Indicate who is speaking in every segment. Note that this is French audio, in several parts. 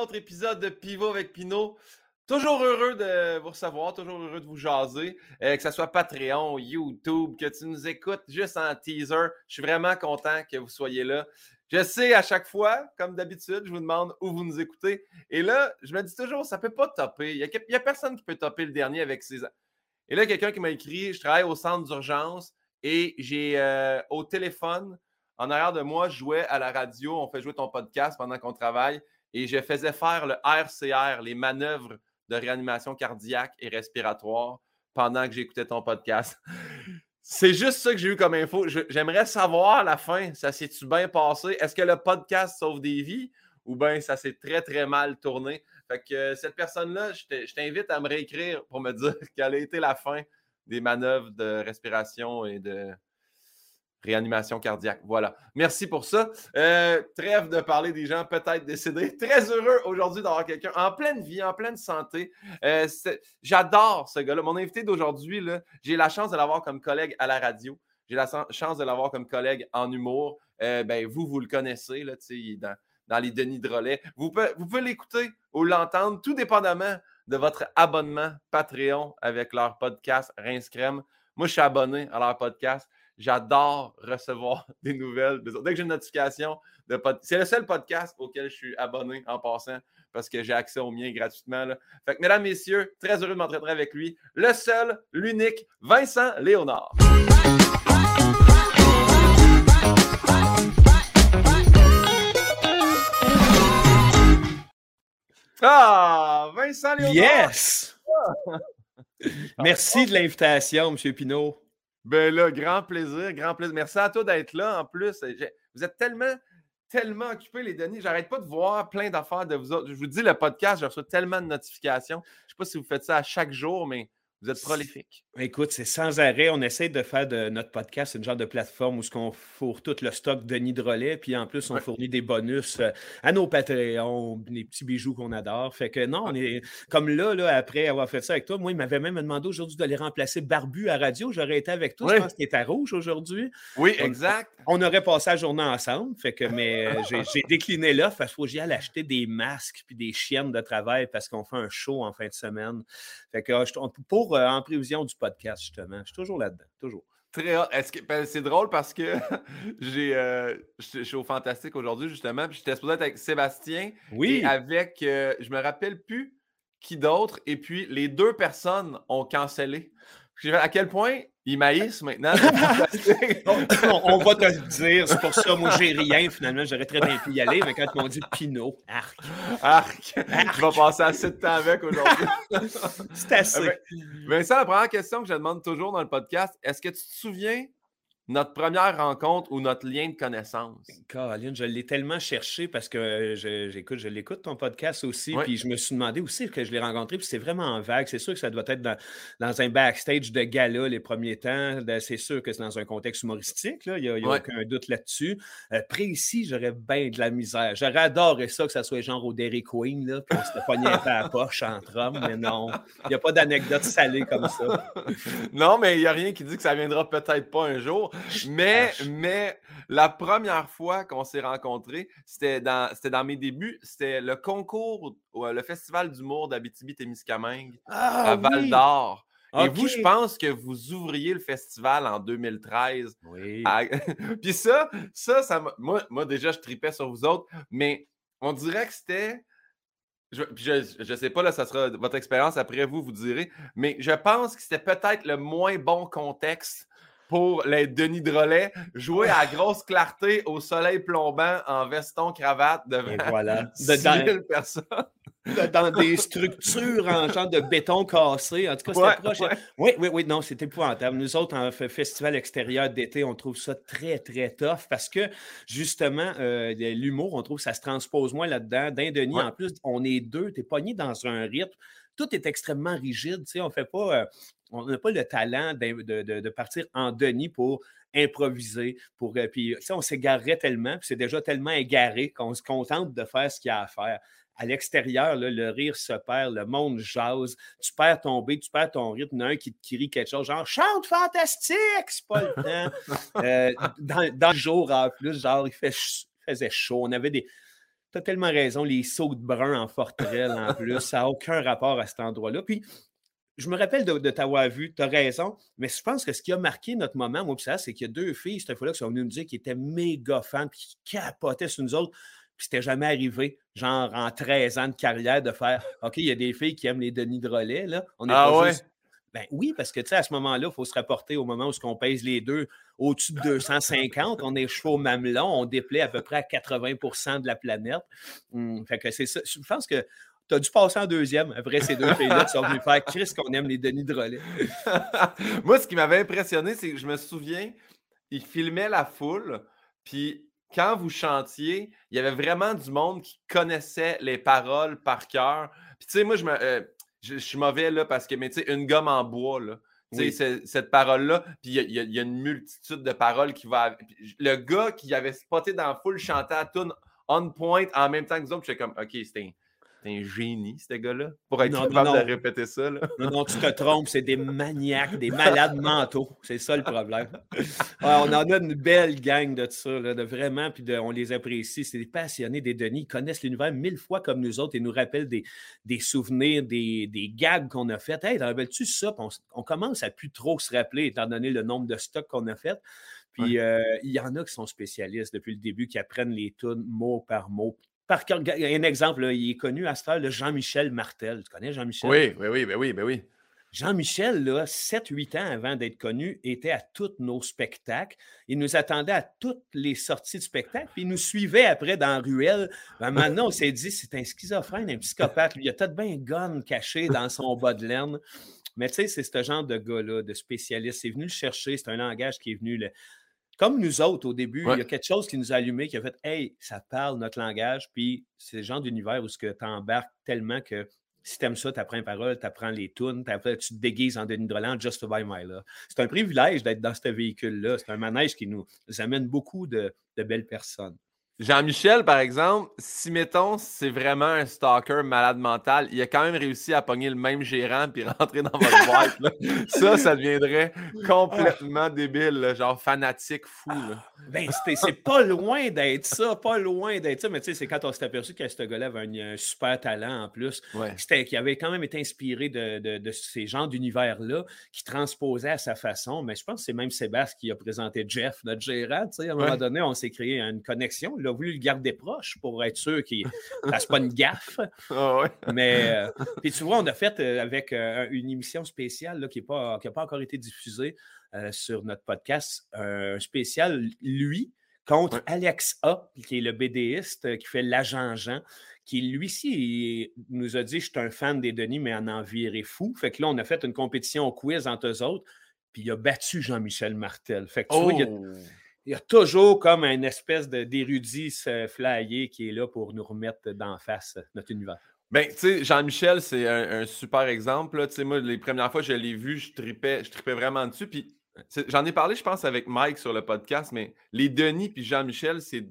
Speaker 1: autre épisode de Pivot avec Pinot. Toujours heureux de vous recevoir, toujours heureux de vous jaser, euh, que ce soit Patreon, YouTube, que tu nous écoutes juste en teaser. Je suis vraiment content que vous soyez là. Je sais à chaque fois, comme d'habitude, je vous demande où vous nous écoutez. Et là, je me dis toujours, ça ne peut pas topper. Il n'y a, personne qui peut topper le dernier avec ses. Et là, quelqu'un qui m'a écrit Je travaille au centre d'urgence et j'ai euh, au téléphone, en arrière de moi, je jouais à la radio. On fait jouer ton podcast pendant qu'on travaille et je faisais faire le RCR, les manœuvres de réanimation cardiaque et respiratoire pendant que j'écoutais ton podcast. C'est juste ça que j'ai eu comme info. J'aimerais savoir à la fin, ça s'est-tu bien passé? Est-ce que le podcast sauve des vies ou bien ça s'est très, très mal tourné? Fait que euh, cette personne-là, je t'invite à me réécrire pour me dire quelle a été la fin des manœuvres de respiration et de, réanimation cardiaque. Voilà. Merci pour ça. Euh, trêve de parler des gens peut-être décédés. Très heureux aujourd'hui d'avoir quelqu'un en pleine vie, en pleine santé. Euh, j'adore ce gars-là. Mon invité d'aujourd'hui, j'ai la chance de l'avoir comme collègue à la radio. J'ai la chance de l'avoir comme collègue en humour. Euh, ben, vous, vous le connaissez, là, dans, dans les Denis pouvez, vous pouvez l'écouter ou l'entendre, tout dépendamment de votre abonnement Patreon avec leur podcast Rince Crème. Moi, je suis abonné à leur podcast. J'adore recevoir des nouvelles. Dès que j'ai une notification, de c'est le seul podcast auquel je suis abonné en passant parce que j'ai accès au mien gratuitement. Fait que, mesdames, messieurs, très heureux de m'entraîner avec lui. Le seul, l'unique, Vincent Léonard. Ah, Vincent Léonard!
Speaker 2: Yes! Merci de l'invitation, M. Pinault.
Speaker 1: Ben là, grand plaisir, grand plaisir. Merci à toi d'être là en plus. Vous êtes tellement, tellement occupés, les Denis. J'arrête pas de voir plein d'affaires de vous autres. Je vous dis, le podcast, je reçois tellement de notifications. Je ne sais pas si vous faites ça à chaque jour, mais vous êtes prolifique.
Speaker 2: Écoute, c'est sans arrêt. On essaie de faire de notre podcast une genre de plateforme où on fourre tout le stock de Nidrolet, puis en plus, on fournit des bonus euh, à nos Patreons, des petits bijoux qu'on adore. Fait que non, on est comme là, là, après avoir fait ça avec toi, moi, il m'avait même demandé aujourd'hui de les remplacer Barbu à radio. J'aurais été avec toi. Je pense qu'il était rouge aujourd'hui.
Speaker 1: Oui, exact.
Speaker 2: On, aurait passé la journée ensemble. Fait que, mais euh, j'ai décliné l'offre parce qu'il faut que j'y aille acheter des masques puis des chiennes de travail parce qu'on fait un show en fin de semaine. Fait que pour euh, en prévision du podcast, justement. Je suis toujours là-dedans, toujours.
Speaker 1: Très ben, c'est drôle parce que j'ai, euh, je suis au Fantastique aujourd'hui, justement. Puis j'étais supposé être avec Sébastien.
Speaker 2: Oui.
Speaker 1: Et avec, euh, je me rappelle plus qui d'autre. Et puis les deux personnes ont cancellé. À quel point ils maïssent maintenant?
Speaker 2: on, va te le dire. C'est pour ça, moi, j'ai rien. Finalement, j'aurais très bien pu y aller. Mais quand ils m'ont dit Pinot, arc.
Speaker 1: Arc. Tu vas passer assez de temps avec aujourd'hui.
Speaker 2: C'est assez.
Speaker 1: Euh, Vincent, la première question que je demande toujours dans le podcast, est-ce que tu te souviens notre première rencontre ou notre lien de connaissance?
Speaker 2: Caroline, je l'ai tellement cherché parce que j'écoute, je, l'écoute ton podcast aussi, puis je me suis demandé aussi que je l'ai rencontré, puis c'est vraiment vague. C'est sûr que ça doit être dans, un backstage de gala les premiers temps. C'est sûr que c'est dans un contexte humoristique, là. il n'y a, aucun doute là-dessus. Euh, précis, j'aurais bien de la misère. J'aurais adoré ça que ça soit genre au Dairy Queen, là, puis on s'était pogné à la poche entre hommes, mais non, il n'y a pas d'anecdote salée comme ça.
Speaker 1: non, mais il n'y a rien qui dit que ça viendra peut-être pas un jour. Mais, mais la première fois qu'on s'est rencontrés, c'était dans, dans mes débuts. C'était le concours, le festival d'humour d'Abitibi-Témiscamingue à ah Val d'Or. Et vous, je pense que vous ouvriez le festival en 2013.
Speaker 2: Oui.
Speaker 1: Puis ça, ça, ça moi, moi, déjà, je tripais sur vous autres, mais on dirait que c'était. Je ne sais pas, là, ça sera votre expérience après vous, vous direz, mais je pense que c'était peut-être le moins bon contexte pour les Denis Drolet, jouer à grosse clarté au soleil plombant en veston cravate devant
Speaker 2: voilà.
Speaker 1: 10 000 personnes.
Speaker 2: Dans des structures en genre de béton cassé. En tout cas, c'était proche. Oui, oui, oui, non, c'était épouvantable. Nous autres, en festival extérieur d'été, on trouve ça très, très tough parce que, justement, euh, l'humour, on trouve que ça se transpose moins là-dedans. D'un Denis, en plus, on est deux, tu es pogné dans un rythme tout est extrêmement rigide. Tu sais, on fait pas, euh, on n'a pas le talent de, partir en Denis pour improviser. Pour, euh, puis, on s'égarerait tellement, puis c'est déjà tellement égaré qu'on se contente de faire ce qu'il y a à faire. À l'extérieur, le rire se perd, le monde jase, tu perds ton beat, tu perds ton rythme. Il y en a un qui te crie quelque chose, genre chante fantastique, c'est pas le temps. Euh, dans, le jour en plus, genre, il, fait, il faisait chaud. On avait des, tu as tellement raison, les sauts de brun en forterelle en plus, ça n'a aucun rapport à cet endroit-là. Puis, je me rappelle de, t'avoir vu, tu as raison, mais je pense que ce qui a marqué notre moment, moi, ça, c'est qu'il y a deux filles, cette fois-là, qui sont venues nous dire qu'ils étaient méga fans, puis qui capotaient sur nous autres. Puis c'était jamais arrivé, genre en 13 ans de carrière, de faire OK, il y a des filles qui aiment les Denis de relais, là.
Speaker 1: On est ah ouais?
Speaker 2: Ben oui, parce que tu sais, à ce moment-là, il faut se rapporter au moment où on pèse les deux au-dessus de 250. On est chevaux mamelon, on déplaît à peu près à 80% de la planète. Hum, fait que c'est ça. Je pense que tu as dû passer en deuxième après ces deux filles-là sont venus faire Chris qu'on aime les Denis de relais.
Speaker 1: Moi, ce qui m'avait impressionné, c'est que je me souviens, ils filmaient la foule, puis quand vous chantiez, il y avait vraiment du monde qui connaissait les paroles par cœur. Puis tu sais, moi, je me. Euh, je, suis mauvais là parce que, mais tu sais, une gomme en bois, là. Tu sais, cette parole-là, puis il y, a une multitude de paroles qui va. Le gars qui avait spoté dans la foule chantait à tune on point en même temps que nous autres, j'étais comme, OK, c'était c'est un génie, ce gars-là, pour être capable de répéter ça. Là.
Speaker 2: Non, non, tu te trompes, c'est des maniaques, des malades mentaux. C'est ça le problème. on en a une belle gang de ça, de vraiment, puis on les apprécie. C'est des passionnés des Denis. Ils connaissent l'univers mille fois comme nous autres et nous rappellent des, des souvenirs, des, des gags qu'on a fait. Hey, t'en rappelles-tu ça? On, commence à plus trop se rappeler, étant donné le nombre de stocks qu'on a fait. Puis euh, il y en a qui sont spécialistes depuis le début, qui apprennent les tunes mot par mot, par un exemple, il est connu à cette heure, le Jean-Michel Martel. Tu connais Jean-Michel?
Speaker 1: Oui, oui, oui, ben oui, ben oui.
Speaker 2: Jean-Michel, 7-8 ans avant d'être connu, était à tous nos spectacles. Il nous attendait à toutes les sorties de spectacle, puis il nous suivait après dans la ruelle. Ben, maintenant, on s'est dit, c'est un schizophrène, un psychopathe. Il y a peut-être bien un gun caché dans son bas de laine. Mais tu sais, c'est ce genre de gars-là, de spécialiste. C'est venu le chercher, c'est un langage qui est venu le, comme nous autres au début, il y a quelque chose qui nous a allumé, qui a fait Hey, ça parle notre langage, puis c'est le genre d'univers où tu embarques tellement que si tu aimes ça, tu apprends les paroles, tu apprends les tunes, tu te déguises en Denis Droland just to buy my love. C'est un privilège d'être dans ce véhicule-là. C'est un manège qui nous amène beaucoup de belles personnes.
Speaker 1: Jean-Michel, par exemple, si mettons, c'est vraiment un stalker malade mental, il a quand même réussi à pogner le même gérant puis rentrer dans votre boîte. ça, ça deviendrait complètement débile, genre fanatique fou. Là.
Speaker 2: Ben, c'est pas loin d'être ça, pas loin d'être ça, mais tu sais, c'est quand on s'est aperçu que ce gars-là avait un, super talent en plus, qui avait quand même été inspiré de, ces genres d'univers-là, qui transposait à sa façon. Mais je pense que c'est même Sébastien qui a présenté Jeff, notre gérant. À un moment donné, on s'est créé une connexion. Là, voulu le garder proche pour être sûr qu'il ne fasse pas une gaffe.
Speaker 1: Ah
Speaker 2: Mais, euh, puis tu vois, on a fait euh, avec euh, une émission spéciale là, qui n'a pas, pas, encore été diffusée sur notre podcast, un spécial, lui, contre Alex A, qui est le BDiste qui fait l'agent Jean, qui lui aussi nous a dit Je suis un fan des Denis, mais en en viré fou. Fait que là, on a fait une compétition au quiz entre eux autres, puis il a battu Jean-Michel Martel. Fait que tu vois, il a, oh! Il y a toujours comme une espèce d'érudit flyé qui est là pour nous remettre d'en face notre univers.
Speaker 1: Ben, tu sais, Jean-Michel, c'est un, super exemple. Tu sais, moi, les premières fois que je l'ai vu, je tripais, je tripais vraiment dessus. Puis, j'en ai parlé, je pense, avec Mike sur le podcast, mais les Denis puis Jean-Michel, c'est.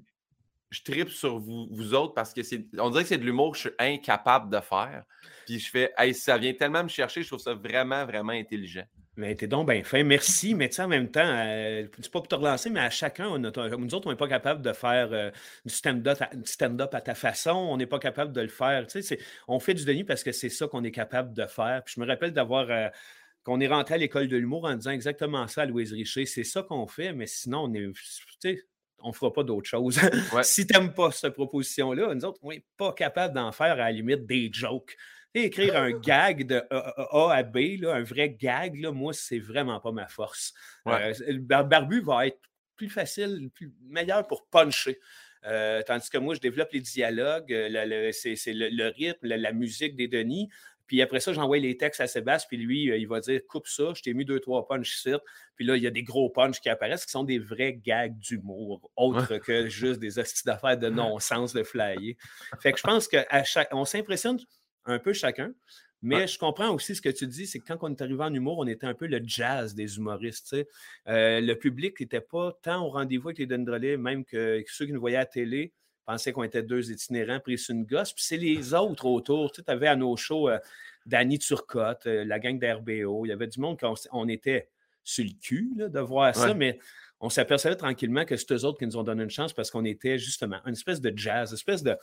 Speaker 1: Je tripe sur vous, vous autres parce que c'est. On dirait que c'est de l'humour que je suis incapable de faire. Puis je fais, hey, ça vient tellement me chercher, je trouve ça vraiment, vraiment intelligent.
Speaker 2: Mais t'es donc bien fin. Merci, mais tu en même temps, euh, c'est pas pour te relancer, mais à chacun, on nous autres, on n'est pas capable de faire euh, du stand-up à, ta façon. On n'est pas capable de le faire. Tu sais, on fait du Denis parce que c'est ça qu'on est capable de faire. Puis je me rappelle d'avoir. Euh, qu'on est rentré à l'école de l'humour en disant exactement ça à Louise Richer. C'est ça qu'on fait, mais sinon, on est. on ne fera pas d'autre chose. si tu n'aimes pas cette proposition-là, nous autres, on n'est pas capable d'en faire à la limite des jokes écrire un gag de A, à B, un vrai gag, là, moi, c'est vraiment pas ma force. Euh, le barbu va être plus facile, plus meilleur pour puncher. Euh, tandis que moi, je développe les dialogues, euh, c'est le, rythme, la, musique des Denis. Puis après ça, j'envoie les textes à Sébastien, puis lui, il va dire Coupe ça, je t'ai mis deux, trois punches ici. Puis là, il y a des gros punches qui apparaissent qui sont des vrais gags d'humour, autres que juste des astuces d'affaires de non-sens de flyer. Fait que je pense qu'à chaque. On s'impressionne un peu chacun. Mais je comprends aussi ce que tu dis, c'est que quand on est arrivé en humour, on était un peu le jazz des humoristes. Euh, le public n'était pas tant au rendez-vous avec les Dendrelais, même que, ceux qui nous voyaient à la télé pensaient qu'on était deux itinérants pris sur une gosse. Puis c'est les autres autour. Tu avais à nos shows euh, Danny Turcotte, euh, la gang d'RBO. Il y avait du monde qu'on on était sur le cul de voir ça, mais on s'apercevait tranquillement que c'est eux autres qui nous ont donné une chance parce qu'on était justement une espèce de jazz, une espèce de,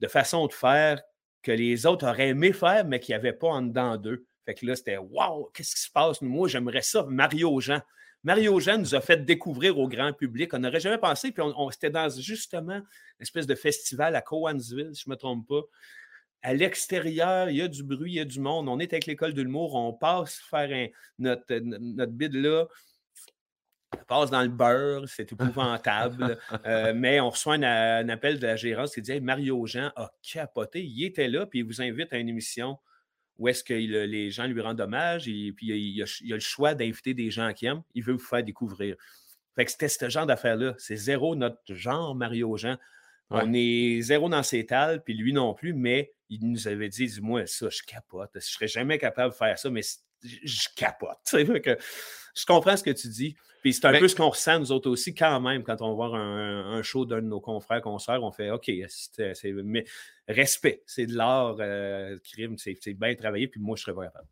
Speaker 2: de façon de faire que les autres auraient aimé faire, mais qu'il n'y avait pas en dedans d'eux. Fait que là, c'était Waouh, qu'est-ce qui se passe? Moi, j'aimerais ça. Mario Jean. Mario Jean nous a fait découvrir au grand public. On n'aurait jamais pensé. Puis on, on était dans justement une espèce de festival à Cowansville, si je ne me trompe pas. À l'extérieur, il y a du bruit, il y a du monde. On est avec l'école de l'humour, on passe faire notre, notre bid là. On passe dans le beurre, c'est épouvantable. Euh, mais on reçoit un, appel de la gérance qui dit Mario Jean a capoté. Il était là, puis il vous invite à une émission où est-ce que les gens lui rendent hommage, et puis il, a, a, le choix d'inviter des gens qui aiment. Il veut vous faire découvrir. Fait que c'était ce genre d'affaire-là. C'est zéro notre genre, Mario Jean. On est zéro dans ses tales, puis lui non plus, mais il nous avait dit, dis-moi ça, je capote. Je ne serais jamais capable de faire ça, mais je capote. Que, je comprends ce que tu dis. Puis c'est un peu ce qu'on ressent, nous autres aussi, quand même, quand on voit un, show d'un de nos confrères, concerts, on fait OK, c'est, mais respect, c'est de l'art, euh, crime, c'est, bien travaillé, puis moi, je serais pas capable.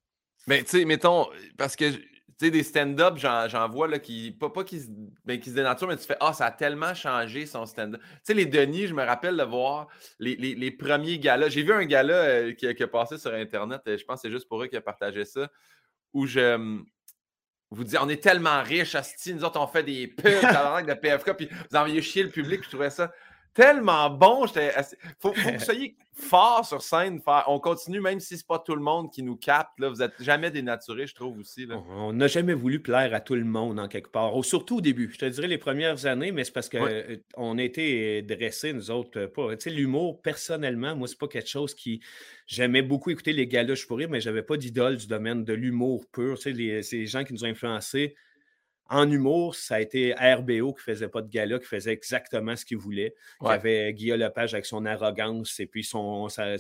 Speaker 1: Mais tu sais, mettons, parce que tu sais, des stand-up, j'en vois, là, qui, pas, pas qui, ben, qui se dénaturent, mais tu fais, ah, ça a tellement changé son stand-up. Tu sais, les Denis, je me rappelle de voir les, les, les premiers galas. J'ai vu un gala euh, qui, qui, a passé sur Internet, euh, je pense que c'est juste pour eux qui a partagé ça, où je vous dis, on est tellement riches, Asti, nous autres, on fait des pubs de PFK, puis vous envoyez chier le public, je trouvais ça tellement bon. Il faut, que vous soyez fort sur scène. On continue, même si ce n'est pas tout le monde qui nous capte. Là. Vous n'êtes jamais dénaturé, je trouve aussi.
Speaker 2: On n'a jamais voulu plaire à tout le monde en quelque part. Surtout au début. Je te dirais les premières années, mais c'est parce qu'on euh, a été dressés, nous autres. Euh. L'humour, personnellement, moi, c'est pas quelque chose qui. J'aimais beaucoup écouter les galas, pour rire, mais j'avais pas d'idole du domaine de l'humour pur. Les, ces gens qui nous ont influencés en humour, ça a été RBO qui faisait pas de gala, qui faisait exactement ce qu'il voulait. Il y avait Guillaume Lepage avec son arrogance et puis son. Ça,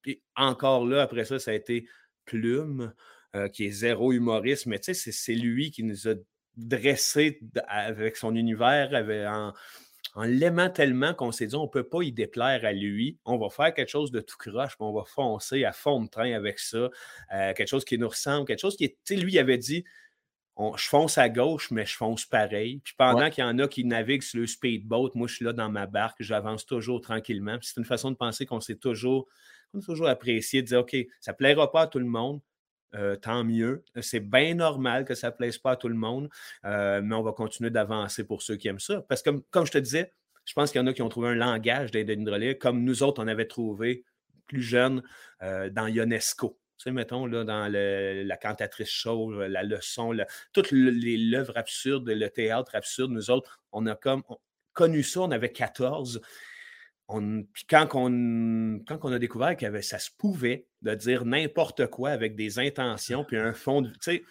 Speaker 2: puis encore là, après ça, ça a été Plume, euh, qui est zéro humoriste, mais c'est lui qui nous a dressé avec son univers en, l'aimant tellement qu'on s'est dit on ne peut pas y déplaire à lui. On va faire quelque chose de tout croche, on va foncer à fond de train avec ça. Euh, quelque chose qui nous ressemble, quelque chose qui est. Lui, il avait dit je fonce à gauche, mais je fonce pareil. Puis pendant qu'il y en a qui naviguent sur le speedboat, moi, je suis là dans ma barque, j'avance toujours tranquillement. c'est une façon de penser qu'on s'est toujours, toujours apprécié, de dire, OK, ça ne plaira pas à tout le monde. Euh, tant mieux. C'est bien normal que ça ne plaise pas à tout le monde, euh, mais on va continuer d'avancer pour ceux qui aiment ça. Parce que, comme je te disais, je pense qu'il y en a qui ont trouvé un langage d'Aide comme nous autres, on avait trouvé plus jeunes euh, dans Ionesco. Tu sais, mettons, là, dans la cantatrice show, la leçon, toutes les l'œuvre absurde, le théâtre absurde, nous autres, on a comme connu ça, on avait 14. puis quand on, quand on a découvert que ça se pouvait de dire n'importe quoi avec des intentions, puis un fond de. Tu sais,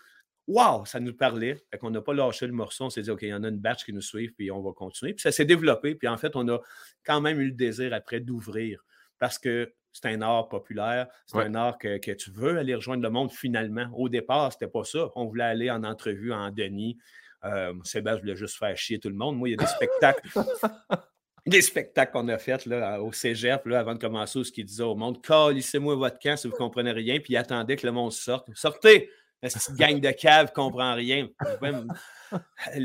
Speaker 2: wow, ça nous parlait. Fait qu'on n'a pas lâché le morceau. On s'est dit, OK, il y en a une batch qui nous suivent, puis on va continuer. Puis ça s'est développé. Puis en fait, on a quand même eu le désir après d'ouvrir. Parce que c'est un art populaire, c'est un art que, tu veux aller rejoindre le monde finalement. Au départ, c'était pas ça. On voulait aller en entrevue en Denis. Euh, Sébastien voulait juste faire chier tout le monde. Moi, il y a des spectacles. des spectacles qu'on a fait là, au cégep là, avant de commencer, ce qu'il disait au monde Calissez-moi votre camp si vous ne comprenez rien, puis il attendait que le monde sorte. Sortez Cette gang de cave ne comprend rien.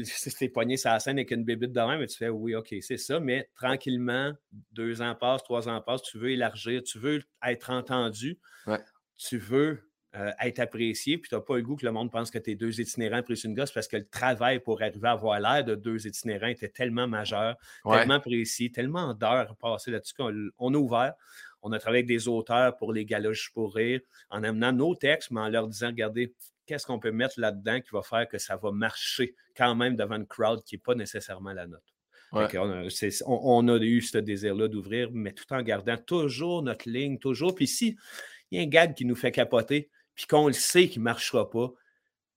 Speaker 2: c'est pogné sur la scène avec une bébite de même, mais tu fais oui, OK, c'est ça. Mais tranquillement, deux ans passent, trois ans passent, tu veux élargir, tu veux être entendu, tu veux euh, être apprécié, puis tu n'as pas le goût que le monde pense que tu es deux itinérants plus une gosse parce que le travail pour arriver à avoir l'air de deux itinérants était tellement majeur, tellement précis, tellement d'heures passées là-dessus qu'on a ouvert. On a travaillé avec des auteurs pour les galoches pour rire, en amenant nos textes, mais en leur disant regardez, qu'est-ce qu'on peut mettre là-dedans qui va faire que ça va marcher quand même devant une crowd qui n'est pas nécessairement la nôtre. On, a, eu ce désir-là d'ouvrir, mais tout en gardant toujours notre ligne, toujours. Puis si il y a un gag qui nous fait capoter, puis qu'on le sait qu'il ne marchera pas,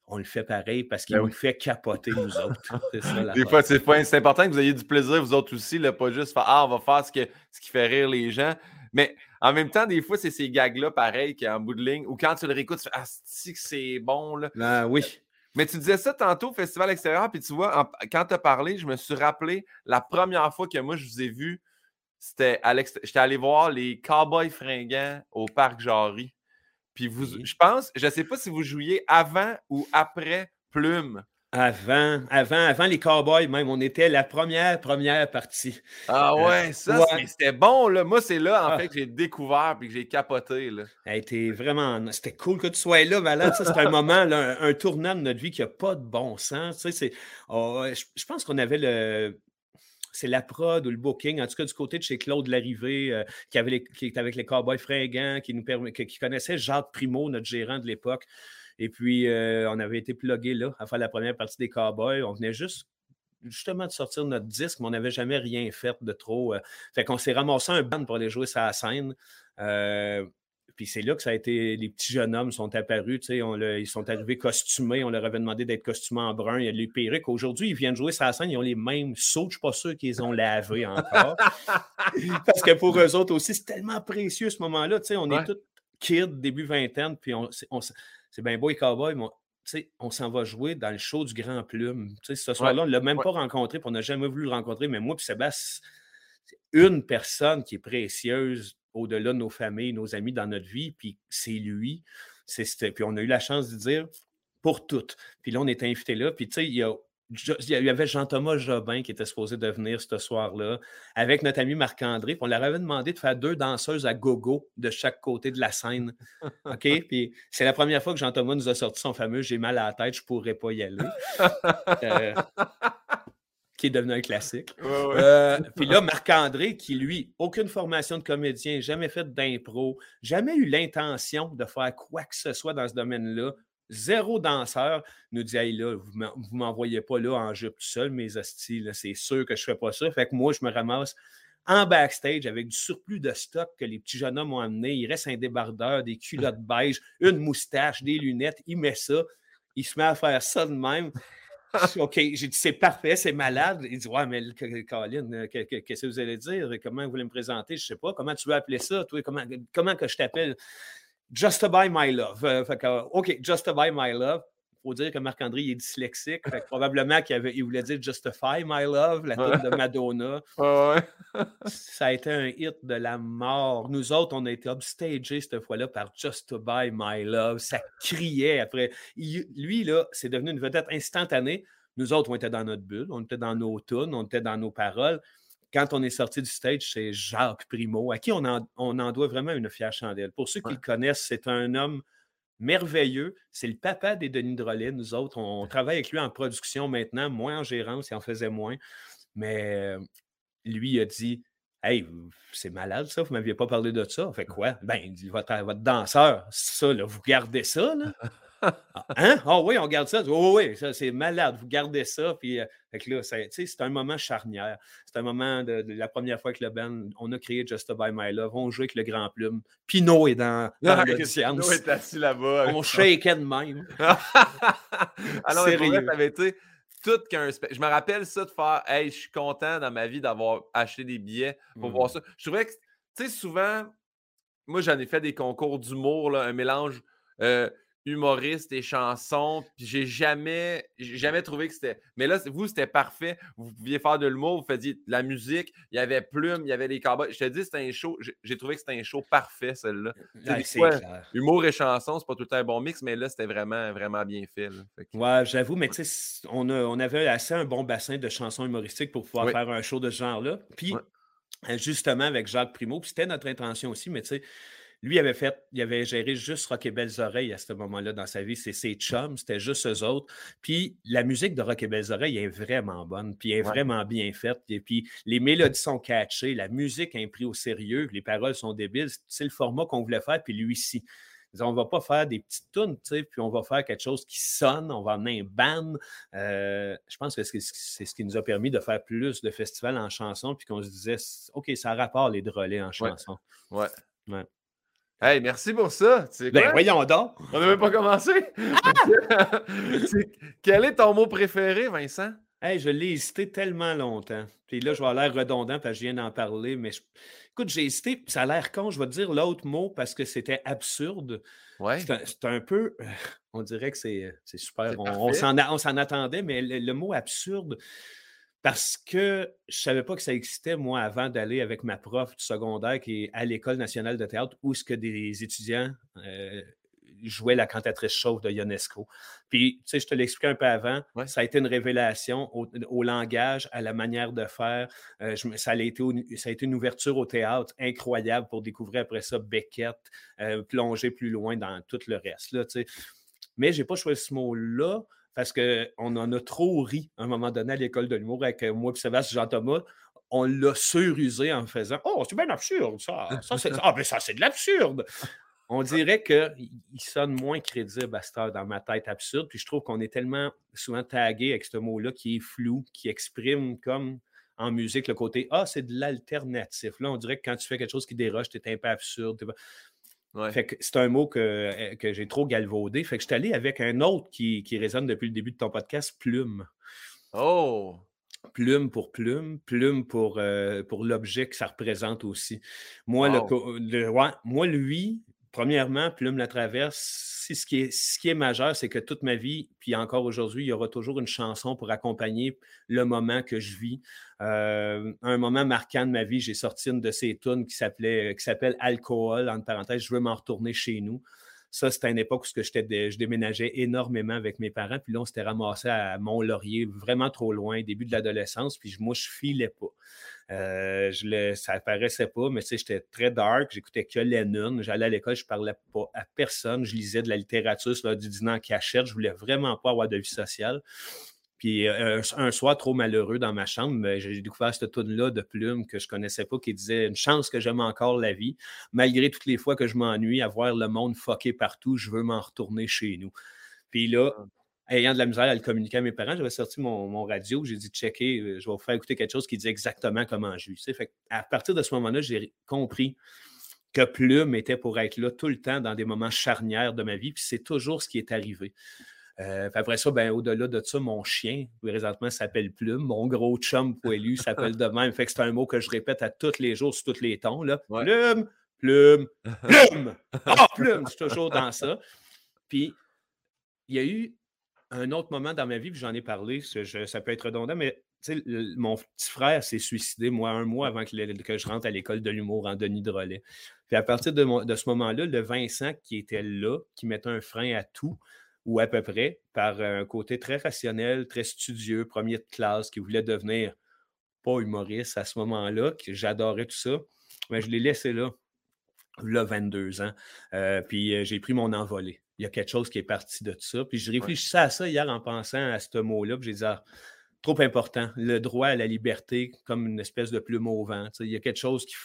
Speaker 2: on le fait pareil parce qu'il ben nous fait capoter, nous autres.
Speaker 1: Des fois, c'est important que vous ayez du plaisir, vous autres aussi, là, pas juste faire Ah, on va faire ce, que, ce qui fait rire les gens. Mais en même temps, des fois, c'est ces gags-là, pareil, qui en bout de ligne, ou quand tu le réécoutes, tu fais Ah, que c'est bon. Là.
Speaker 2: Ah, oui.
Speaker 1: Mais tu disais ça tantôt au Festival extérieur, puis tu vois, quand tu as parlé, je me suis rappelé la première fois que moi je vous ai vu, c'était à J'étais allé voir les Cowboys fringants au Parc Jarry. Puis vous, je pense, je ne sais pas si vous jouiez avant ou après Plume.
Speaker 2: Avant, avant, avant les Cowboys, même, on était la première, première partie.
Speaker 1: Ah euh, ouais, ça, c'était bon, là. Moi, c'est là, en ah. fait, que j'ai découvert et que j'ai capoté, là.
Speaker 2: vraiment... C'était cool que tu sois là, malade. Ça, c'était un moment, un, tournant de notre vie qui n'a pas de bon sens. Tu sais, oh, je, pense qu'on avait le c'est la prod ou le booking, en tout cas du côté de chez Claude Larrivée, euh, qui, avait qui était avec les Cowboys fringants, qui, nous permet, qui connaissait Jacques Primo, notre gérant de l'époque. Et puis, euh, on avait été plugué là à faire la première partie des Cowboys. On venait juste justement de sortir notre disque, mais on n'avait jamais rien fait de trop. Euh. fait qu'on s'est ramassé un band pour aller jouer sur la scène. Euh, puis c'est là que ça a été. Les petits jeunes hommes sont apparus, tu sais, ils sont arrivés costumés, on leur avait demandé d'être costumés en brun, il y a les perruques. Aujourd'hui, ils viennent jouer sur la scène, ils ont les mêmes sauts, je ne suis pas sûr qu'ils ont lavé encore. Parce que pour eux autres aussi, c'est tellement précieux ce moment-là, tu sais, on est tous kids, début vingtaine, puis on, on, c'est bien beau les Cowboys, mais on s'en va jouer dans le show du Grand Plume. ce soir-là, on ne l'a même pas rencontré, puis on n'a jamais voulu le rencontrer, mais moi puis Sébastien, c'est une personne qui est précieuse au-delà de nos familles, nos amis dans notre vie, puis c'est lui. Puis on a eu la chance de dire pour toutes. Puis là, on est invité là, puis tu sais, il y a il y avait Jean-Thomas Jobin qui était supposé de venir ce soir-là avec notre ami Marc-André. On leur avait demandé de faire deux danseuses à gogo de chaque côté de la scène. OK? Puis c'est la première fois que Jean-Thomas nous a sorti son fameux J'ai mal à la tête, je ne pourrais pas y aller. Euh, qui est devenu un classique. Euh, puis là, Marc-André, qui lui, aucune formation de comédien, jamais fait d'impro, jamais eu l'intention de faire quoi que ce soit dans ce domaine-là, zéro danseur, nous dit Hey là, vous ne m'envoyez pas là en jupe tout seul, mes hosties, c'est sûr que je ne fais pas ça. Fait que moi, je me ramasse en backstage avec du surplus de stock que les petits jeunes hommes ont amené. Il reste un débardeur, des culottes beige, une moustache, des lunettes. Il met ça. Il se met à faire ça de même. OK, j'ai dit c'est parfait, c'est malade. Il dit Ouais, mais Colin, qu'est-ce que vous allez dire? Comment vous voulez me présenter? Je ne sais pas. Comment tu veux appeler ça? Toi, comment, comment que je t'appelle? Just Buy My Love. Euh, OK, Just Buy My Love. Il faut dire que Marc-André est dyslexique. probablement qu'il il voulait dire Justify My Love, la tune de Madonna. ça a été un hit de la mort. Nous autres, on a été upstagés cette fois-là par Just Buy My Love. Ça criait après. lui, là, c'est devenu une vedette instantanée. Nous autres, on était dans notre bulle, on était dans nos tunes, on était dans nos paroles quand on est sorti du stage, c'est Jacques Primo, à qui on en, doit vraiment une fière chandelle. Pour ceux qui le connaissent, c'est un homme merveilleux. C'est le papa des Denis Drolet. Nous autres, on, travaille avec lui en production maintenant, moins en gérance, il en faisait moins. Mais lui a dit Hey, c'est malade ça, vous ne m'aviez pas parlé de ça. Fait quoi? Ben, il dit votre, votre danseur, ça, là, vous gardez ça, là? Ah, hein? Ah oui, on garde ça. Oh, oui, ça, c'est malade. Vous gardez ça. Puis, euh, là, c'est un moment charnière. C'est un moment de, la première fois que le band, on a créé Just By My Love. On joue avec le grand plume. Pinot est dans, dans ah,
Speaker 1: Pinot est assis là-bas.
Speaker 2: On shakeait de même.
Speaker 1: Alors, Sérieux. avais été tout qu'un Je me rappelle ça de faire Hey, je suis content dans ma vie d'avoir acheté des billets pour voir mmh. ça. Je trouvais que, tu sais, souvent, moi, j'en ai fait des concours d'humour, un mélange. Euh, humoriste et chansons. Puis j'ai jamais, jamais trouvé que c'était. Mais là, vous, c'était parfait. Vous pouviez faire de l'humour, vous faisiez de la musique, il y avait Plume, il y avait les cowboys. Je te dis, c'était un show. J'ai trouvé que c'était un show parfait, celle-là. humour et chansons, c'est pas tout le temps un bon mix, mais là, c'était vraiment, vraiment bien fait.
Speaker 2: Ouais, j'avoue, mais tu sais, on, on avait assez un bon bassin de chansons humoristiques pour pouvoir faire un show de ce genre-là. Puis, justement, avec Jacques Primo, c'était notre intention aussi, mais tu sais, lui, il avait fait, il avait géré juste Rock et Belles Oreilles à ce moment-là dans sa vie. C'est ses chums, c'était juste eux autres. Puis la musique de Rock et Belles Oreilles est vraiment bonne, puis est vraiment bien faite. Et puis les mélodies sont catchées, la musique est pris au sérieux, les paroles sont débiles. C'est le format qu'on voulait faire, puis lui ici. On ne va pas faire des petites tunes, puis on va faire quelque chose qui sonne, on va emmener un band. Euh, je pense que c'est ce qui nous a permis de faire plus de festivals en chanson, puis qu'on se disait, OK, ça rapport les drôlets en chanson.
Speaker 1: Ouais. ouais. Hey, merci pour ça.
Speaker 2: Ben, voyons donc.
Speaker 1: On n'a même pas commencé. Ah! Quel est ton mot préféré, Vincent?
Speaker 2: Hey, je l'ai hésité tellement longtemps. Puis là, je vais l'air redondant parce que je viens d'en parler, mais écoute, j'ai hésité, ça a l'air con, je vais te dire l'autre mot parce que c'était absurde. Ouais. C'est un, peu, on dirait que c'est super, on, s'en attendait, mais le, mot absurde, parce que je ne savais pas que ça existait, moi, avant d'aller avec ma prof du secondaire qui est à l'École nationale de théâtre, où ce que des étudiants, euh, jouait la cantatrice chauve de Ionesco. Puis, tu sais, je te l'expliquais un peu avant, ça a été une révélation au, langage, à la manière de faire. Euh, ça, a été, ça a été une ouverture au théâtre incroyable pour découvrir après ça Beckett, euh, plonger plus loin dans tout le reste. Là, tu sais. Mais je n'ai pas choisi ce mot-là parce qu'on en a trop ri à un moment donné à l'école de l'humour avec moi et Sébastien Jean-Thomas on l'a surusé en faisant Oh, c'est bien absurde, ça. ça c'est, ah, mais ça, c'est de l'absurde. On dirait qu'il sonne moins crédible à cette heure dans ma tête absurde. Puis je trouve qu'on est tellement souvent tagué avec ce mot-là qui est flou, qui exprime comme en musique le côté Ah, c'est de l'alternatif. Là, on dirait que quand tu fais quelque chose qui déroge, tu es un peu absurde. Fait que c'est un mot que, que j'ai trop galvaudé. Fait que je suis allé avec un autre qui, qui résonne depuis le début de ton podcast, Plume.
Speaker 1: Oh!
Speaker 2: plume pour plume, plume pour, euh, pour l'objet que ça représente aussi. Moi, le, moi, lui, premièrement, Plume la traverse, ce qui est, ce qui est majeur, c'est que toute ma vie, puis encore aujourd'hui, il y aura toujours une chanson pour accompagner le moment que je vis. Euh, un moment marquant de ma vie, j'ai sorti une de ces tunes qui s'appelait qui s'appelle Alcool, entre parenthèses, je veux m'en retourner chez nous. Ça, c'était une époque où je déménageais énormément avec mes parents. Puis là, on s'était ramassé à Mont-Laurier, vraiment trop loin, début de l'adolescence. Puis moi, je filais pas. Euh, je le, ça paraissait pas, mais tu sais, j'étais très dark. J'écoutais que Lennon. J'allais à l'école, je parlais pas à personne. Je lisais de la littérature sur du dîner en cachette. Je voulais vraiment pas avoir de vie sociale. Puis euh, un, soir trop malheureux dans ma chambre, ben, j'ai découvert cette tune-là de Plume que je connaissais pas, qui disait Une chance que j'aime encore la vie, malgré toutes les fois que je m'ennuie à voir le monde fucké partout, je veux m'en retourner chez nous. Puis là, ah. ayant de la misère à le communiquer à mes parents, j'avais sorti mon, radio, j'ai dit checker, euh, je vais vous faire écouter quelque chose qui dit exactement comment je vis. Fait à partir de ce moment-là, j'ai compris que Plume était pour être là tout le temps dans des moments charnières de ma vie, puis c'est toujours ce qui est arrivé. Euh, après ça, ben, au-delà de ça, mon chien, présentement, s'appelle Plume. Mon gros chum poilu s'appelle de même. Fait que c'est un mot que je répète à tous les jours sur tous les tons. Là. Plume, plume, plume. Ah, plume! Je suis toujours dans ça. Puis, il y a eu un autre moment dans ma vie, puis j'en ai parlé, ça peut être redondant, mais mon petit frère s'est suicidé, moi, un mois avant que, je rentre à l'école de l'humour en Denis Drolet. Puis à partir de, de ce moment-là, le Vincent qui était là, qui mettait un frein à tout, ou à peu près, par un côté très rationnel, très studieux, premier de classe, qui voulait devenir pas humoriste à ce moment-là, que j'adorais tout ça. Mais je l'ai laissé là, là, 22 ans. Euh, puis euh, j'ai pris mon envolée. Il y a quelque chose qui est parti de tout ça. Puis je réfléchissais à ça hier en pensant à ce mot-là. Puis j'ai dit, ah, trop important. Le droit à la liberté comme une espèce de plume au vent. il y a quelque chose qui,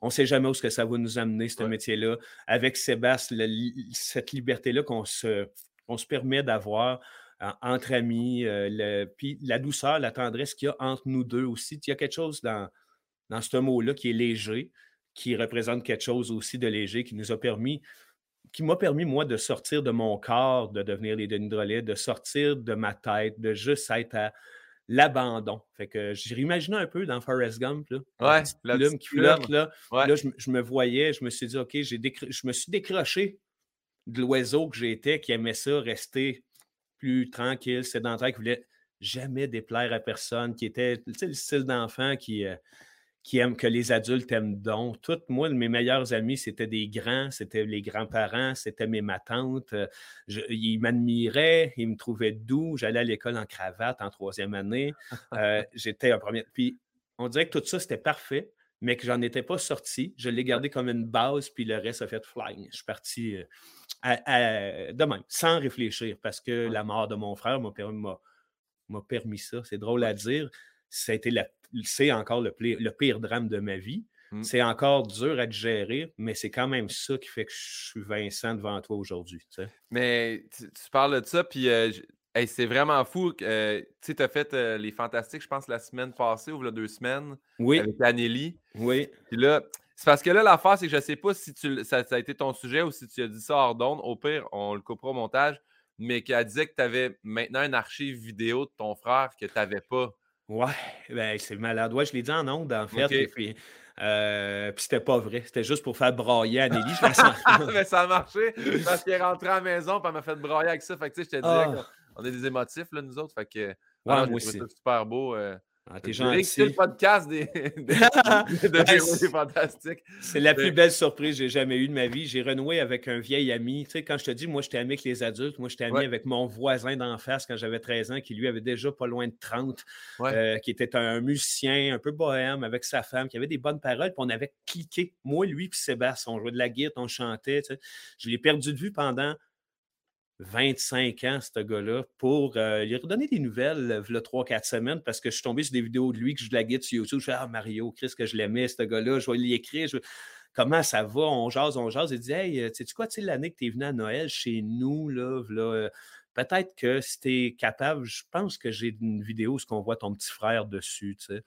Speaker 2: on ne sait jamais où ce que ça va nous amener, ce métier-là. Avec Sébastien, cette liberté-là qu'on se, se permet d'avoir entre amis, euh, puis la douceur, la tendresse qu'il y a entre nous deux aussi. Il y a quelque chose dans, dans ce mot-là qui est léger, qui représente quelque chose aussi de léger, qui nous a permis, qui m'a permis, moi, de sortir de mon corps, de devenir les Denis Drolet, de sortir de ma tête, de juste être à l'abandon. Fait que j'imaginais un peu dans Forrest Gump, là,
Speaker 1: ouais,
Speaker 2: la plume qui flotte, là. Là, je, me voyais, je me suis dit, OK, je me suis décroché de l'oiseau que j'étais, qui aimait ça, rester plus tranquille, sédentaire, qui voulait jamais déplaire à personne, qui était le style d'enfant qui, euh, qui aime que les adultes aiment donc. Toutes, moi, mes meilleurs amis, c'était des grands, c'était les grands-parents, c'était mes matantes. Euh, ils m'admiraient, ils me trouvaient doux. J'allais à l'école en cravate en troisième année. Euh, j'étais un premier. Puis on dirait que tout ça, c'était parfait, mais que j'en étais pas sorti. Je l'ai gardé comme une base, puis le reste a fait flying. Je suis parti euh, de même, sans réfléchir, parce que la mort de mon frère m'a permis, ça. C'est drôle à dire. Ça a été la c'est encore le, le, pire drame de ma vie. Mmh. C'est encore dur à gérer, mais c'est quand même ça qui fait que je suis Vincent devant toi aujourd'hui.
Speaker 1: Mais tu, parles de ça, puis euh, c'est vraiment fou. Euh, tu as fait euh, les Fantastiques, je pense, la semaine passée ou la deux semaines
Speaker 2: oui.
Speaker 1: avec Anneli.
Speaker 2: Oui.
Speaker 1: Puis là, c'est parce que là, l'affaire, c'est que je ne sais pas si tu, ça, a été ton sujet ou si tu as dit ça hors d'onde. Au pire, on le coupera au montage. Mais qu'elle disait que tu avais maintenant un archive vidéo de ton frère que tu n'avais pas.
Speaker 2: Ouais, ben, c'est malade. Ouais, je l'ai dit en ondes, en fait. Et puis, euh, puis c'était pas vrai. C'était juste pour faire brailler Anneli.
Speaker 1: mais ça a marché parce qu'elle est rentrée à la maison et elle m'a fait brailler avec ça. Fait que tu sais, je te disais ah. qu'on est des émotifs, là, nous autres. Fait que
Speaker 2: ouais, moi aussi.
Speaker 1: super beau. Euh,
Speaker 2: Ah, t'es gentil.
Speaker 1: C'est le podcast des, de, Fantastiques.
Speaker 2: C'est la plus belle surprise que j'ai jamais eue de ma vie. J'ai renoué avec un vieil ami. Tu sais, quand je te dis, moi, j'étais ami avec les adultes. Moi, j'étais ami avec mon voisin d'en face quand j'avais 13 ans, qui lui avait déjà pas loin de 30, euh, qui était un musicien un peu bohème avec sa femme, qui avait des bonnes paroles. Puis on avait cliqué. Moi, lui, puis Sébastien, on jouait de la guitare, on chantait. Tu sais. Je l'ai perdu de vue pendant 25 ans, ce gars-là, pour euh, lui redonner des nouvelles, le 3-4 semaines, parce que je suis tombé sur des vidéos de lui que je la guide sur YouTube. Je fais Ah, Mario, Chris, que je l'aimais, ce gars-là, je vais lui écrire. Comment ça va? On jase, on jase. Il dit Hey, euh, sais-tu quoi, tu l'année que tu es venu à Noël chez nous, là, euh, peut-être que si tu es capable, je pense que j'ai une vidéo où on voit ton petit frère dessus, tu sais.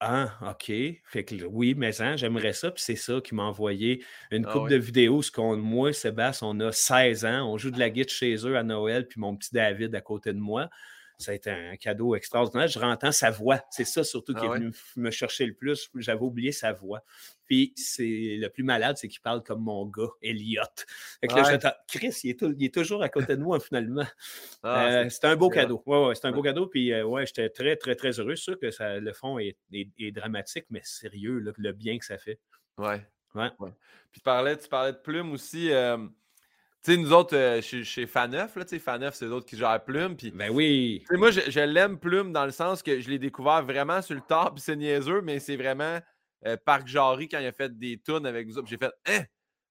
Speaker 2: Ah, OK. Fait que oui, mais hein, j'aimerais ça. Puis c'est ça qui m'a envoyé une ah coupe de vidéos. Ce qu'on, moi, Sébastien, on a 16 ans. On joue de la guitare chez eux à Noël, puis mon petit David à côté de moi ça a été un cadeau extraordinaire. Je rentends sa voix. C'est ça surtout qui est ah venu me chercher le plus. J'avais oublié sa voix. Puis c'est le plus malade, c'est qu'il parle comme mon gars, Elliot. Chris, il est, toujours à côté de moi finalement. Ah, euh, c'est un beau cadeau. Ouais, ouais, c'est un beau cadeau. Puis euh, ouais, j'étais très, très, très heureux. sûr que ça, le fond est, dramatique, mais sérieux, le bien que ça fait.
Speaker 1: Ouais. Ouais. Puis tu parlais, tu parlais de plumes aussi. Euh, tu sais, nous autres, chez, chez Faneuf, là, tu sais, Faneuf, c'est d'autres qui gèrent Plume. Puis,
Speaker 2: ben oui.
Speaker 1: Moi, je, l'aime Plume dans le sens que je l'ai découvert vraiment sur le top, puis c'est niaiseux, mais c'est vraiment euh, Parc Jarry quand il a fait des tunes avec vous. J'ai fait, hein?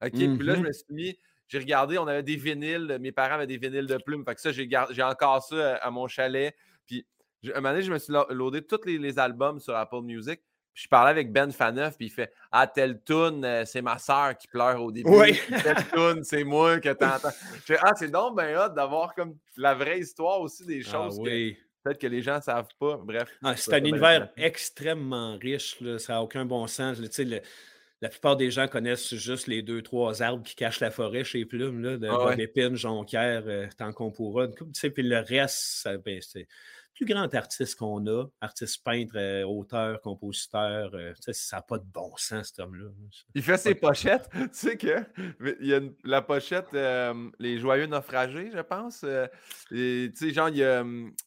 Speaker 1: OK. Puis là, je mm-hmm. me suis mis, j'ai regardé, on avait des vinyles, mes parents avaient des vinyles de Plume. Fait que ça, j'ai, encore ça à, mon chalet. Puis, un moment donné, je me suis loadé tous les, les albums sur Apple Music je parlais avec Ben Faneuf, puis il fait Ah, telle tune, euh, c'est ma soeur qui pleure au début.
Speaker 2: Oui.
Speaker 1: telle tune, c'est moi que t'entends. Je fais Ah, c'est donc bien hâte d'avoir comme la vraie histoire aussi des ah choses que peut-être que les gens ne savent pas. Bref.
Speaker 2: Ah, c'est un univers extrêmement riche, là, ça n'a aucun bon sens. la plupart des gens connaissent juste les deux, trois arbres qui cachent la forêt chez Plume, là, de ah, Jonquière, euh, tant qu'on pourra. Puis le reste, ben, c'est plus grand artiste qu'on a, artiste peintre, euh, auteur, compositeur, euh, ça n'a pas de bon sens, cet homme-là.
Speaker 1: Il fait ses pochettes. tu sais que il y a la pochette euh, Les Joyeux Naufragés, je pense. tu sais, genre, il y a.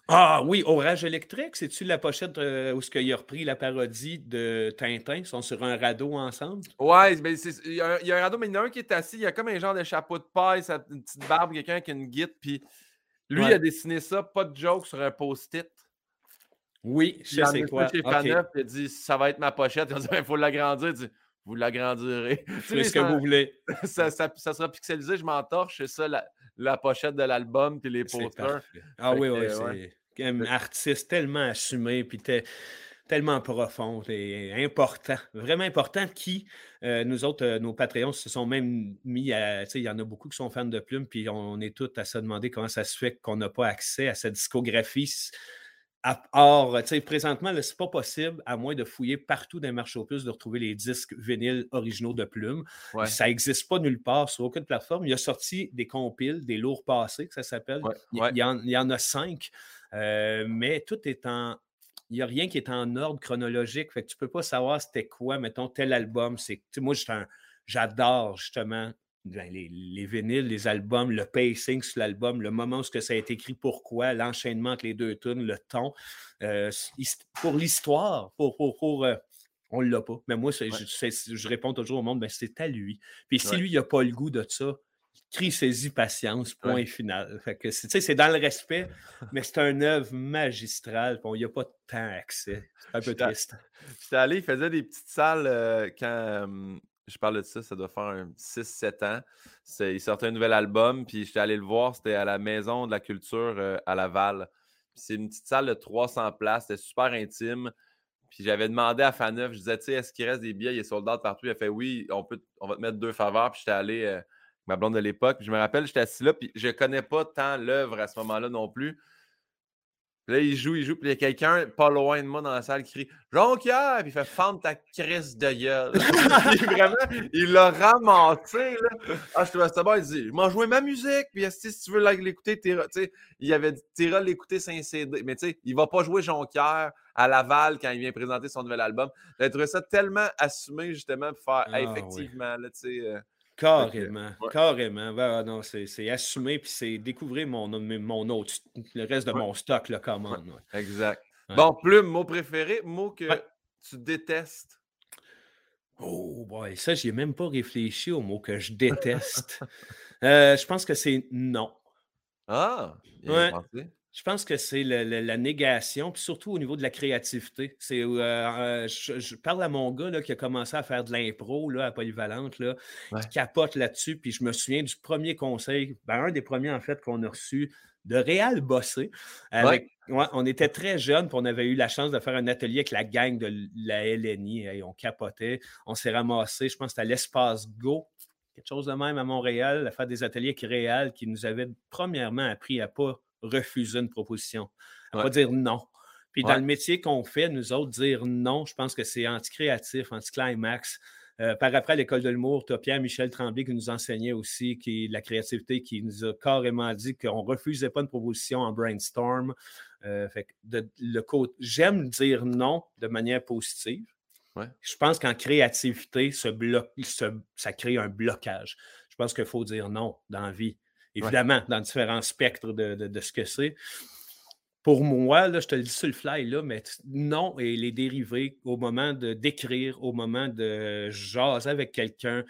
Speaker 2: Ah oui, Orage électrique, c'est-tu la pochette où ce qu'il a repris la parodie de Tintin? Ils sont sur un radeau ensemble?
Speaker 1: Ouais, ben, il y, a un radeau, mais il y en a un qui est assis, il y a comme un genre de chapeau de paille, une petite barbe, quelqu'un qui a une guide, puis lui, il a dessiné ça, pas de joke, sur un post-it.
Speaker 2: Oui, je sais quoi.
Speaker 1: Chez il a dit ça va être ma pochette. Il a dit il faut l'agrandir. Il dit vous l'agrandirez.
Speaker 2: C'est ce que vous voulez.
Speaker 1: Ça, ça, sera pixelisé, je m'entorche. C'est ça la, la, pochette de l'album puis les posters.
Speaker 2: Ah oui, oui, c'est un artiste tellement assumé. Puis tellement profond et important, vraiment important, qui, euh, nous autres, euh, nos Patreons se sont même mis à, il y en a beaucoup qui sont fans de Plume, puis on est tous à se demander comment ça se fait qu'on n'a pas accès à cette discographie. Or, présentement, c'est pas possible, à moins de fouiller partout dans les marchés aux puces, de retrouver les disques vinyles originaux de Plume. Ça n'existe pas nulle part sur aucune plateforme. Il a sorti des compiles, des lourds passés, que ça s'appelle. Il, y en a cinq, euh, mais tout est en il n'y a rien qui est en ordre chronologique. Fait que tu ne peux pas savoir c'était quoi, mettons, tel album. C'est, moi, j'adore justement ben, les, les, vinyles, les albums, le pacing sur l'album, le moment où ça a été écrit, pourquoi, l'enchaînement entre les deux tunes, le ton. Euh, pour l'histoire, pour, pour, euh, on ne l'a pas. Mais moi, je, réponds toujours au monde, ben, c'est à lui. Puis si lui, il n'a pas le goût de ça, saisit, patience, point final. Fait que c'est dans le respect, mais c'est un œuvre magistrale. Il n'y a pas de temps accès. C'est un peu triste.
Speaker 1: J'étais allé, il faisait des petites salles euh, quand je parle de ça, ça doit faire 6-7 ans. Il sortait un nouvel album, puis j'étais allé le voir, c'était à la Maison de la Culture euh, à Laval. C'est une petite salle de 300 places, c'était super intime. Puis j'avais demandé à Faneuf, je disais, tu sais, est-ce qu'il reste des billets? Il y a soldats partout. Il a fait, oui, on, peut, on va te mettre deux faveurs. Puis j'étais allé euh, ma blonde de l'époque. Je me rappelle, j'étais assis là, puis je connais pas tant l'œuvre à ce moment-là non plus. Puis là, il joue, il joue, puis il y a quelqu'un pas loin de moi dans la salle qui crie Jonquière! Puis il fait Femme ta crise de gueule. vraiment, il l'a ramassé. Là. Ah, je trouvais ça bon. Il dit Je m'en jouais ma musique, puis si tu veux l'écouter, il avait dit Tira l'écouter sans CD. Mais tu sais, il va pas jouer Jonquière à Laval quand il vient présenter son nouvel album. J'ai trouvé ça tellement assumé, justement, pour faire ah, effectivement, là, tu sais. Euh,
Speaker 2: Carrément, carrément. Ben, non, c'est assumé, puis c'est découvrir mon, mon autre, le reste de mon stock, là, commande.
Speaker 1: Exact. Bon, plume, mot préféré, mot que tu détestes?
Speaker 2: Oh, boy, ça, n'y ai même pas réfléchi au mot que je déteste. Euh, je pense que c'est non.
Speaker 1: Ah,
Speaker 2: ouais. Je pense que c'est la négation, puis surtout au niveau de la créativité. C'est, euh, euh, je, parle à mon gars là, qui a commencé à faire de l'impro là, à Polyvalente, là, qui capote là-dessus. Puis je me souviens du premier conseil, ben, un des premiers en fait qu'on a reçu de Réal Bossé. Avec, on était très jeunes, puis on avait eu la chance de faire un atelier avec la gang de la LNI. Et on capotait. On s'est ramassé, je pense que c'était à l'Espace Go, quelque chose de même à Montréal, à faire des ateliers avec Réal qui nous avait premièrement appris à ne pas refuser une proposition, à ne pas dire non. Puis dans le métier qu'on fait, nous autres, dire non, je pense que c'est anti-créatif, anti-climax. Euh, par après, à l'école de l'humour, tu as Pierre-Michel Tremblay qui nous enseignait aussi qui, la créativité, qui nous a carrément dit qu'on ne refusait pas une proposition en brainstorm. Euh, fait de, le J'aime dire non de manière positive. Je pense qu'en créativité, ce bloc, ça crée un blocage. Je pense qu'il faut dire non dans la vie. Évidemment, dans différents spectres de, ce que c'est. Pour moi, là, je te le dis sur le fly, là, mais non, et les dérivés au moment de d'écrire, au moment de jaser avec quelqu'un,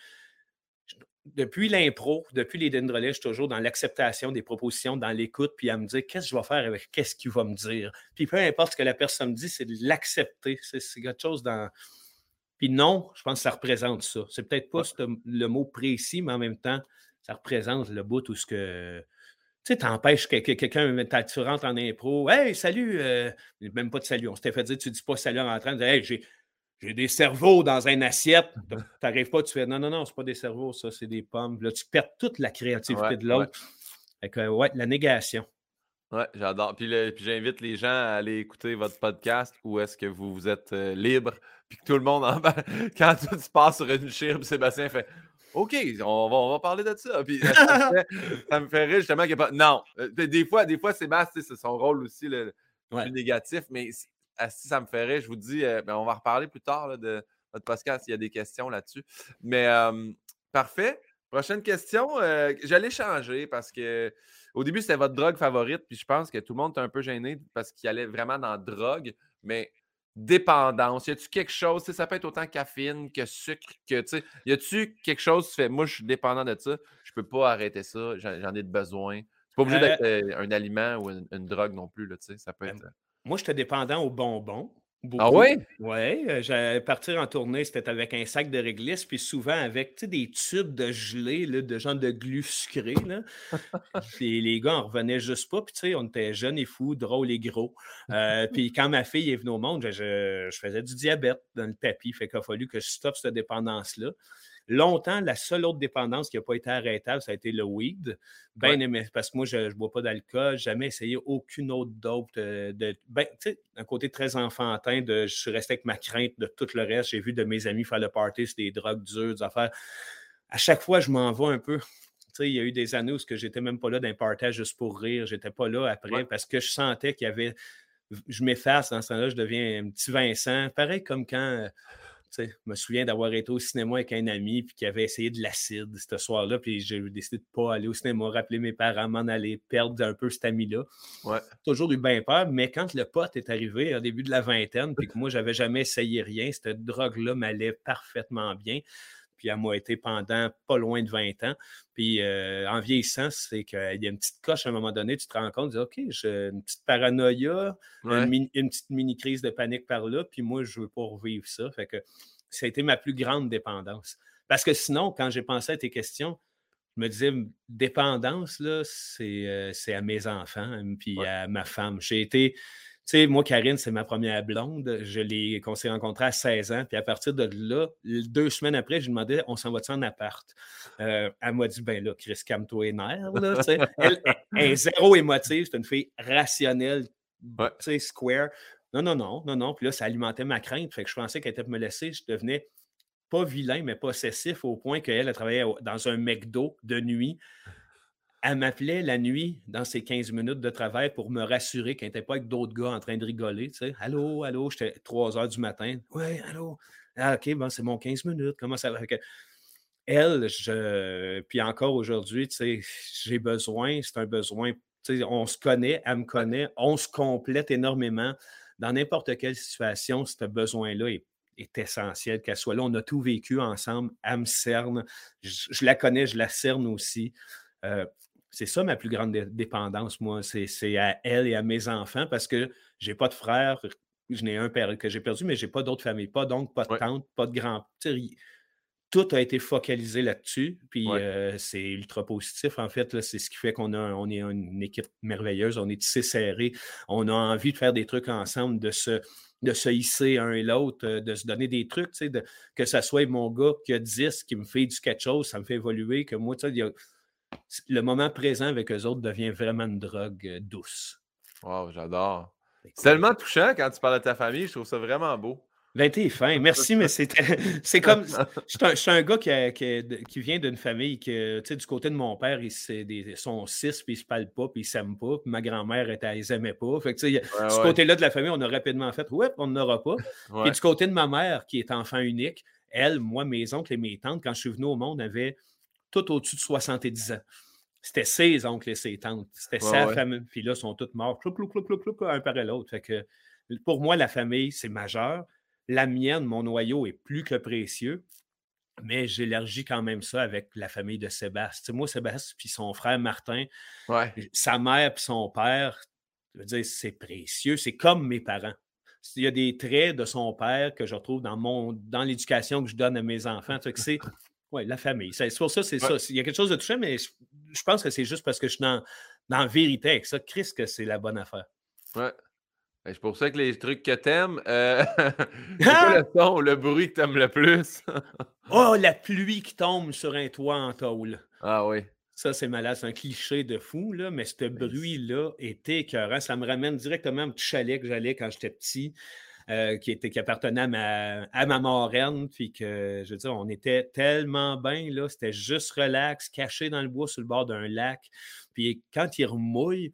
Speaker 2: depuis l'impro, depuis les dendrolets, je suis toujours dans l'acceptation des propositions, dans l'écoute, puis à me dire qu'est-ce que je vais faire avec qu'est-ce qu'il va me dire? Puis peu importe ce que la personne me dit, c'est de l'accepter. C'est quelque chose dans. Puis non, je pense que ça représente ça. C'est peut-être pas le mot précis, mais en même temps, ça représente le bout où ce que. Tu sais, t'empêches que, quelqu'un, tu rentres en impro, hey, salut, euh, même pas de salut, on s'était fait dire, tu dis pas salut en rentrant, hey, j'ai j'ai des cerveaux dans une assiette. Tu n'arrives pas, tu fais non, non, non, c'est pas des cerveaux, ça, c'est des pommes. Là, tu perds toute la créativité de l'autre. Ouais. ouais, la négation.
Speaker 1: Ouais, j'adore. Puis, j'invite les gens à aller écouter votre podcast où est-ce que vous, vous êtes euh, libre. Puis que tout le monde en Quand tout se passe sur une chire, Sébastien fait OK, on va, on va, parler de ça. Puis, ça, me fait rire justement qu'il n'y a pas. Non. Euh, des fois, des fois Sébastien, c'est son rôle aussi le, plus négatif, mais si ça me ferait, je vous dis, euh, ben, on va reparler plus tard de votre podcast s'il y a des questions là-dessus. Mais parfait. Prochaine question. Euh, j'allais changer parce que au début, c'était votre drogue favorite, puis je pense que tout le monde est un peu gêné parce qu'il allait vraiment dans drogue, mais dépendance? Y a-tu quelque chose, ça peut être autant caféine que sucre, que, tu sais, y a-tu quelque chose, tu fais, moi, je suis dépendant de ça, je peux pas arrêter ça, j'en ai besoin? C'est pas obligé euh d'être un aliment ou une, drogue non plus, là, tu sais, ça peut ben, être.
Speaker 2: Moi, j'étais dépendant aux bonbons.
Speaker 1: Ah oui?
Speaker 2: Oui. Euh, j'allais partir en tournée, c'était avec un sac de réglisse, puis souvent avec des tubes de gelée, là, de genre de glu sucré. Là. puis les gars en revenaient juste pas. Puis tu sais, on était jeunes et fous, drôles et gros. Euh, puis quand ma fille est venue au monde, je, je, faisais du diabète dans le tapis. Fait qu'il a fallu que je stoppe cette dépendance-là. Longtemps, la seule autre dépendance qui n'a pas été arrêtable, ça a été le weed. Ben aimé, parce que moi, je ne bois pas d'alcool, jamais essayé aucune autre dope. Euh, de, ben, tu sais, un côté très enfantin, de, je suis resté avec ma crainte de tout le reste. J'ai vu de mes amis faire le party c'est des drogues dures, des affaires. À chaque fois, je m'en vais un peu. Tu sais, il y a eu des années où je n'étais même pas là d'un partage juste pour rire. J'étais pas là après parce que je sentais qu'il y avait. Je m'efface dans ce temps-là, je deviens un petit Vincent. Pareil comme quand je me souviens d'avoir été au cinéma avec un ami puis qui avait essayé de l'acide ce soir-là, puis j'ai décidé de ne pas aller au cinéma, rappeler mes parents, m'en aller, perdre un peu cet ami-là.
Speaker 1: Ouais.
Speaker 2: Toujours eu bien peur, mais quand le pote est arrivé au début de la vingtaine, puis que moi, j'avais jamais essayé rien, cette drogue-là m'allait parfaitement bien puis elle m'a été pendant pas loin de 20 ans. Puis euh, en vieillissant, c'est qu'il y a une petite coche à un moment donné, tu te rends compte, tu dis, OK, j'ai une petite paranoïa, une, petite mini-crise de panique par là, puis moi, je ne veux pas revivre ça. Fait que ça a été ma plus grande dépendance. Parce que sinon, quand j'ai pensé à tes questions, je me disais, dépendance, là, c'est, euh, à mes enfants, puis à ma femme. J'ai été sais, moi, Karine, c'est ma première blonde. Je l'ai, qu'on s'est rencontrés à 16 ans. Puis à partir de là, deux semaines après, je lui demandais, on s'en va-tu en appart? Euh, elle m'a dit, ben là, Chris, calme-toi nerfs. Là, elle, est zéro émotive. C'est une fille rationnelle, tu sais, square. Non, non, non, non, non. Puis là, ça alimentait ma crainte. Fait que je pensais qu'elle était pour me laisser. Je devenais pas vilain, mais possessif au point qu'elle a travaillé dans un McDo de nuit elle m'appelait la nuit dans ses 15 minutes de travail pour me rassurer qu'elle n'était pas avec d'autres gars en train de rigoler. Tu sais. Allô, allô, j'étais 3 heures du matin. Oui, allô. Ah, OK, c'est mon 15 minutes. Comment ça va? Elle, je, puis encore aujourd'hui, tu sais, j'ai besoin, c'est un besoin. Tu sais, on se connaît, elle me connaît, on se complète énormément dans n'importe quelle situation, ce besoin-là est, essentiel qu'elle soit là. On a tout vécu ensemble. Elle me cerne. Je, la connais, je la cerne aussi. Euh, c'est ça ma plus grande dépendance, moi. C'est à elle et à mes enfants parce que j'ai pas de frère. Je n'ai un père que j'ai perdu, mais j'ai pas d'autre famille. Pas donc, pas de tante, pas de grand tout a été focalisé là-dessus. Puis euh, c'est ultra positif. En fait, c'est ce qui fait qu'on on est une équipe merveilleuse. On est tissé serré. On a envie de faire des trucs ensemble, de se, de se hisser un et l'autre, euh, de se donner des trucs. De, que ce soit mon gars qui a 10, qui me fait du quelque chose, ça me fait évoluer. Que moi, le moment présent avec eux autres devient vraiment une drogue euh, douce.
Speaker 1: Wow, j'adore. C'est tellement touchant quand tu parles de ta famille. Je trouve ça vraiment beau.
Speaker 2: Ben, t'es fin. Merci, mais c'est comme. Je suis un, gars qui, vient d'une famille que, tu sais, du côté de mon père, ils, des, sont six, puis ils se parlent pas, puis ils s'aiment pas. Puis ma grand-mère, elle les aimait pas. Fait que, tu sais, du côté-là de la famille, on a rapidement fait, ouais, on n'aura pas. Et du côté de ma mère, qui est enfant unique, elle, moi, mes oncles et mes tantes, quand je suis venu au monde, avaient tout au-dessus de 70 ans. C'était ses oncles et ses tantes. C'était sa famille. Puis là, ils sont tous morts, un par l'autre. Fait que pour moi, la famille, c'est majeur. La mienne, mon noyau est plus que précieux, mais j'élargis quand même ça avec la famille de Sébastien. moi, Sébastien, puis son frère Martin, sa mère puis son père, je veux dire, c'est précieux. C'est comme mes parents. Il y a des traits de son père que je retrouve dans, mon, dans l'éducation que je donne à mes enfants. c'est ouais, la famille. C'est pour ça, c'est ça. Il y a quelque chose de touchant, mais je, pense que c'est juste parce que je suis dans, dans la vérité avec ça. Chris, que c'est la bonne affaire.
Speaker 1: Ouais. Ben, c'est pour ça que les trucs que t'aimes, euh... c'est quoi le son, le bruit que t'aimes le plus?
Speaker 2: oh, la pluie qui tombe sur un toit en tôle.
Speaker 1: Ah oui.
Speaker 2: Ça, c'est malade. C'est un cliché de fou, là, mais ce bruit-là était écœurant. Ça me ramène directement à un petit chalet que j'allais quand j'étais petit. Euh, qui, était, qui appartenait à ma, à. Puis que, je veux dire, on était tellement bien, là. C'était juste relax, caché dans le bois sur le bord d'un lac. Puis quand il remouille,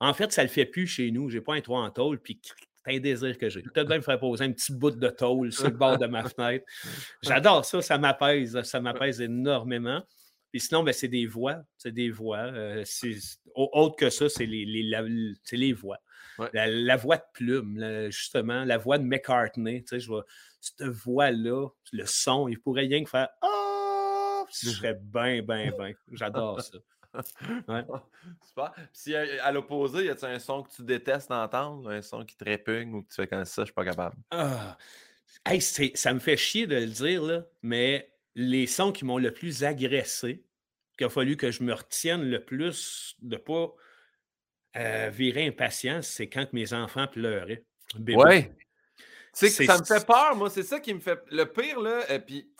Speaker 2: en fait, ça le fait plus chez nous. Je n'ai pas un toit en tôle, puis c'est un désir que j'ai. Peut-être bien me faire poser un petit bout de tôle sur le bord de ma fenêtre. J'adore ça, ça m'apaise, ça m'apaise énormément. Puis sinon, ben, c'est des voix. C'est des voix. Euh, autre que ça, c'est les, les, les voix. La, voix de plume, justement, la voix de McCartney. Tu sais, je vois, cette voix-là, le son, il pourrait rien que faire Oh! Je serais bien, bien, bien. J'adore ça.
Speaker 1: Ouais. Super. Si à, l'opposé, y a-t-il un son que tu détestes entendre, un son qui te répugne ou que tu fais comme ça, je suis pas capable?
Speaker 2: Ah. ça me fait chier de le dire, là, mais les sons qui m'ont le plus agressé, qu'il a fallu que je me retienne le plus de pas euh, virer impatient, c'est quand mes enfants pleuraient.
Speaker 1: Oui. Ça me fait peur, moi. C'est ça qui me fait. Le pire, là, et puis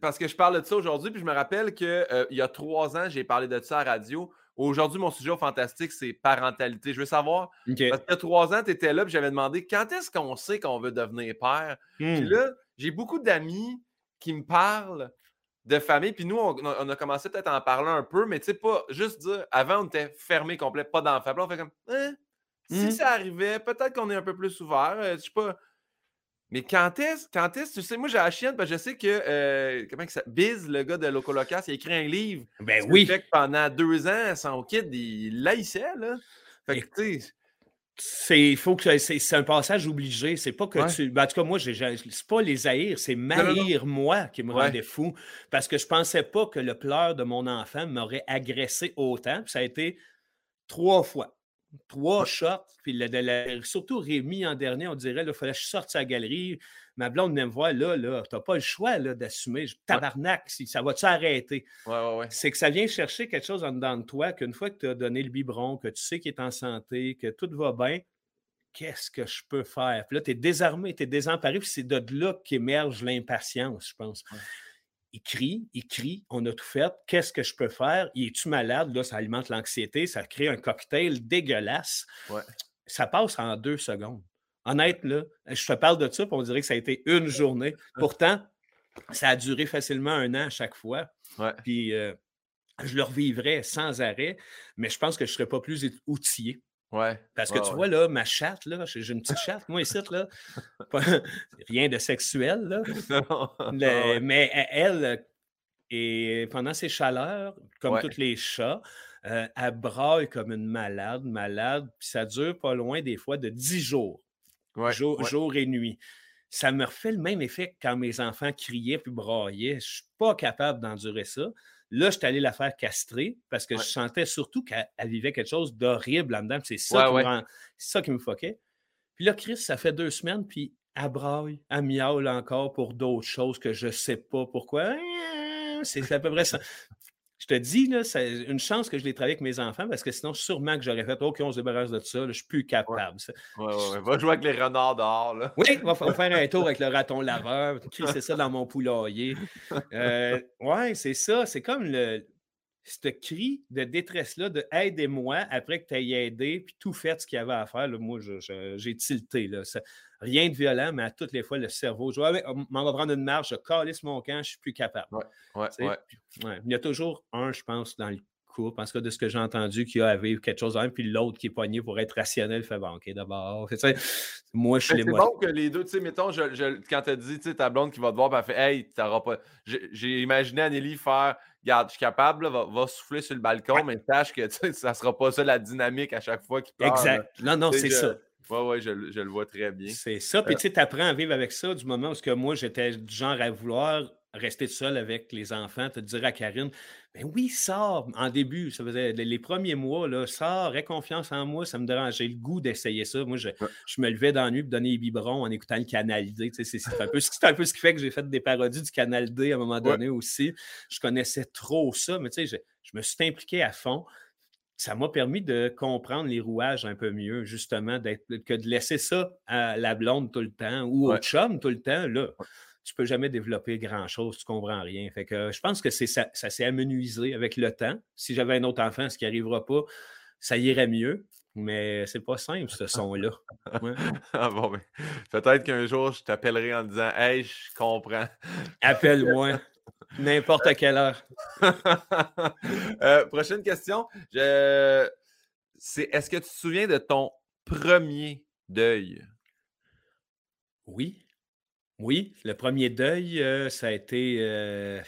Speaker 1: parce que je parle de ça aujourd'hui, puis je me rappelle qu'il euh, y a trois ans, j'ai parlé de ça à radio. Aujourd'hui, mon sujet au fantastique, c'est parentalité. Je veux savoir, parce qu'il y a trois ans, tu étais là, puis j'avais demandé quand est-ce qu'on sait qu'on veut devenir père? Puis hmm. là, j'ai beaucoup d'amis qui me parlent de famille, puis nous, on, a commencé peut-être à en parler un peu, mais tu sais, pas juste dire, avant, on était fermé complet, pas d'enfant. on fait comme, hein, si hmm. ça arrivait, peut-être qu'on est un peu plus ouvert. Euh, je sais pas. Mais quand est-ce, quand est-ce, tu sais, moi j'ai la chienne, parce que je sais que, euh, comment que ça, Biz, le gars de Locolocas, il a écrit un livre.
Speaker 2: Ben oui.
Speaker 1: Fait que pendant deux ans, son kid, il laissait, là. Fait que, tu sais.
Speaker 2: C'est, faut que c'est, un passage obligé. C'est pas que tu. Ben, en tout cas, moi, j'ai, c'est pas les haïr, c'est m'haïr moi qui me rendait fou. Parce que je pensais pas que le pleur de mon enfant m'aurait agressé autant. Puis ça a été trois fois trois shots, puis surtout Rémi en dernier, on dirait, il fallait que je sorte sa galerie. Ma blonde vient me voir, là, là, t'as pas le choix d'assumer. Tabarnak, si, ça va-tu arrêter? C'est que ça vient chercher quelque chose en dedans de toi, qu'une fois que tu as donné le biberon, que tu sais qu'il est en santé, que tout va bien, qu'est-ce que je peux faire? Puis là, tu es désarmé, tu es désemparé, puis c'est de là qu'émerge l'impatience, je pense il crie, il crie, on a tout fait, qu'est-ce que je peux faire? Il est-tu malade? Là, ça alimente l'anxiété, ça crée un cocktail dégueulasse. Ça passe en deux secondes. Honnête, là, je te parle de ça, puis on dirait que ça a été une journée. Pourtant, ça a duré facilement un an à chaque fois. Puis euh, je le revivrais sans arrêt, mais je pense que je ne serais pas plus outillé.
Speaker 1: Ouais.
Speaker 2: Parce que tu vois, là, ma chatte, là, j'ai une petite chatte, moi, ici, là. rien de sexuel, là. Mais elle, et pendant ses chaleurs, comme tous les chats, euh, elle braille comme une malade, malade, puis ça dure pas loin des fois de dix jours. jour, et nuit. Ça me refait le même effet quand mes enfants criaient puis braillaient. Je ne suis pas capable d'endurer ça. Là, je suis allé la faire castrer parce que je sentais surtout qu'elle vivait quelque chose d'horrible là-dedans. C'est ça, ça, qui me foquait. Puis là, Chris, ça fait deux semaines, puis elle braille, elle miaule encore pour d'autres choses que je ne sais pas pourquoi. C'est à peu près ça. Je te dis, là, c'est une chance que je l'ai travaillé avec mes enfants parce que sinon, sûrement que j'aurais fait OK, on se débarrasse de ça, je ne suis plus capable.
Speaker 1: Ouais. Ouais, Va jouer avec les renards dehors. Là.
Speaker 2: Oui, on va faire un tour avec le raton laveur. C'est ça dans mon poulailler. Euh, oui, c'est ça. C'est comme le, ce cri de détresse-là, de aidez-moi après que tu aies aidé, puis tout fait ce qu'il y avait à faire. Là, moi, j'ai tilté. Là. Rien de violent, mais à toutes les fois, le cerveau, je vais m'en va prendre une marche, je calisse mon camp, je ne suis plus capable.
Speaker 1: Ouais,
Speaker 2: ouais, Il y a toujours un, je pense, dans le couple, parce que de ce que j'ai entendu, qui a à vivre quelque chose puis l'autre qui est pogné pour être rationnel, fait OK, d'abord. Moi, je suis
Speaker 1: les C'est bon que les deux, tu sais, mettons, quand tu as dit, tu sais, ta blonde qui va te voir, elle fait Hey, t'auras pas. J'ai imaginé Anneli faire Regarde, je suis capable, va, souffler sur le balcon, mais sache que ça ne sera pas ça la dynamique à chaque fois qu'il parle.
Speaker 2: Exact. Non, non, c'est ça.
Speaker 1: Oui, oui, je, le vois très bien.
Speaker 2: C'est ça. Puis, euh tu apprends à vivre avec ça du moment où que moi, j'étais du genre à vouloir rester seul avec les enfants, te dire à Karine, ben oui, sors en début, ça faisait les premiers mois, là, sors, aie confiance en moi, ça me dérange. J'ai le goût d'essayer ça. Moi, je, me levais dans la nuit pour donner les biberons en écoutant le Canal D. c'est un, peu, un peu ce qui fait que j'ai fait des parodies du Canal D à un moment donné aussi. Je connaissais trop ça, mais tu sais, je, me suis impliqué à fond ça m'a permis de comprendre les rouages un peu mieux, justement, que de laisser ça à la blonde tout le temps ou au chum tout le temps. Là, tu peux jamais développer grand-chose, tu comprends rien. Fait que je pense que c'est ça, ça s'est amenuisé avec le temps. Si j'avais un autre enfant, ce qui n'arrivera pas, ça irait mieux. Mais c'est pas simple, ce son-là.
Speaker 1: ah bon, mais peut-être qu'un jour, je t'appellerai en disant Hey, je comprends.
Speaker 2: Appelle-moi. N'importe quelle heure.
Speaker 1: Euh, prochaine question. Je... C'est est-ce que tu te souviens de ton premier deuil?
Speaker 2: Oui. Oui, le premier deuil, euh, ça a été. Euh,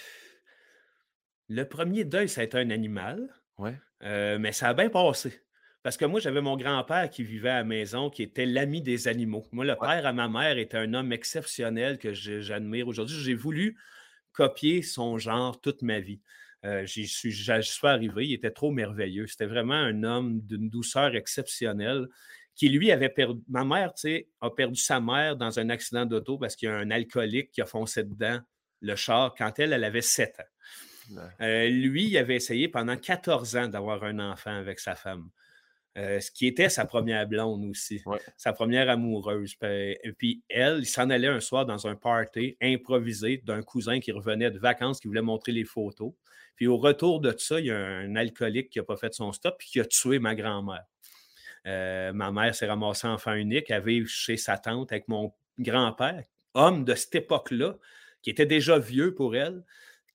Speaker 2: le premier deuil, ça a été un animal.
Speaker 1: Ouais.
Speaker 2: Euh, mais ça a bien passé. Parce que moi, j'avais mon grand-père qui vivait à la maison, qui était l'ami des animaux. Moi, le père à ma mère était un homme exceptionnel que j'admire aujourd'hui. J'ai voulu copier son genre toute ma vie. j'y suis, suis arrivé, il était trop merveilleux. C'était vraiment un homme d'une douceur exceptionnelle qui lui avait perdu. Ma mère, tu sais, a perdu sa mère dans un accident d'auto parce qu'il y a un alcoolique qui a foncé dedans le char quand elle, elle avait 7 ans. Euh, lui, il avait essayé pendant 14 ans d'avoir un enfant avec sa femme. Euh, ce qui était sa première blonde aussi, sa première amoureuse. Et puis elle, il s'en allait un soir dans un party improvisé d'un cousin qui revenait de vacances, qui voulait montrer les photos. Puis au retour de ça, il y a un alcoolique qui n'a pas fait son stop et qui a tué ma grand-mère. Euh, ma mère s'est ramassée enfant unique, elle vit chez sa tante avec mon grand-père, homme de cette époque-là, qui était déjà vieux pour elle,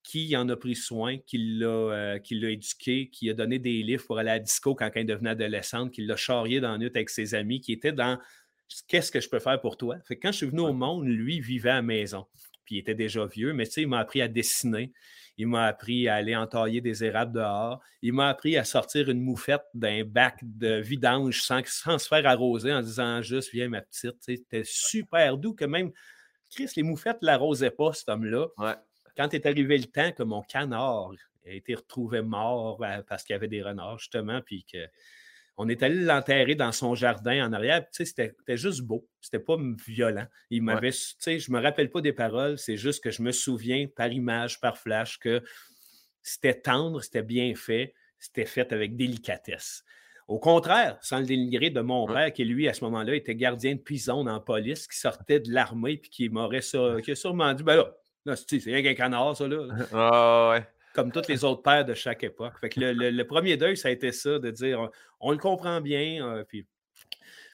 Speaker 2: qui en a pris soin, qui l'a, euh, éduqué, qui a donné des livres pour aller à la disco quand elle devenait adolescente, qui l'a charrié dans la nuit avec ses amis, qui était dans Qu'est-ce que je peux faire pour toi? Fait quand je suis venu au monde, lui vivait à la maison. Puis il était déjà vieux, mais tu sais, il m'a appris à dessiner. Il m'a appris à aller entailler des érables dehors. Il m'a appris à sortir une moufette d'un bac de vidange sans, se faire arroser en disant juste Viens, ma petite. C'était super doux que même Chris, les moufettes ne l'arrosaient pas, cet homme-là. Quand est arrivé le temps que mon canard a été retrouvé mort euh, parce qu'il y avait des renards, justement, puis que on est allé l'enterrer dans son jardin en arrière. Tu sais, c'était juste beau. C'était pas violent. Il m'avait, tu sais, je me rappelle pas des paroles. C'est juste que je me souviens par image, par flash, que c'était tendre, c'était bien fait, c'était fait avec délicatesse. Au contraire, sans le dénigrer de mon père, qui lui, à ce moment-là, était gardien de prison dans la police, qui sortait de l'armée, puis qui m'aurait qui a sûrement dit Ben là, c'est rien qu'un canard, ça, là.
Speaker 1: Ah ouais
Speaker 2: comme tous les autres pères de chaque époque. Fait que le, premier deuil, ça a été ça, de dire on, le comprend bien. Euh, puis,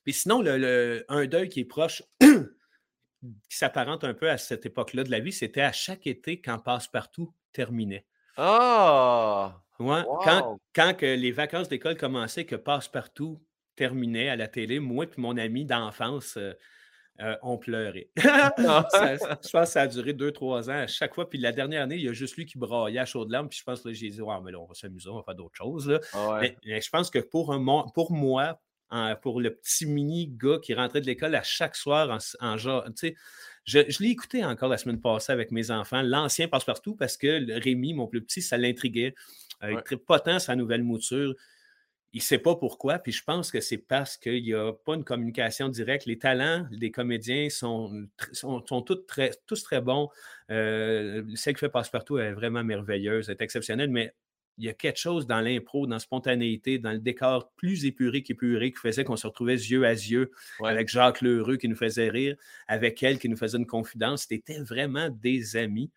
Speaker 2: puis sinon, le, un deuil qui est proche, qui s'apparente un peu à cette époque-là de la vie, c'était à chaque été quand Passe-Partout terminait.
Speaker 1: Ah!
Speaker 2: quand, quand que les vacances d'école commençaient, que Passe-Partout terminait à la télé, moi et mon ami d'enfance, euh, euh, on pleurait. je pense que ça a duré deux, trois ans à chaque fois. Puis la dernière année, il y a juste lui qui braillait à chaud de larmes. Puis je pense que j'ai dit, ouais, mais là, on va s'amuser, on va faire d'autres choses. Ah mais, je pense que pour, un, pour moi, pour le petit mini gars qui rentrait de l'école à chaque soir en, en genre. Je, je l'ai écouté encore la semaine passée avec mes enfants, l'ancien passe-partout, parce que Rémi, mon plus petit, ça l'intriguait. Euh, il tripe pas tant sa nouvelle mouture. Il ne sait pas pourquoi, puis je pense que c'est parce qu'il n'y a pas une communication directe. Les talents des comédiens sont, sont, tous, très, tous très bons. Euh, celle qui fait passe-partout est vraiment merveilleuse, est exceptionnelle, mais il y a quelque chose dans l'impro, dans la spontanéité, dans le décor plus épuré qu'épuré qui faisait qu'on se retrouvait yeux à yeux avec Jacques Lheureux qui nous faisait rire, avec elle qui nous faisait une confidence. C'était vraiment des amis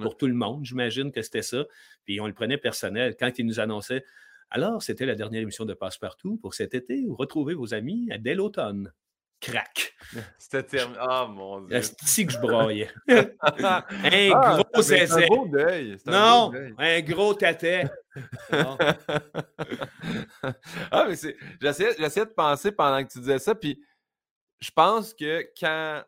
Speaker 2: pour tout le monde. J'imagine que c'était ça. Puis on le prenait personnel. Quand il nous annonçait Alors, c'était la dernière émission de Passepartout pour cet été. Retrouvez vos amis dès l'automne. Crac.
Speaker 1: C'était terminé. Ah, mon Dieu.
Speaker 2: C'est que je broyais? un ah, gros C'est un beau deuil. non, un, gros tâtet.
Speaker 1: ah, mais c'est. J'essayais de penser pendant que tu disais ça, puis je pense que quand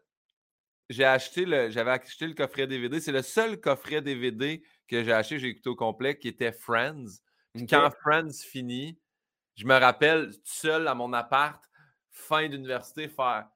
Speaker 1: j'ai acheté le. J'avais acheté le coffret DVD, c'est le seul coffret DVD que j'ai acheté, j'ai écouté au complet, qui était Friends. Quand Friends finit, je me rappelle seul à mon appart, fin d'université, faire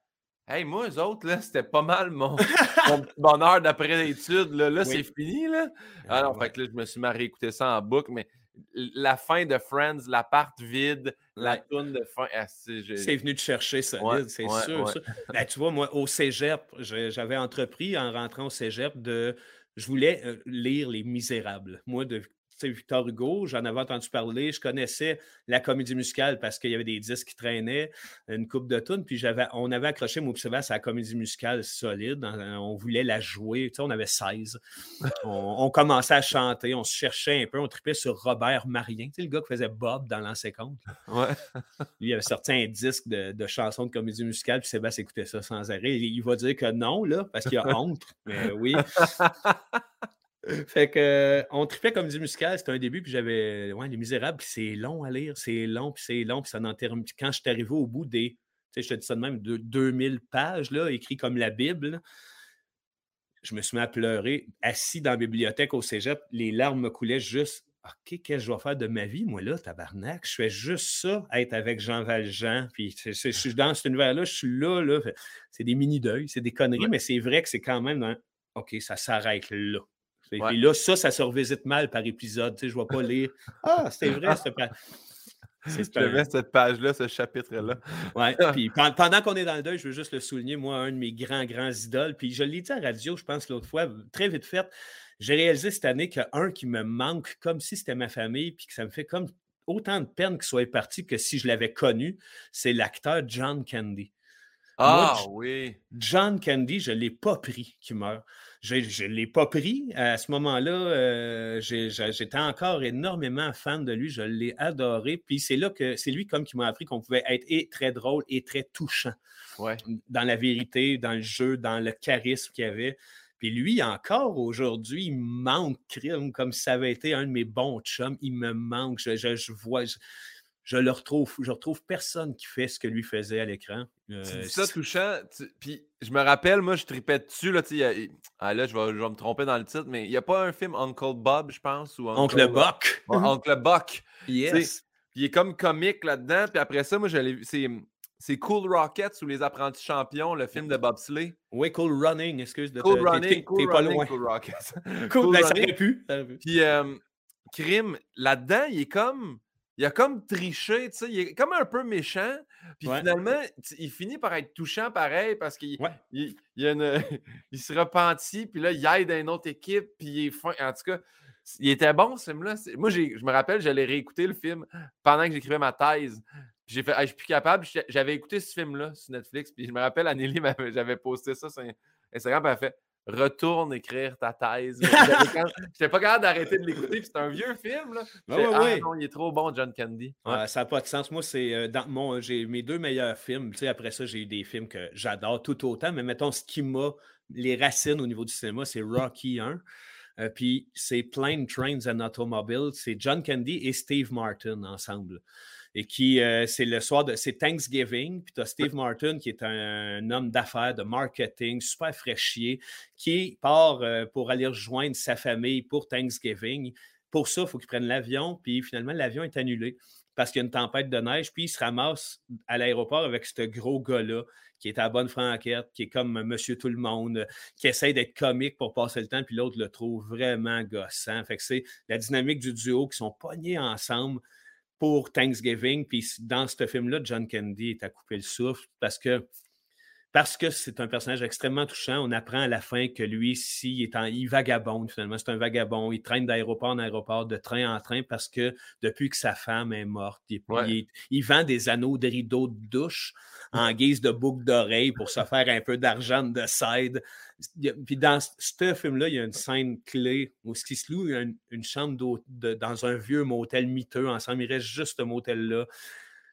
Speaker 1: Hey, moi, eux autres, là, c'était pas mal mon, bonheur d'après l'étude. Là, là c'est fini. Là. Alors, ah fait que là, je me suis mis à réécouter ça en boucle, mais la fin de Friends, l'appart vide, la toune de fin. Ah,
Speaker 2: c'est venu te chercher solide, c'est sûr. Ben, tu vois, moi, au cégep, j'avais entrepris en rentrant au cégep de. Je voulais euh, lire Les Misérables. Moi, de Victor Hugo, j'en avais entendu parler, je connaissais la comédie musicale parce qu'il y avait des disques qui traînaient, une coupe de tunes, puis j'avais, on avait accroché mon à la comédie musicale solide, on voulait la jouer, on avait 16. On, commençait à chanter, on se cherchait un peu, on tripait sur Robert Marien, le gars qui faisait Bob dans l'ancien compte. Ouais. Lui, il avait sorti un disque de, chansons de comédie musicale, puis Sébastien écoutait ça sans arrêt. Il, va dire que non, là, parce qu'il a honte, mais oui. Fait que on tripait comme du musical, c'était un début, puis j'avais ouais, Les Misérables, puis c'est long à lire, c'est long, puis c'est long, puis ça n'en termine. Quand je suis arrivé au bout des, tu sais, je te dis ça de même, de 2000 pages, là, écrit comme la Bible, je me suis mis à pleurer, assis dans la bibliothèque au cégep, les larmes me coulaient juste. OK, qu'est-ce que je vais faire de ma vie, moi, là, tabarnak? Je fais juste ça, être avec Jean Valjean. Puis je suis dans cet univers-là, je suis là, là. C'est des mini-deuils, c'est des conneries, mais c'est vrai que c'est quand même OK, ça s'arrête là. Et là, ça, ça se revisite mal par épisode. Tu sais, je ne vais pas lire Ah, c'est vrai, c'est
Speaker 1: Je mets cette page-là, ce chapitre-là.
Speaker 2: Oui, puis pendant qu'on est dans le deuil, je veux juste le souligner, moi, un de mes grands, grands idoles, puis je l'ai dit à la radio, je pense, l'autre fois, très vite fait, j'ai réalisé cette année qu'un qui me manque comme si c'était ma famille, puis que ça me fait comme autant de peine qu'il soit parti que si je l'avais connu, c'est l'acteur John Candy.
Speaker 1: Ah oui.
Speaker 2: John Candy, je ne l'ai pas pris qui meurt. Je ne l'ai pas pris. À ce moment-là, euh, j'étais encore énormément fan de lui. Je l'ai adoré. Puis c'est là que c'est lui comme qui m'a appris qu'on pouvait être et très drôle et très touchant. Dans la vérité, dans le jeu, dans le charisme qu'il avait. Puis lui, encore aujourd'hui, il manque crime comme si ça avait été un de mes bons chums. Il me manque. Je, je vois je le retrouve, je retrouve personne qui fait ce que lui faisait à l'écran.
Speaker 1: Euh, tu ça touchant, puis je me rappelle, moi, je tripais dessus, là, ah, là je, vais, me tromper dans le titre, mais il n'y a pas un film Uncle Bob, je pense, ou
Speaker 2: Uncle, Buck?
Speaker 1: Uncle Buck.
Speaker 2: Yes.
Speaker 1: Puis il est comme comique là-dedans, puis après ça, moi, c'est... C'est Cool Rockets ou Les Apprentis Champions, le film de bobsleigh.
Speaker 2: Oui, Cool Running, excuse. De
Speaker 1: cool Running, Cool Running, Cool Rockets.
Speaker 2: cool, ben, Ça aurait pu.
Speaker 1: Puis, euh, Crime, là-dedans, il est comme il a comme triché, tu sais, il est comme un peu méchant, puis finalement, il finit par être touchant pareil parce qu'il il, il, se repentit, puis là, il aide une autre équipe, puis il est fin. En tout cas, il était bon ce film-là. Moi, je me rappelle, j'allais réécouter le film pendant que j'écrivais ma thèse. J'ai fait, je suis plus capable. J'avais écouté ce film-là sur Netflix, puis je me rappelle, Anneli, j'avait posté ça sur Instagram, puis elle fait retourne écrire ta thèse. J'étais pas capable d'arrêter de l'écouter. C'est un vieux film. Là. Ah, non, il est trop bon, John Candy.
Speaker 2: ça n'a pas de sens. Moi, c'est euh, dans mon. J'ai mes deux meilleurs films. Tu sais, après ça, j'ai eu des films que j'adore tout autant. Mais mettons, ce qui m'a les racines au niveau du cinéma, c'est Rocky 1. Euh, puis c'est Plane, Trains and Automobiles. C'est John Candy et Steve Martin ensemble et qui, euh, c'est le soir de, c'est Thanksgiving, puis tu as Steve Martin qui est un, homme d'affaires, de marketing, super fraîchier, qui part euh, pour aller rejoindre sa famille pour Thanksgiving. Pour ça, il faut qu'il prenne l'avion, puis finalement, l'avion est annulé parce qu'il y a une tempête de neige, puis il se ramasse à l'aéroport avec ce gros gars-là qui est à bonne franquette, qui est comme Monsieur Tout-le-Monde, qui essaie d'être comique pour passer le temps, puis l'autre le trouve vraiment gossant. Fait que c'est la dynamique du duo qui sont pognés ensemble pour Thanksgiving. Puis dans ce film-là, John Candy est à couper le souffle parce que parce que c'est un personnage extrêmement touchant. On apprend à la fin que lui, si il est en, il vagabonde finalement, c'est un vagabond. Il traîne d'aéroport en aéroport, de train en train, parce que depuis que sa femme est morte, il, vend des anneaux de rideaux de douche en guise de boucle d'oreille pour se faire un peu d'argent de side. Puis dans ce film-là, il y a une scène clé où il se loue une, chambre dans un vieux motel miteux ensemble. Il reste juste ce motel-là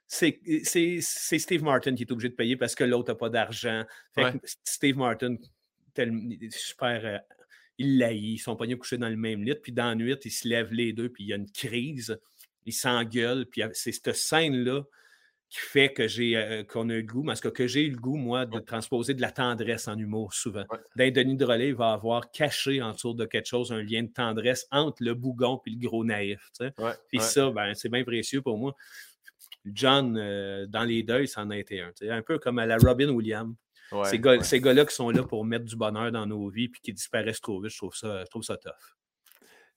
Speaker 2: c'est Steve Martin qui est obligé de payer parce que l'autre n'a pas d'argent. Steve Martin, super. Euh, il l'aïe, ils sont pas couchés dans le même lit, puis dans la nuit, ils se lèvent les deux, puis il y a une crise, ils s'engueulent, puis c'est cette scène-là qui fait que j'ai euh, qu'on a eu le goût, parce que, que j'ai eu le goût, moi, de transposer de la tendresse en humour souvent. Ouais. Denis Drolet va avoir caché en dessous de quelque chose un lien de tendresse entre le bougon et le gros naïf. puis ça, ben, c'est bien précieux pour moi. John, euh, dans les deuils, c'en a été un. Un peu comme à la Robin Williams. ces gars-là qui sont là pour mettre du bonheur dans nos vies puis qui disparaissent trop vite, je trouve ça, je trouve ça tough.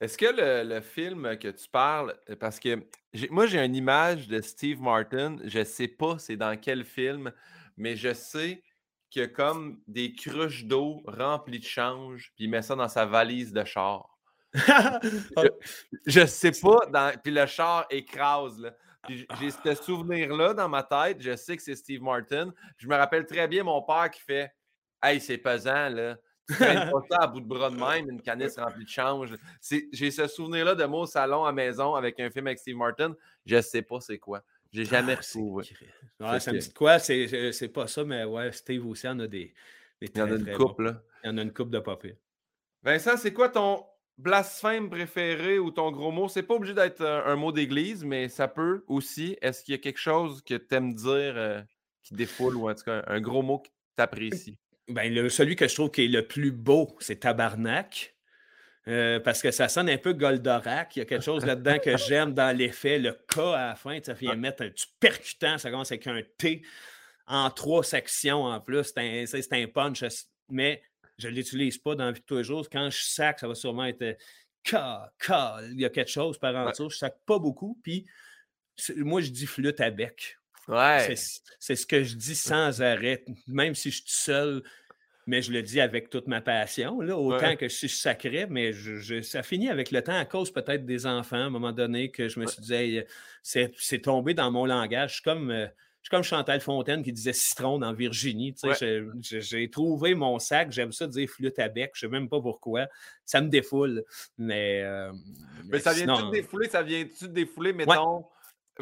Speaker 1: Est-ce que le, film que tu parles, parce que moi j'ai une image de Steve Martin, je ne sais pas c'est dans quel film, mais je sais qu'il y a comme des cruches d'eau remplies de change, puis il met ça dans sa valise de char. je, ne sais pas, puis le char écrase. Là j'ai ce souvenir-là dans ma tête. Je sais que c'est Steve Martin. Je me rappelle très bien mon père qui fait Hey, c'est pesant, là. Tu traînes pas ça à bout de bras de même, une canisse remplie de change. J'ai ce souvenir-là de moi au salon à maison avec un film avec Steve Martin. Je sais pas c'est quoi. J'ai jamais ah, retrouvé.
Speaker 2: ça me dit quoi? C'est pas ça, mais ouais, Steve aussi en a des.
Speaker 1: Il y en a une coupe, là.
Speaker 2: Il y en a une coupe de papier.
Speaker 1: Vincent, c'est quoi ton blasphème préféré ou ton gros mot, c'est pas obligé d'être un, mot d'église, mais ça peut aussi. Est-ce qu'il y a quelque chose que tu aimes dire euh, qui défoule ou en tout cas un, gros mot que tu apprécies?
Speaker 2: Ben, le, celui que je trouve qui est le plus beau, c'est tabarnak. Euh, parce que ça sonne un peu Goldorak. Il y a quelque chose là-dedans que j'aime dans l'effet. Le K à la fin, ça vient mettre un, du percutant. Ça commence avec un T en trois sections en plus. C'est un, un punch. Mais je ne l'utilise pas dans la vie de tous les jours. Quand je sac, ça va sûrement être Ka, ka, il y a quelque chose par en dessous. Je sac pas beaucoup. Puis moi, je dis flûte à bec.
Speaker 1: Ouais.
Speaker 2: C'est ce que je dis sans arrêt, même si je suis seul, mais je le dis avec toute ma passion, là, autant que je suis sacré, mais je, ça finit avec le temps à cause peut-être des enfants, à un moment donné, que je me suis dit, c'est tombé dans mon langage. Je suis comme. Euh, je suis comme Chantal Fontaine qui disait citron dans Virginie. J'ai trouvé mon sac, j'aime ça dire flûte à bec, je ne sais même pas pourquoi. Ça me défoule. Mais, euh,
Speaker 1: mais, ça vient-tu de défouler? Ça vient-tu de défouler, mettons,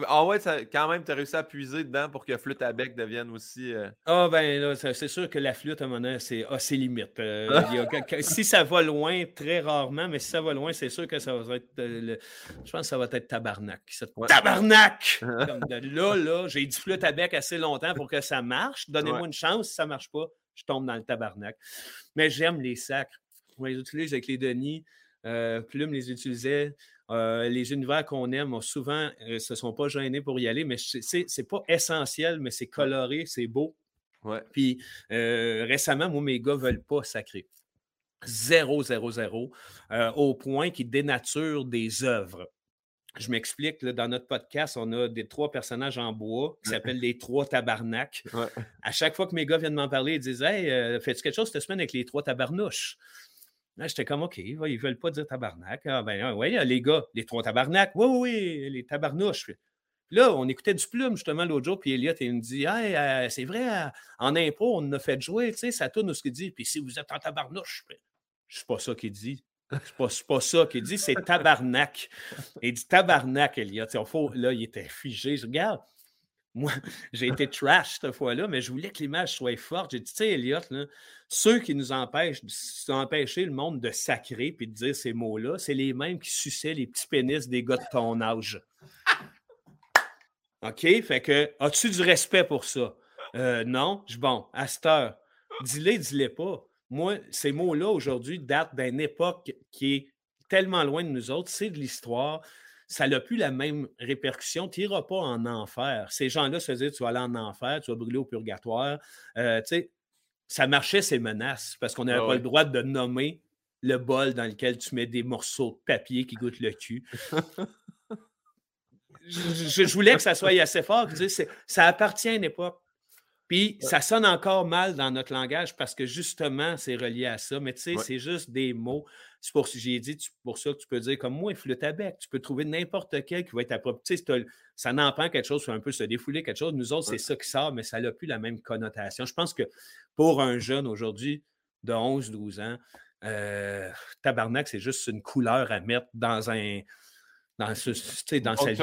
Speaker 1: ah ouais, quand même, tu as réussi à puiser dedans pour que flûte à bec devienne aussi. Euh,
Speaker 2: ah ben là, c'est sûr que la flûte, à un moment c'est a ses limites. Euh, si ça va loin, très rarement, mais si ça va loin, c'est sûr que ça va être. Euh, je pense que ça va être tabarnak. Tabarnak! Comme de là, là, j'ai dit flûte à bec assez longtemps pour que ça marche. Donnez-moi une chance, si ça ne marche pas, je tombe dans le tabarnak. Mais j'aime les sacres. On les utilise avec les Denis. Plume les utilisait. Euh, les univers qu'on aime, souvent, ne euh, se sont pas gênés pour y aller, mais c'est n'est pas essentiel, mais c'est coloré, c'est beau. Puis euh, récemment, moi, mes gars ne veulent pas sacrer. Zéro, zéro, zéro, au point qu'ils dénaturent des œuvres. Je m'explique, dans notre podcast, on a des trois personnages en bois qui s'appellent les trois tabarnaks. À chaque fois que mes gars viennent m'en parler, ils disent Hey, fais-tu quelque chose cette semaine avec les trois tabarnouches J'étais comme, OK, ils ne veulent pas dire tabarnak. Ah, ben, ah, oui, les gars, les trois tabarnaks. Oui, oui, oui, les tabarnouches. Là, on écoutait du plume justement l'autre jour, puis Elliot, il me dit hey, euh, c'est vrai, euh, en impro, on a fait jouer, tu sais, ça tourne ce qu'il dit. Puis si vous êtes en tabarnouche, je ne pas ça qu'il dit. C'est pas, pas ça qu'il dit, c'est tabarnak. Il dit tabarnak, Elliot. là, il était figé. Je regarde, moi, j'ai été trash cette fois-là, mais je voulais que l'image soit forte. J'ai dit, tu sais, Elliot, ceux qui nous empêchent d'empêcher le monde de sacrer puis de dire ces mots-là, c'est les mêmes qui suçaient les petits pénis des gars de ton âge. OK? Fait que, as-tu du respect pour ça? Euh, non? Bon, à cette heure, dis-les, dis-les pas. Moi, ces mots-là aujourd'hui datent d'une époque qui est tellement loin de nous autres, c'est de l'histoire. Ça n'a plus la même répercussion. Tu n'iras pas en enfer. Ces gens-là se disent tu vas aller en enfer, tu vas brûler au purgatoire. Euh, ça marchait ces menaces parce qu'on n'avait ah pas le droit de nommer le bol dans lequel tu mets des morceaux de papier qui goûtent le cul. je, voulais que ça soit assez fort. Ça appartient à une époque. Puis ça sonne encore mal dans notre langage parce que justement, c'est relié à ça. Mais tu sais, c'est juste des mots. C'est pour ça j'ai dit, pour ça que tu peux dire comme moi, flûte à bec. Tu peux trouver n'importe quel qui va être approprié. Ça n'en prend quelque chose, un peu se défouler quelque chose. Nous autres, c'est ça qui sort, mais ça n'a plus la même connotation. Je pense que pour un jeune aujourd'hui de 11-12 ans, euh, tabarnak, c'est juste une couleur à mettre dans un. Dans, ce, dans sa vie.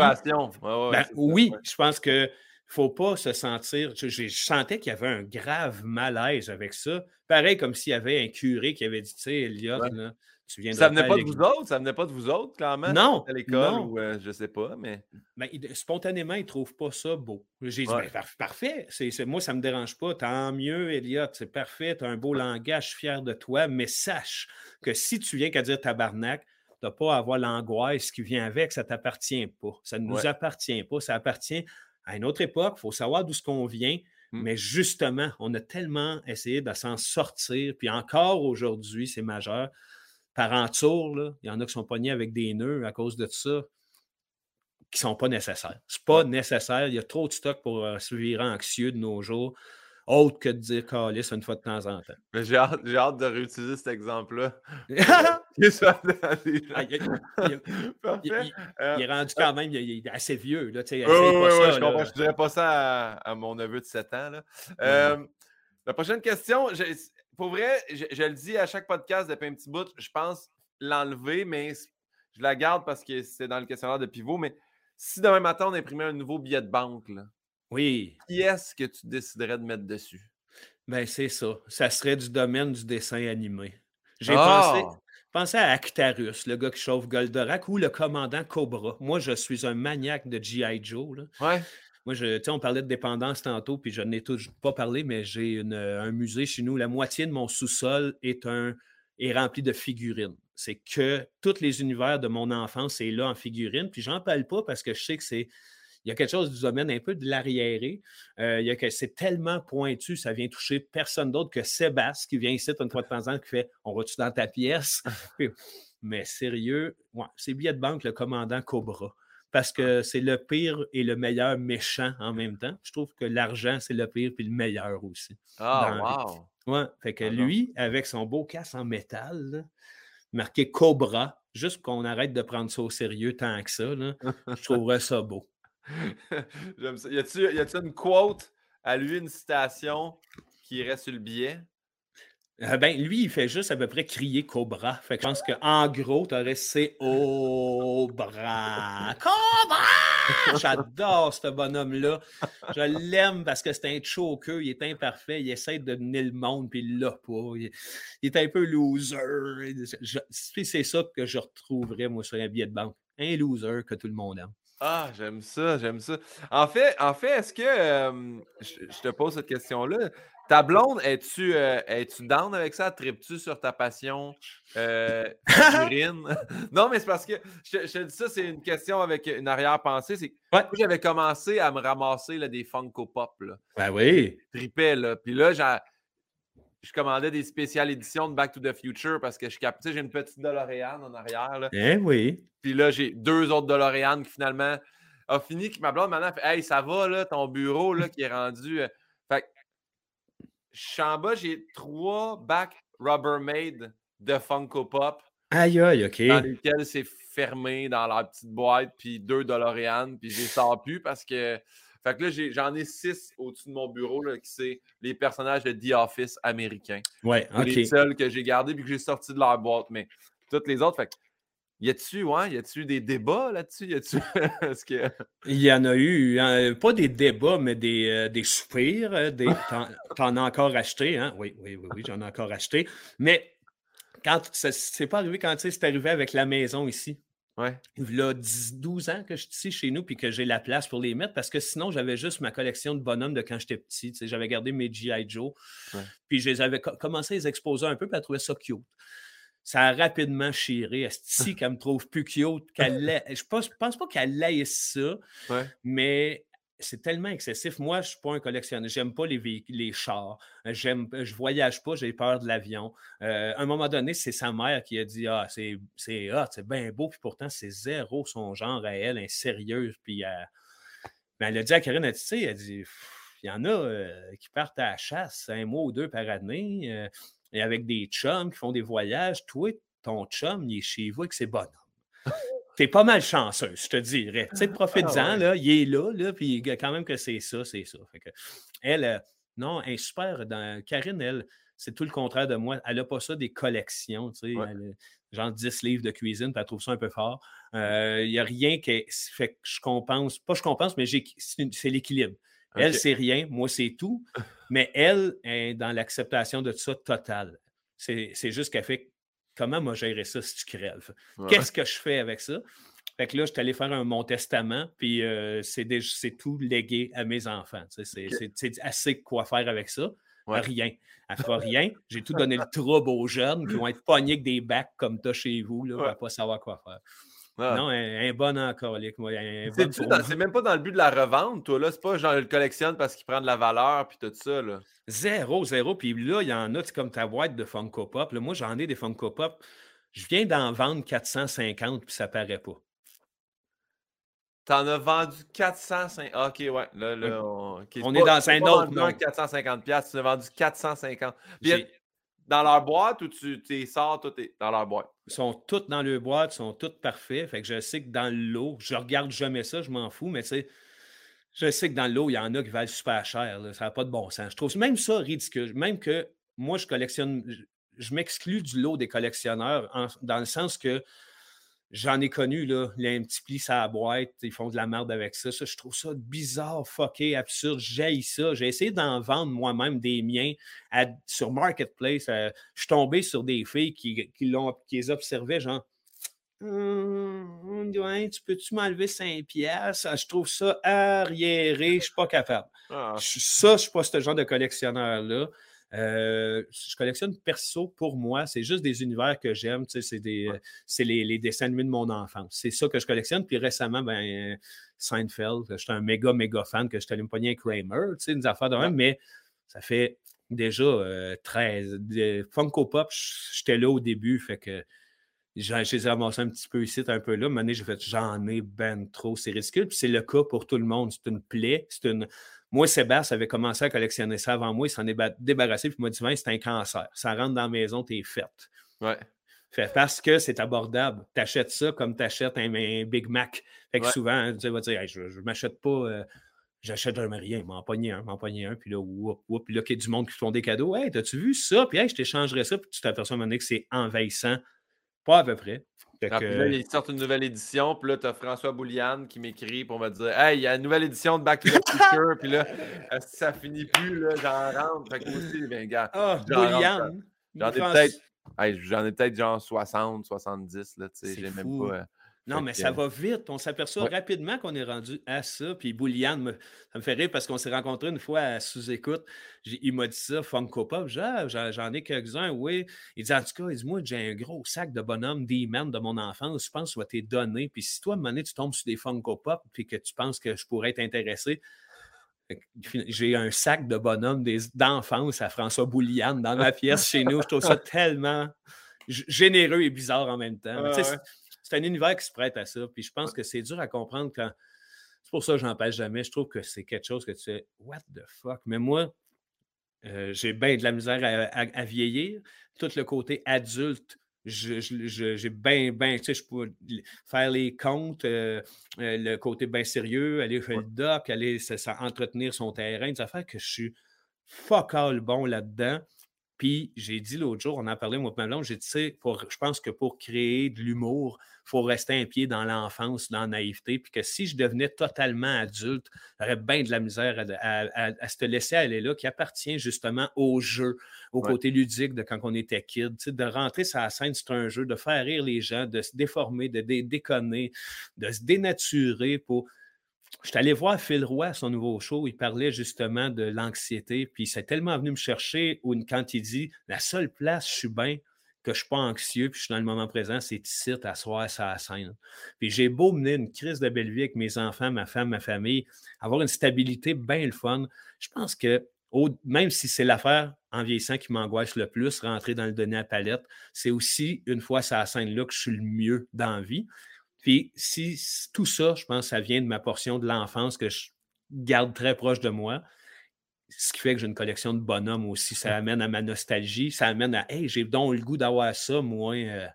Speaker 2: Ben oui, je pense que ne faut pas se sentir. Je, sentais qu'il y avait un grave malaise avec ça. Pareil comme s'il y avait un curé qui avait dit, tu sais, Elliot, tu viens
Speaker 1: Ça venait pas de vous autres? Ça venait pas de vous autres, clairement?
Speaker 2: Non.
Speaker 1: À l'école ou euh, je sais pas, mais.
Speaker 2: mais spontanément, ils ne trouvent pas ça beau. J'ai dit, ben, parfait. moi, ça ne me dérange pas. Tant mieux, Elliot. C'est parfait. Tu as un beau langage, je suis fier de toi. Mais sache que si tu viens qu'à dire tabarnak, tu n'as pas à avoir l'angoisse qui vient avec, ça ne t'appartient pas. Ça ne nous appartient pas. Ça appartient à une autre époque, il faut savoir d'où ce qu'on vient. Mmh. Mais justement, on a tellement essayé de s'en sortir, puis encore aujourd'hui, c'est majeur. Par entour, il y en a qui sont pognés avec des nœuds à cause de ça, qui ne sont pas nécessaires. Ce n'est pas nécessaire. Il y a trop de stock pour euh, se virer anxieux de nos jours autre que de dire Calis une fois de temps en temps.
Speaker 1: J'ai hâte, hâte, de réutiliser cet exemple-là.
Speaker 2: il, est rendu quand même il est assez vieux. Là,
Speaker 1: oui, oui, je ne dirais pas ça à, mon neveu de 7 ans. Là. Euh, la prochaine question, pour vrai, je, le dis à chaque podcast depuis un petit bout, je pense l'enlever, mais je la garde parce que c'est dans le questionnaire de pivot. Mais si demain matin, on imprimait un nouveau billet de banque, là,
Speaker 2: oui.
Speaker 1: Qui est-ce que tu déciderais de mettre dessus?
Speaker 2: Ben, c'est ça. Ça serait du domaine du dessin animé. J'ai pensé, ah! pensé, à Actarus, le gars qui chauffe Goldorak, ou le commandant Cobra. Moi, je suis un maniaque de G.I. Joe. Là.
Speaker 1: Ouais.
Speaker 2: Moi, je, on parlait de dépendance tantôt, puis je n'ai toujours pas parlé, mais j'ai un musée chez nous. La moitié de mon sous-sol est, un, est rempli de figurines. C'est que tous les univers de mon enfance est là en figurines. Puis j'en parle pas parce que je sais que c'est il y a quelque chose du domaine un peu de l'arriéré. Euh, c'est tellement pointu, ça vient toucher personne d'autre que Sébastien qui vient ici une fois de temps en temps qui fait On va-tu dans ta pièce? Mais sérieux, c'est billet de banque, le commandant Cobra. Parce que c'est le pire et le meilleur méchant en même temps. Je trouve que l'argent, c'est le pire et le meilleur aussi.
Speaker 1: Ah,
Speaker 2: wow! Ouais, fait que ah lui, avec son beau casse en métal, marqué Cobra, juste qu'on arrête de prendre ça au sérieux tant que ça, je trouverais ça beau.
Speaker 1: J'aime ça. Y a-t-il une quote à lui, une citation qui irait sur le billet?
Speaker 2: Euh, ben, lui, il fait juste à peu près crier Cobra. Fait que je pense qu'en gros, tu aurais C Cobra. Cobra! J'adore ce bonhomme-là. Je l'aime parce que c'est un choker, il est imparfait, il essaie de donner le monde, puis il l'a pas. Il, est un peu loser. C'est ça que je retrouverais, moi, sur un billet de banque. Un loser que tout le monde aime.
Speaker 1: Ah, j'aime ça, j'aime ça. En fait, en fait est-ce que je, te pose cette question-là? Ta blonde, es-tu euh, es-tu down avec ça? Tripes-tu sur ta passion euh, non, mais c'est parce que je, te dis ça, c'est une question avec une arrière-pensée. C'est
Speaker 2: ouais.
Speaker 1: j'avais commencé à me ramasser là, des Funko Pop. Là.
Speaker 2: Ben oui.
Speaker 1: Tripais, là. Puis là, j'ai je commandais des spéciales éditions de Back to the Future parce que je captais, j'ai une petite DeLorean en arrière. Là.
Speaker 2: Eh oui.
Speaker 1: Puis là, j'ai deux autres DeLorean qui finalement a fini, qui ma blonde maintenant fait Hey, ça va, là, ton bureau là, qui est rendu. Fait que je suis en bas, j'ai trois bacs Rubbermaid de Funko Pop.
Speaker 2: Aïe, aïe, OK.
Speaker 1: Dans lesquels c'est fermé dans leur petite boîte, puis deux DeLorean, puis je les sors plus parce que fait que là, j'en ai, six au-dessus de mon bureau, là, qui c'est les personnages de The Office américains.
Speaker 2: Ouais,
Speaker 1: OK. Les seuls que j'ai gardés puis que j'ai sortis de leur boîte. Mais toutes les autres, fait que, y a-tu, ouais, y a-tu des débats là-dessus? Y a-tu. que...
Speaker 2: Il y en a eu, hein, pas des débats, mais des, euh, des soupirs. Euh, des... T'en as encore acheté, hein? Oui, oui, oui, oui, j'en ai encore acheté. Mais quand c'est pas arrivé quand c'est arrivé avec la maison ici.
Speaker 1: Ouais.
Speaker 2: Il y a 12 ans que je suis ici chez nous puis que j'ai la place pour les mettre parce que sinon, j'avais juste ma collection de bonhommes de quand j'étais petit. J'avais gardé mes G.I. Joe. Puis je les avais commencé à les exposer un peu puis à trouver ça cute. Ça a rapidement chiré. Est-ce qu'elle me trouve plus cute? Qu'elle je pense, pense pas qu'elle laisse ça, mais c'est tellement excessif. Moi, je ne suis pas un collectionneur. J'aime pas les, les chars. J'aime, je voyage pas, j'ai peur de l'avion. Euh, à un moment donné, c'est sa mère qui a dit Ah, c'est, c'est, c'est bien beau, puis pourtant, c'est zéro son genre à elle, insérieuse. Puis euh, ben, elle a dit à Karine, tu sais, elle dit Il y en a euh, qui partent à la chasse un mois ou deux par année, et avec des chums qui font des voyages. Toi, ton chum, il est chez vous avec ses bonhommes t'es pas mal chanceux, je te dirais. Tu sais, profite-en, ah là, il est là, là, puis quand même que c'est ça, c'est ça. Fait que, elle, euh, non, elle est super. Dans, Karine, elle, c'est tout le contraire de moi. Elle n'a pas ça des collections, tu sais. genre 10 livres de cuisine, puis elle trouve ça un peu fort. Euh, il n'y a rien qui fait que je compense. Pas je compense, mais c'est l'équilibre. Elle, c'est rien. Moi, c'est tout. Mais elle est dans l'acceptation de ça totale. C'est juste qu'elle fait comment moi gérer ça si tu crèves? Qu'est-ce que je fais avec ça? Fait que là, je suis allé faire un, mon testament, puis euh, c'est tout légué à mes enfants. C'est assez quoi faire avec ça. Rien. Elle fera rien. J'ai tout donné le trouble aux jeunes qui vont être pognés avec des bacs comme toi chez vous, là, ne pas savoir quoi faire. Non, un, bon encore,
Speaker 1: C'est même pas dans le but de la revente, toi, là? C'est pas genre, je le collectionne parce qu'il prend de la valeur, puis tout ça, là.
Speaker 2: Zéro, zéro. Puis là, il y en a, c'est comme ta boîte de Funko Pop. moi, j'en ai des Funko Pop. Je viens d'en vendre 450, puis ça paraît pas.
Speaker 1: T'en as vendu 450. Ah, ok, ouais. Là, là,
Speaker 2: on, est dans un autre
Speaker 1: nom. 450 Tu as vendu 450. Puis, dans leur boîte ou tu les sors, tout est dans leur boîte?
Speaker 2: Ils sont toutes dans leur boîte, ils sont toutes parfaits. Fait que je sais que dans l'eau, je regarde jamais ça, je m'en fous, mais tu je sais que dans l'eau, il y en a qui valent super cher. Ça n'a pas de bon sens. Je trouve même ça ridicule. Même que moi, je collectionne, je, m'exclus du lot des collectionneurs dans le sens que J'en ai connu, là, un petit pli sa boîte, ils font de la merde avec ça. ça je trouve ça bizarre, fucké, absurde. J'ai ça. J'ai essayé d'en vendre moi-même des miens sur Marketplace. Euh, je suis tombé sur des filles qui, qui, qui les observaient, genre. Hum, tu peux-tu m'enlever 5 pièces? Je trouve ça arriéré, je suis pas capable. Ah. Ça, je ne suis pas ce genre de collectionneur-là. Euh, je collectionne perso pour moi. C'est juste des univers que j'aime. c'est les, dessins animés de mon enfance. C'est ça que je collectionne. Puis récemment, ben, Seinfeld, j'étais un méga, méga fan que je t'allais me pogner Kramer, une affaire de même, mais ça fait déjà 13. Euh, Funko Pop, j'étais là au début, fait que j'ai ramassé un petit peu ici, un peu là. Maintenant, j'ai fait j'en ai ben trop, c'est ridicule. Puis c'est le cas pour tout le monde. C'est une plaie, c'est une moi, Sébastien avait commencé à collectionner ça avant moi, il s'en est débarrassé, puis il m'a dit c'est un cancer. Ça rentre dans la maison, t'es faite.
Speaker 1: Ouais.
Speaker 2: Fait, parce que c'est abordable. Tu achètes ça comme tu achètes un, Big Mac. Fait que souvent, tu vas dire je ne m'achète pas. Euh, j'achète jamais rien, m'en pogner un, m'en pogner un, puis là, whoop, whoop, puis là, qu'il y a du monde qui te font des cadeaux. Hey, t'as-tu vu ça? Puis hey, je t'échangerais ça, puis tu t'aperçois un donné que c'est envahissant. Pas à peu près.
Speaker 1: Ah, là, il sort une nouvelle édition, puis là, tu as François Bouliane qui m'écrit pour me dire Hey, il y a une nouvelle édition de Back to the Future, puis là, ça finit plus, là, j'en rentre. Fait que moi aussi, ben, gars.
Speaker 2: Ah, Bouliane.
Speaker 1: J'en ai peut-être. j'en ai peut-être genre 60, 70, là, tu sais, j'ai même pas. Euh,
Speaker 2: non, mais ça va vite. On s'aperçoit rapidement qu'on est rendu à ça. Puis Bouliane, ça me fait rire parce qu'on s'est rencontrés une fois à sous-écoute. Il m'a dit ça, Funko Pop. Ah, j'en ai quelques-uns, oui. Il dit en tout cas, il dit, moi, j'ai un gros sac de bonhomme D-Man de mon enfance. Je pense que ça va t'être donné. Puis si toi, à un moment donné, tu tombes sur des Funko Pop puis que tu penses que je pourrais t'intéresser, j'ai un sac de bonhomme d'enfance à François Bouliane dans ma pièce chez nous. Je trouve ça tellement généreux et bizarre en même temps c'est un univers qui se prête à ça. Puis je pense que c'est dur à comprendre quand. C'est pour ça que j'en parle jamais. Je trouve que c'est quelque chose que tu fais What the fuck? Mais moi, euh, j'ai bien de la misère à, vieillir. Tout le côté adulte, j'ai bien, bien, tu sais, je peux faire les comptes, euh, euh, le côté bien sérieux, aller faire le doc, aller entretenir son terrain, des affaires que je suis fuck all bon là-dedans. Puis j'ai dit l'autre jour, on en a parlé, moi, maintenant, j'ai dit, je pense que pour créer de l'humour, il faut rester un pied dans l'enfance, dans la naïveté, puis que si je devenais totalement adulte, j'aurais bien de la misère à, se laisser aller là, qui appartient justement au jeu, au côté ludique de quand on était kid. De rentrer sur la scène, c'est un jeu, de faire rire les gens, de se déformer, de déconner, de se dénaturer pour je suis allé voir Phil Roy à son nouveau show. Il parlait justement de l'anxiété. Puis c'est tellement venu me chercher quand il dit La seule place, je suis bien que je ne suis pas anxieux, puis je suis dans le moment présent, c'est ici, à ça la scène. Puis j'ai beau mener une crise de belle vie avec mes enfants, ma femme, ma famille, avoir une stabilité bien le fun. Je pense que même si c'est l'affaire en vieillissant qui m'angoisse le plus, rentrer dans le donné à palette, c'est aussi une fois ça scène-là que je suis le mieux dans vie. Puis si tout ça, je pense, ça vient de ma portion de l'enfance que je garde très proche de moi, ce qui fait que j'ai une collection de bonhommes aussi. Ça amène à ma nostalgie, ça amène à Hey, j'ai donc le goût d'avoir ça, moi. Euh,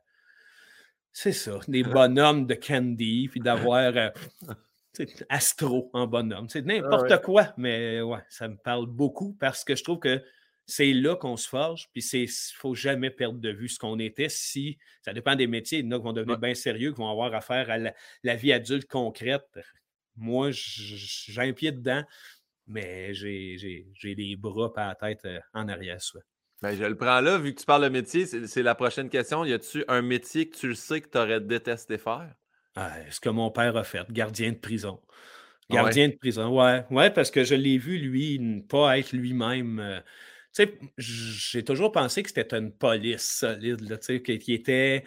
Speaker 2: c'est ça, des bonhommes de candy, puis d'avoir euh, Astro en bonhomme. C'est n'importe quoi, mais ouais, ça me parle beaucoup parce que je trouve que c'est là qu'on se forge, puis il ne faut jamais perdre de vue ce qu'on était. Si ça dépend des métiers, il y en a qui vont devenir bien sérieux, qui vont avoir affaire à la, vie adulte concrète. Moi, j'ai un pied dedans, mais j'ai les bras par la tête euh, en arrière. Soit.
Speaker 1: Ben, je le prends là, vu que tu parles de métier, c'est la prochaine question. Y a-tu un métier que tu le sais que tu aurais détesté faire?
Speaker 2: Ah, ce que mon père a fait, gardien de prison. Ah gardien de prison, ouais. Ouais, parce que je l'ai vu, lui, ne pas être lui-même. Euh, j'ai toujours pensé que c'était une police solide, tu sais, qui, était.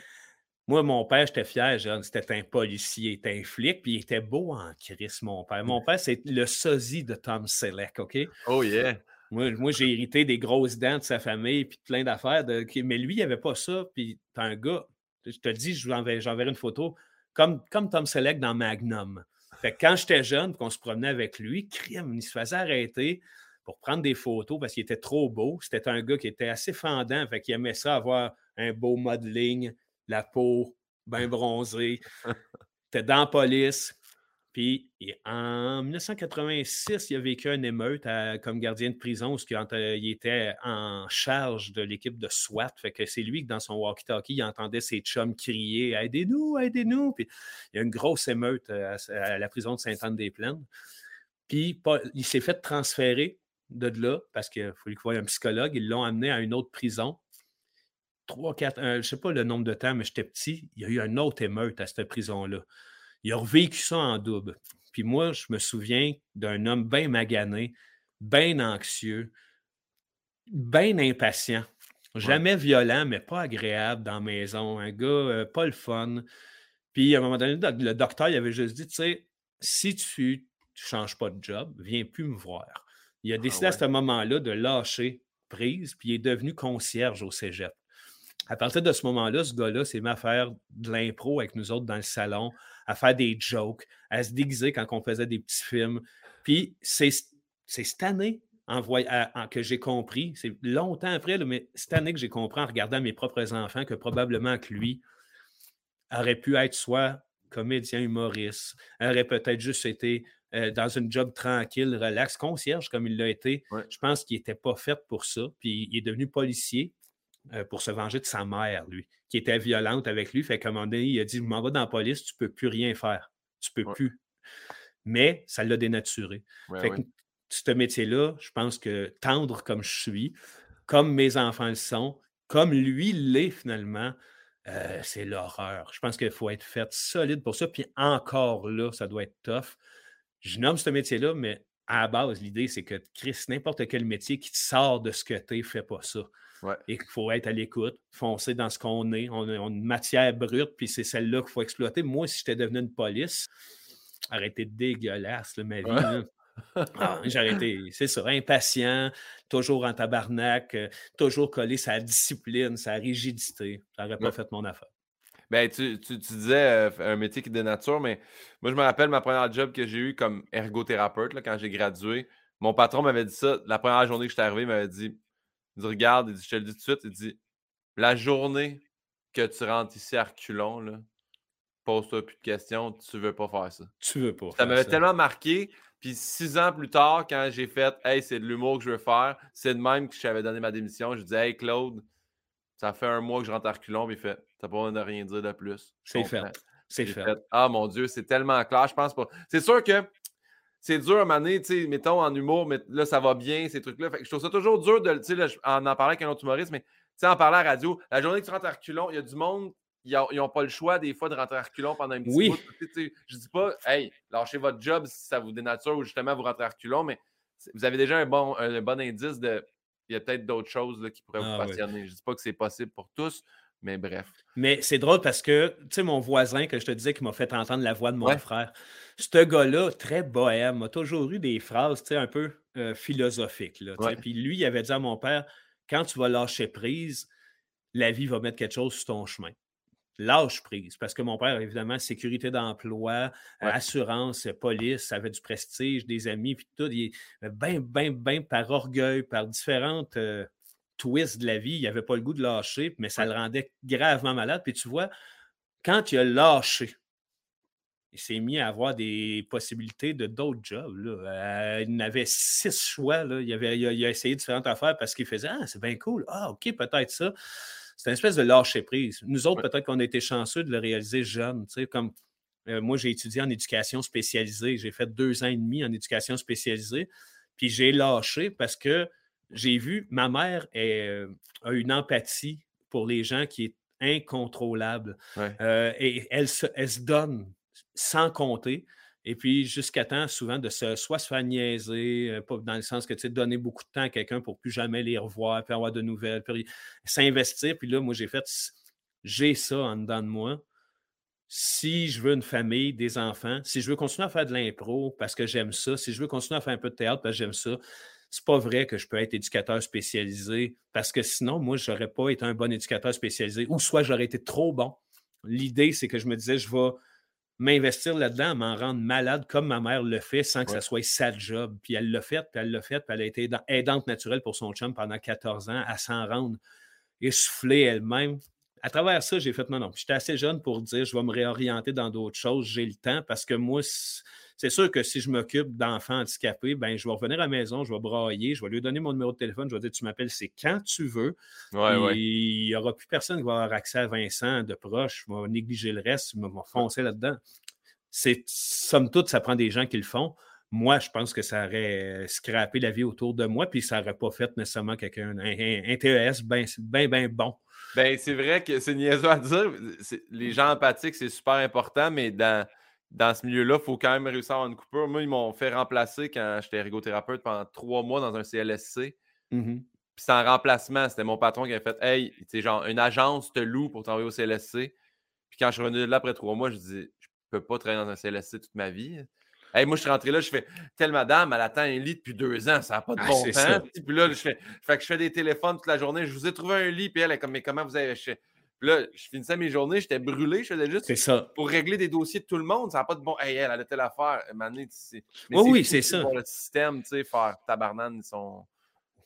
Speaker 2: Moi, mon père, j'étais fier, c'était un policier, était un flic, puis il était beau en crise, mon père. Mon père, c'est le sosie de Tom Selleck, OK?
Speaker 1: Oh yeah!
Speaker 2: Moi, moi j'ai hérité des grosses dents de sa famille, puis plein d'affaires. De... Mais lui, il avait pas ça, puis t'es un gars, je te dis, j'enverrai une photo comme, Tom Selleck dans Magnum. Fait quand j'étais jeune, qu'on se promenait avec lui, crime, il se faisait arrêter pour prendre des photos parce qu'il était trop beau. C'était un gars qui était assez fendant, fait qu'il aimait ça avoir un beau modeling, la peau bien bronzée. était dans la police. Puis en 1986, il a vécu un émeute comme gardien de prison, parce qu'il était en charge de l'équipe de SWAT. Fait que c'est lui qui, dans son walkie-talkie, il entendait ses chums crier Aidez-nous, aidez-nous. Puis il y a une grosse émeute à, la prison de Sainte-Anne-des-Plaines. Puis il s'est fait transférer de là parce qu'il fallait qu'il voie un psychologue. Ils l'ont amené à une autre prison. Trois, quatre, je ne sais pas le nombre de temps, mais j'étais petit. Il y a eu un autre émeute à cette prison-là. Il a revécu ça en double. Puis moi, je me souviens d'un homme bien magané, bien anxieux, bien impatient. Jamais violent, mais pas agréable dans la maison. Un gars euh, pas le fun. Puis à un moment donné, le docteur il avait juste dit, tu sais, si tu ne changes pas de job, viens plus me voir. Il a ah décidé à ce moment-là de lâcher prise, puis il est devenu concierge au cégep. À partir de ce moment-là, ce gars-là s'est mis à faire de l'impro avec nous autres dans le salon, à faire des jokes, à se déguiser quand on faisait des petits films. Puis c'est cette année en que j'ai compris, c'est longtemps après, mais cette année que j'ai compris en regardant mes propres enfants que probablement que lui aurait pu être soit comédien humoriste, aurait peut-être juste été euh, dans une job tranquille, relax, concierge comme il l'a été. Je pense qu'il n'était pas fait pour ça. Puis il est devenu policier. Euh, pour se venger de sa mère, lui, qui était violente avec lui. Fait qu'à un moment donné, il a dit Je m'en vais dans la police, tu ne peux plus rien faire. Tu ne peux plus. Mais ça l'a dénaturé. fait que ce métier-là, je pense que tendre comme je suis, comme mes enfants le sont, comme lui l'est finalement, euh, c'est l'horreur. Je pense qu'il faut être fait solide pour ça. Puis encore là, ça doit être tough. Je nomme ce métier-là, mais à la base, l'idée, c'est que Chris, n'importe quel métier qui te sort de ce que tu es, fais pas ça. Et qu'il faut être à l'écoute, foncer dans ce qu'on est. On a une matière brute, puis c'est celle-là qu'il faut exploiter. Moi, si j'étais devenu une police, arrêtez dégueulasse, ma vie. Ah, j'ai arrêté, c'est ça, impatient, toujours en tabarnak, euh, toujours collé sa discipline, sa rigidité. Ça n'aurait pas fait mon affaire.
Speaker 1: Ben, tu, disais euh, un métier qui dénature, mais moi, je me rappelle ma première job que j'ai eu comme ergothérapeute quand j'ai gradué. Mon patron m'avait dit ça. La première journée que j'étais arrivé, il m'avait dit il dit Regarde, il dit, je te le dis tout de suite, il dit La journée que tu rentres ici à reculons, pose-toi plus de questions, tu veux pas faire ça.
Speaker 2: Tu veux pas.
Speaker 1: Ça m'avait tellement marqué. Puis six ans plus tard, quand j'ai fait Hey, c'est de l'humour que je veux faire, c'est de même que j'avais donné ma démission. Je disais Hey Claude, ça fait un mois que je rentre à reculons, puis il fait T'as pas besoin de rien dire de plus.
Speaker 2: C'est fait. C'est fait.
Speaker 1: Ah mon Dieu, c'est tellement clair. Je pense pas. C'est sûr que c'est dur à un moment donné, mettons en humour, mais là, ça va bien, ces trucs-là. je trouve ça toujours dur de, sais, en en parler avec un autre humoriste, mais en parler à la radio, la journée que tu rentres à reculons, il y a du monde, ils n'ont pas le choix des fois de rentrer à reculons pendant un petit
Speaker 2: oui.
Speaker 1: Je dis pas, hey, lâchez votre job si ça vous dénature ou justement vous rentrez à reculons, mais vous avez déjà un bon, un bon indice de. Il y a peut-être d'autres choses qui pourraient vous ah passionner. Je ne dis pas que c'est possible pour tous, Mais bref.
Speaker 2: Mais c'est drôle parce que, tu sais, mon voisin que je te disais qui m'a fait entendre la voix de mon frère, ce gars-là, très bohème, a toujours eu des phrases, tu sais, un peu euh, philosophiques. Là, Puis lui, il avait dit à mon père, quand tu vas lâcher prise, la vie va mettre quelque chose sur ton chemin. Lâche prise. Parce que mon père, évidemment, sécurité d'emploi, assurance, police, avait du prestige, des amis, puis tout. Il, bien, bien, bien par orgueil, par différentes euh, twist de la vie, il n'avait pas le goût de lâcher, mais ça le rendait gravement malade. Puis tu vois, quand il a lâché, il s'est mis à avoir des possibilités de d'autres jobs. Euh, il avait six choix. Là. Il, avait, il, a, essayé différentes affaires parce qu'il faisait Ah, c'est bien cool. Ah, OK, peut-être ça. C'est une espèce de lâcher prise. Nous autres, peut-être qu'on a été chanceux de le réaliser jeune. Comme euh, moi, j'ai étudié en éducation spécialisée. J'ai fait deux ans et demi en éducation spécialisée. Puis j'ai lâché parce que j'ai vu, ma mère euh, a une empathie pour les gens qui est incontrôlable. Euh, et elle se, elle se, donne sans compter. Et puis, jusqu'à temps, souvent, de se, soit se faire niaiser, euh, pas dans le sens que, tu sais, donner beaucoup de temps à quelqu'un pour plus jamais les revoir, puis avoir de nouvelles, puis s'investir. Puis là, moi, j'ai fait, j'ai ça en dedans de moi. Si je veux une famille, des enfants, si je veux continuer à faire de l'impro parce que j'aime ça, si je veux continuer à faire un peu de théâtre parce que j'aime ça, c'est pas vrai que je peux être éducateur spécialisé parce que sinon, moi, je n'aurais pas été un bon éducateur spécialisé ou soit j'aurais été trop bon. L'idée, c'est que je me disais, je vais m'investir là-dedans, m'en rendre malade comme ma mère le fait sans que ça soit sa job. Puis elle l'a fait, puis elle l'a fait, puis elle a été aidante naturelle pour son chum pendant 14 ans à s'en rendre essoufflée elle-même. À travers ça, j'ai fait non, non. J'étais assez jeune pour dire je vais me réorienter dans d'autres choses. J'ai le temps parce que moi, c'est sûr que si je m'occupe d'enfants handicapés, ben, je vais revenir à la maison, je vais brailler, je vais lui donner mon numéro de téléphone, je vais dire tu m'appelles, c'est quand tu veux. Il n'y aura plus personne qui va avoir accès à Vincent de proche, je vais négliger le reste, je vais foncer là-dedans. C'est, somme toute, ça prend des gens qui le font. Moi, je pense que ça aurait scrappé la vie autour de moi, puis ça n'aurait pas fait nécessairement quelqu'un, un, TES bien, bien, bien bon.
Speaker 1: Ben, c'est vrai que c'est niaiseux à dire. Les gens empathiques, c'est super important, mais dans, dans ce milieu-là, il faut quand même réussir à avoir une coupure. Moi, ils m'ont fait remplacer quand j'étais ergothérapeute pendant trois mois dans un CLSC.
Speaker 2: Mmh
Speaker 1: Puis c'est en remplacement. C'était mon patron qui avait fait Hey, tu genre, une agence te loue pour travailler au CLSC. Puis quand je suis revenu de là après trois mois, je dis Je peux pas travailler dans un CLSC toute ma vie. Hey, moi, je suis rentré là, je fais Telle madame, elle attend un lit depuis deux ans, ça n'a pas de ah, bon temps. Puis là, je fais, fait que je fais des téléphones toute la journée. Je vous ai trouvé un lit, puis elle est comme Mais comment vous avez. Là, je finissais mes journées, j'étais brûlé, je faisais juste
Speaker 2: ça.
Speaker 1: pour régler des dossiers de tout le monde. Ça n'a pas de bon. Hey, elle, elle a telle affaire. Mais
Speaker 2: oui, oui, c'est ça.
Speaker 1: Pour le système, tu sais, faire tabarnane, ils sont,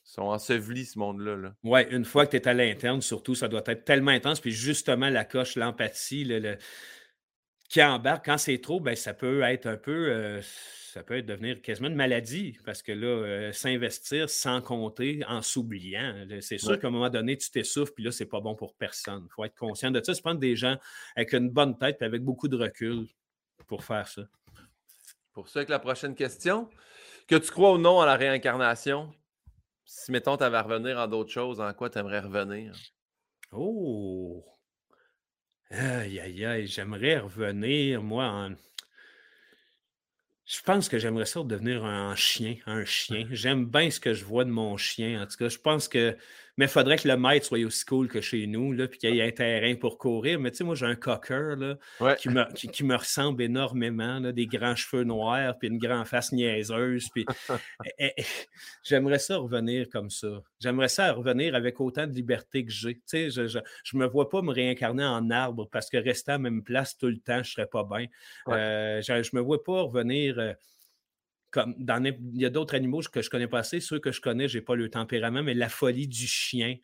Speaker 1: sont ensevelis, ce monde-là. Là.
Speaker 2: Oui, une fois que tu es à l'interne, surtout, ça doit être tellement intense. Puis justement, la coche, l'empathie, le, qui embarque, quand c'est trop, ben, ça peut être un peu. Euh, ça peut devenir quasiment une maladie parce que là, euh, s'investir sans compter, en s'oubliant, c'est sûr qu'à un moment donné, tu t'essouffles, puis là, c'est pas bon pour personne. Il faut être conscient de ça. C'est prendre des gens avec une bonne tête et avec beaucoup de recul pour faire ça.
Speaker 1: Pour ça, avec la prochaine question, que tu crois ou non à la réincarnation, si, mettons, tu avais à revenir en d'autres choses, en quoi tu aimerais revenir?
Speaker 2: Oh! Aïe, aïe, aïe, j'aimerais revenir, moi, en je pense que j'aimerais ça devenir un chien, un chien. J'aime bien ce que je vois de mon chien. En tout cas, je pense que mais il faudrait que le maître soit aussi cool que chez nous, là, puis qu'il y ait un terrain pour courir. Mais tu sais, moi, j'ai un cocker là, qui, me, qui, me, ressemble énormément, là, des grands cheveux noirs, puis une grande face niaiseuse. Puis eh, eh, j'aimerais ça revenir comme ça. J'aimerais ça revenir avec autant de liberté que j'ai. Tu sais, je ne me vois pas me réincarner en arbre parce que rester à la même place tout le temps, je ne serais pas bien. Euh, je ne me vois pas revenir. Euh, comme il y a d'autres animaux que je connais pas assez. Ceux que je connais, je n'ai pas le tempérament, mais la folie du chien.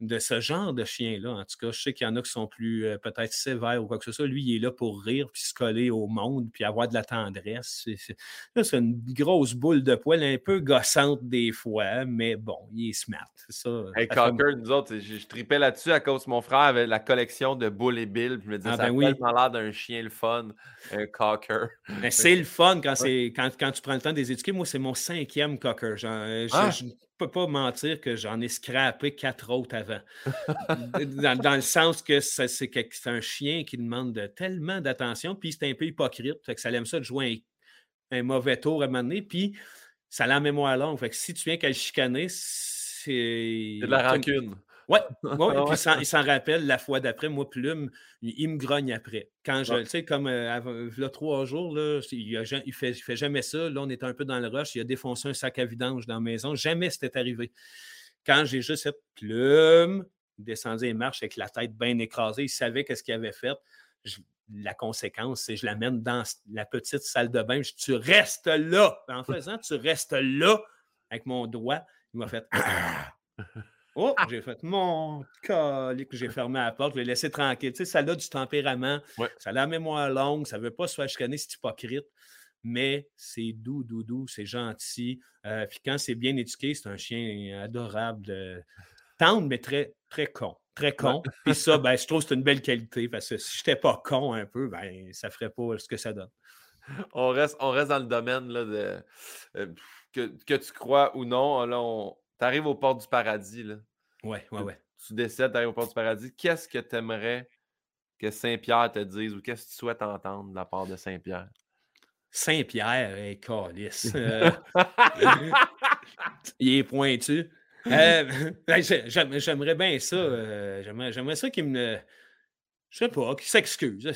Speaker 2: De ce genre de chien-là. En tout cas, je sais qu'il y en a qui sont plus euh, peut-être sévères ou quoi que ce soit. Lui, il est là pour rire, puis se coller au monde, puis avoir de la tendresse. C'est une grosse boule de poil, un peu gossante des fois, mais bon, il est smart. Ça,
Speaker 1: hey, Cocker, nous autres, je, tripais là-dessus à cause de mon frère avait la collection de boules et billes. Je me disais, ah, ça ben a tellement l'air d'un chien le fun, un Cocker.
Speaker 2: c'est le fun quand, quand, quand, tu prends le temps de les éduquer. Moi, c'est mon cinquième Cocker. Euh, ah! Peux pas mentir que j'en ai scrappé quatre autres avant. dans, le sens que c'est un chien qui demande tellement d'attention, puis c'est un peu hypocrite. Fait que ça aime ça de jouer un, mauvais tour à un moment donné, puis ça l'a en mémoire longue. Fait que si tu viens qu'à le chicaner, c'est.
Speaker 1: C'est de la rancune.
Speaker 2: Oui, ouais, puis il s'en rappelle la fois d'après. Moi, Plume, il, me grogne après. Quand je, tu sais, comme euh, là, trois jours, là, il ne fait, fait, jamais ça. Là, on est un peu dans le rush. Il a défoncé un sac à vidange dans la maison. Jamais c'était arrivé. Quand j'ai juste cette Plume, il descendait les marches avec la tête bien écrasée. Il savait qu'est-ce qu'il avait fait. la conséquence, c'est que je l'amène dans la petite salle de bain. Je dis, tu restes là. En faisant, tu restes là avec mon doigt. Il m'a fait. Oh, j'ai fait mon calique, j'ai fermé la porte, je l'ai laissé tranquille. Tu sais, ça a du tempérament, ça a la mémoire longue, ça ne veut pas se faire chicaner, c'est hypocrite, mais c'est doux, doux, doux, c'est gentil. Euh, puis quand c'est bien éduqué, c'est un chien adorable, euh, tendre, mais très, très con. Très con. Puis ça, ben, je trouve que c'est une belle qualité parce que si je n'étais pas con un peu, ben, ça ne ferait pas ce que ça donne.
Speaker 1: On reste, on reste dans le domaine là, de, euh, que, que, tu crois ou non. Là, on, tu arrives aux portes du paradis. Là.
Speaker 2: Ouais, ouais, ouais.
Speaker 1: Tu décides d'arriver aux portes du paradis. Qu'est-ce que tu aimerais que Saint-Pierre te dise ou qu'est-ce que tu souhaites entendre de la part de Saint-Pierre?
Speaker 2: Saint-Pierre, hey, calice. Euh, il est pointu. Euh, ben, j'aimerais bien ça. Euh, j'aimerais ça qu'il me je sais pas, qui s'excuse,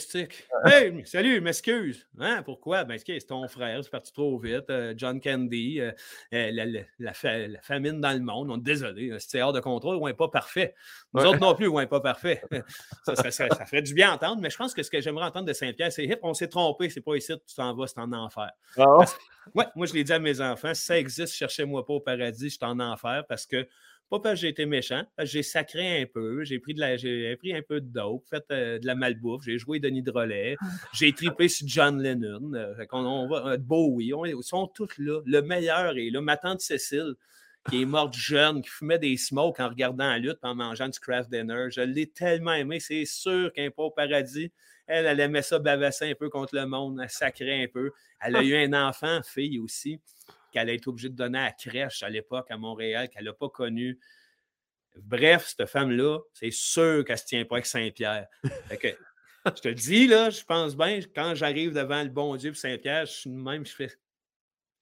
Speaker 2: Hey, salut, m'excuse. Hein, pourquoi? Ben, c'est ton frère, c'est parti trop vite. Euh, John Candy, euh, euh, la, famine dans le monde, on est désolé, c'est hors de contrôle, on n'est pas parfait. Nous autres non plus, on n'est pas parfait. ça, ferait du bien entendre, mais je pense que ce que j'aimerais entendre de Saint-Pierre, c'est hip, on s'est trompé, c'est pas ici, tu t'en vas, c'est en enfer. Ah ouais, moi, je l'ai dit à mes enfants, si ça existe, cherchez-moi pas au paradis, je suis en enfer parce que pas parce que j'ai été méchant, parce que j'ai sacré un peu, j'ai pris, de la, j'ai pris un peu de dope, fait euh, de la malbouffe, j'ai joué Denis Drolet, ah. j'ai tripé sur John Lennon, euh, on, va, euh, Bowie, ils sont tous là. Le meilleur est là. Ma tante Cécile, qui est morte jeune, qui fumait des smokes en regardant la lutte, en mangeant du craft dinner. Je l'ai tellement aimé, c'est sûr qu'un pas au paradis. Elle, elle aimait ça bavasser un peu contre le monde, elle sacrait un peu. Elle a eu un enfant, fille aussi qu'elle a été obligée de donner à la crèche à l'époque à Montréal, qu'elle n'a pas connu. Bref, cette femme-là, c'est sûr qu'elle ne se tient pas avec Saint-Pierre. je te dis, là, je pense bien, quand j'arrive devant le bon Dieu Saint-Pierre, je suis même, je fais.